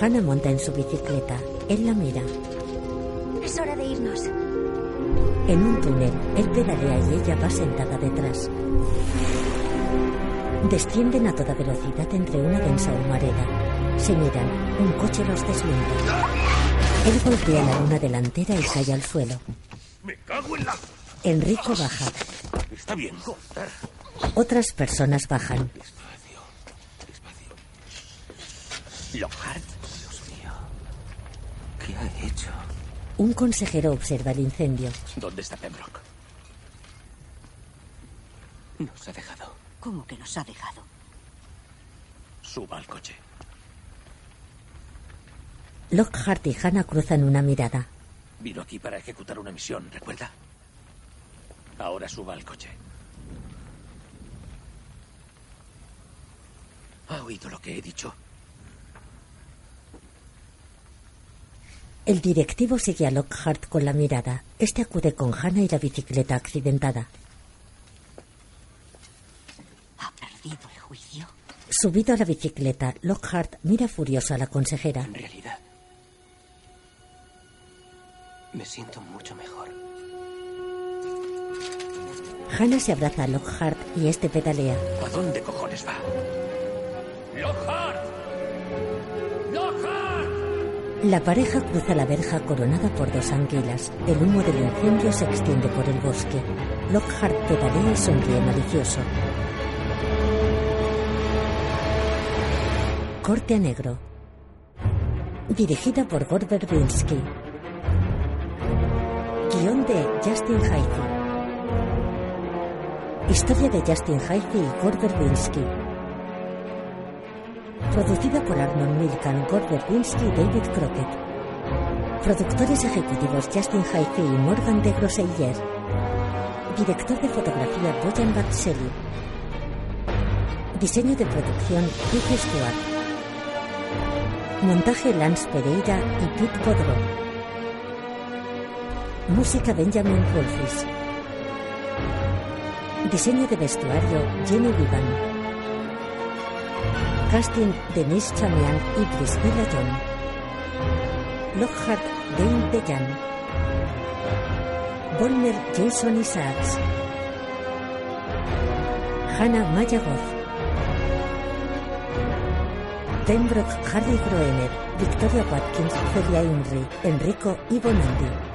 Hannah monta en su bicicleta. Él la mira. Es hora de irnos. En un túnel, él pedalea y ella va sentada detrás. Descienden a toda velocidad entre una densa humareda. Se miran. Un coche los deslumbra. Él golpea la luna delantera y cae al suelo. ¡Me cago en la... Enrico baja. Está bien. Otras personas bajan. Lockhart. ¿Qué ha hecho? Un consejero observa el incendio. ¿Dónde está Pembroke? Nos ha dejado. ¿Cómo que nos ha dejado? Suba al coche. Lockhart y Hannah cruzan una mirada. Vino aquí para ejecutar una misión, ¿recuerda? Ahora suba al coche. ¿Ha oído lo que he dicho? El directivo sigue a Lockhart con la mirada. Este acude con Hannah y la bicicleta accidentada. ¿Ha perdido el juicio? Subido a la bicicleta, Lockhart mira furioso a la consejera. En realidad, me siento mucho mejor. Hannah se abraza a Lockhart y este pedalea. ¿A dónde cojones va? ¡Lockhart! ¡Lockhart! La pareja cruza la verja coronada por dos anguilas. El humo del incendio se extiende por el bosque. Lockhart pedalea y sonríe malicioso. Corte a negro. Dirigida por Gore Verbinski. Guión de Justin Haithi. Historia de Justin Haithi y Gore Verbinski. Producida por Arnold Milcan, Gore Verbinski y David Crockett. Productores ejecutivos Justin Haithi y Morgan de Grosseiller. Director de fotografía Bojan Batseli. Diseño de producción Pete Stewart. Montaje Lance Pereira y Pete Podro. Música Benjamin Wolfis. Diseño de vestuario Jenny Vivan. Casting Denise Chamian y Priscilla John. Lockhart Dane Dejan. Volmer Jason Isaacs. Hannah Maya Goff. Pembroke, Harry Groener, Victoria Watkins, Celia Imrie, Enrico y Bonondi.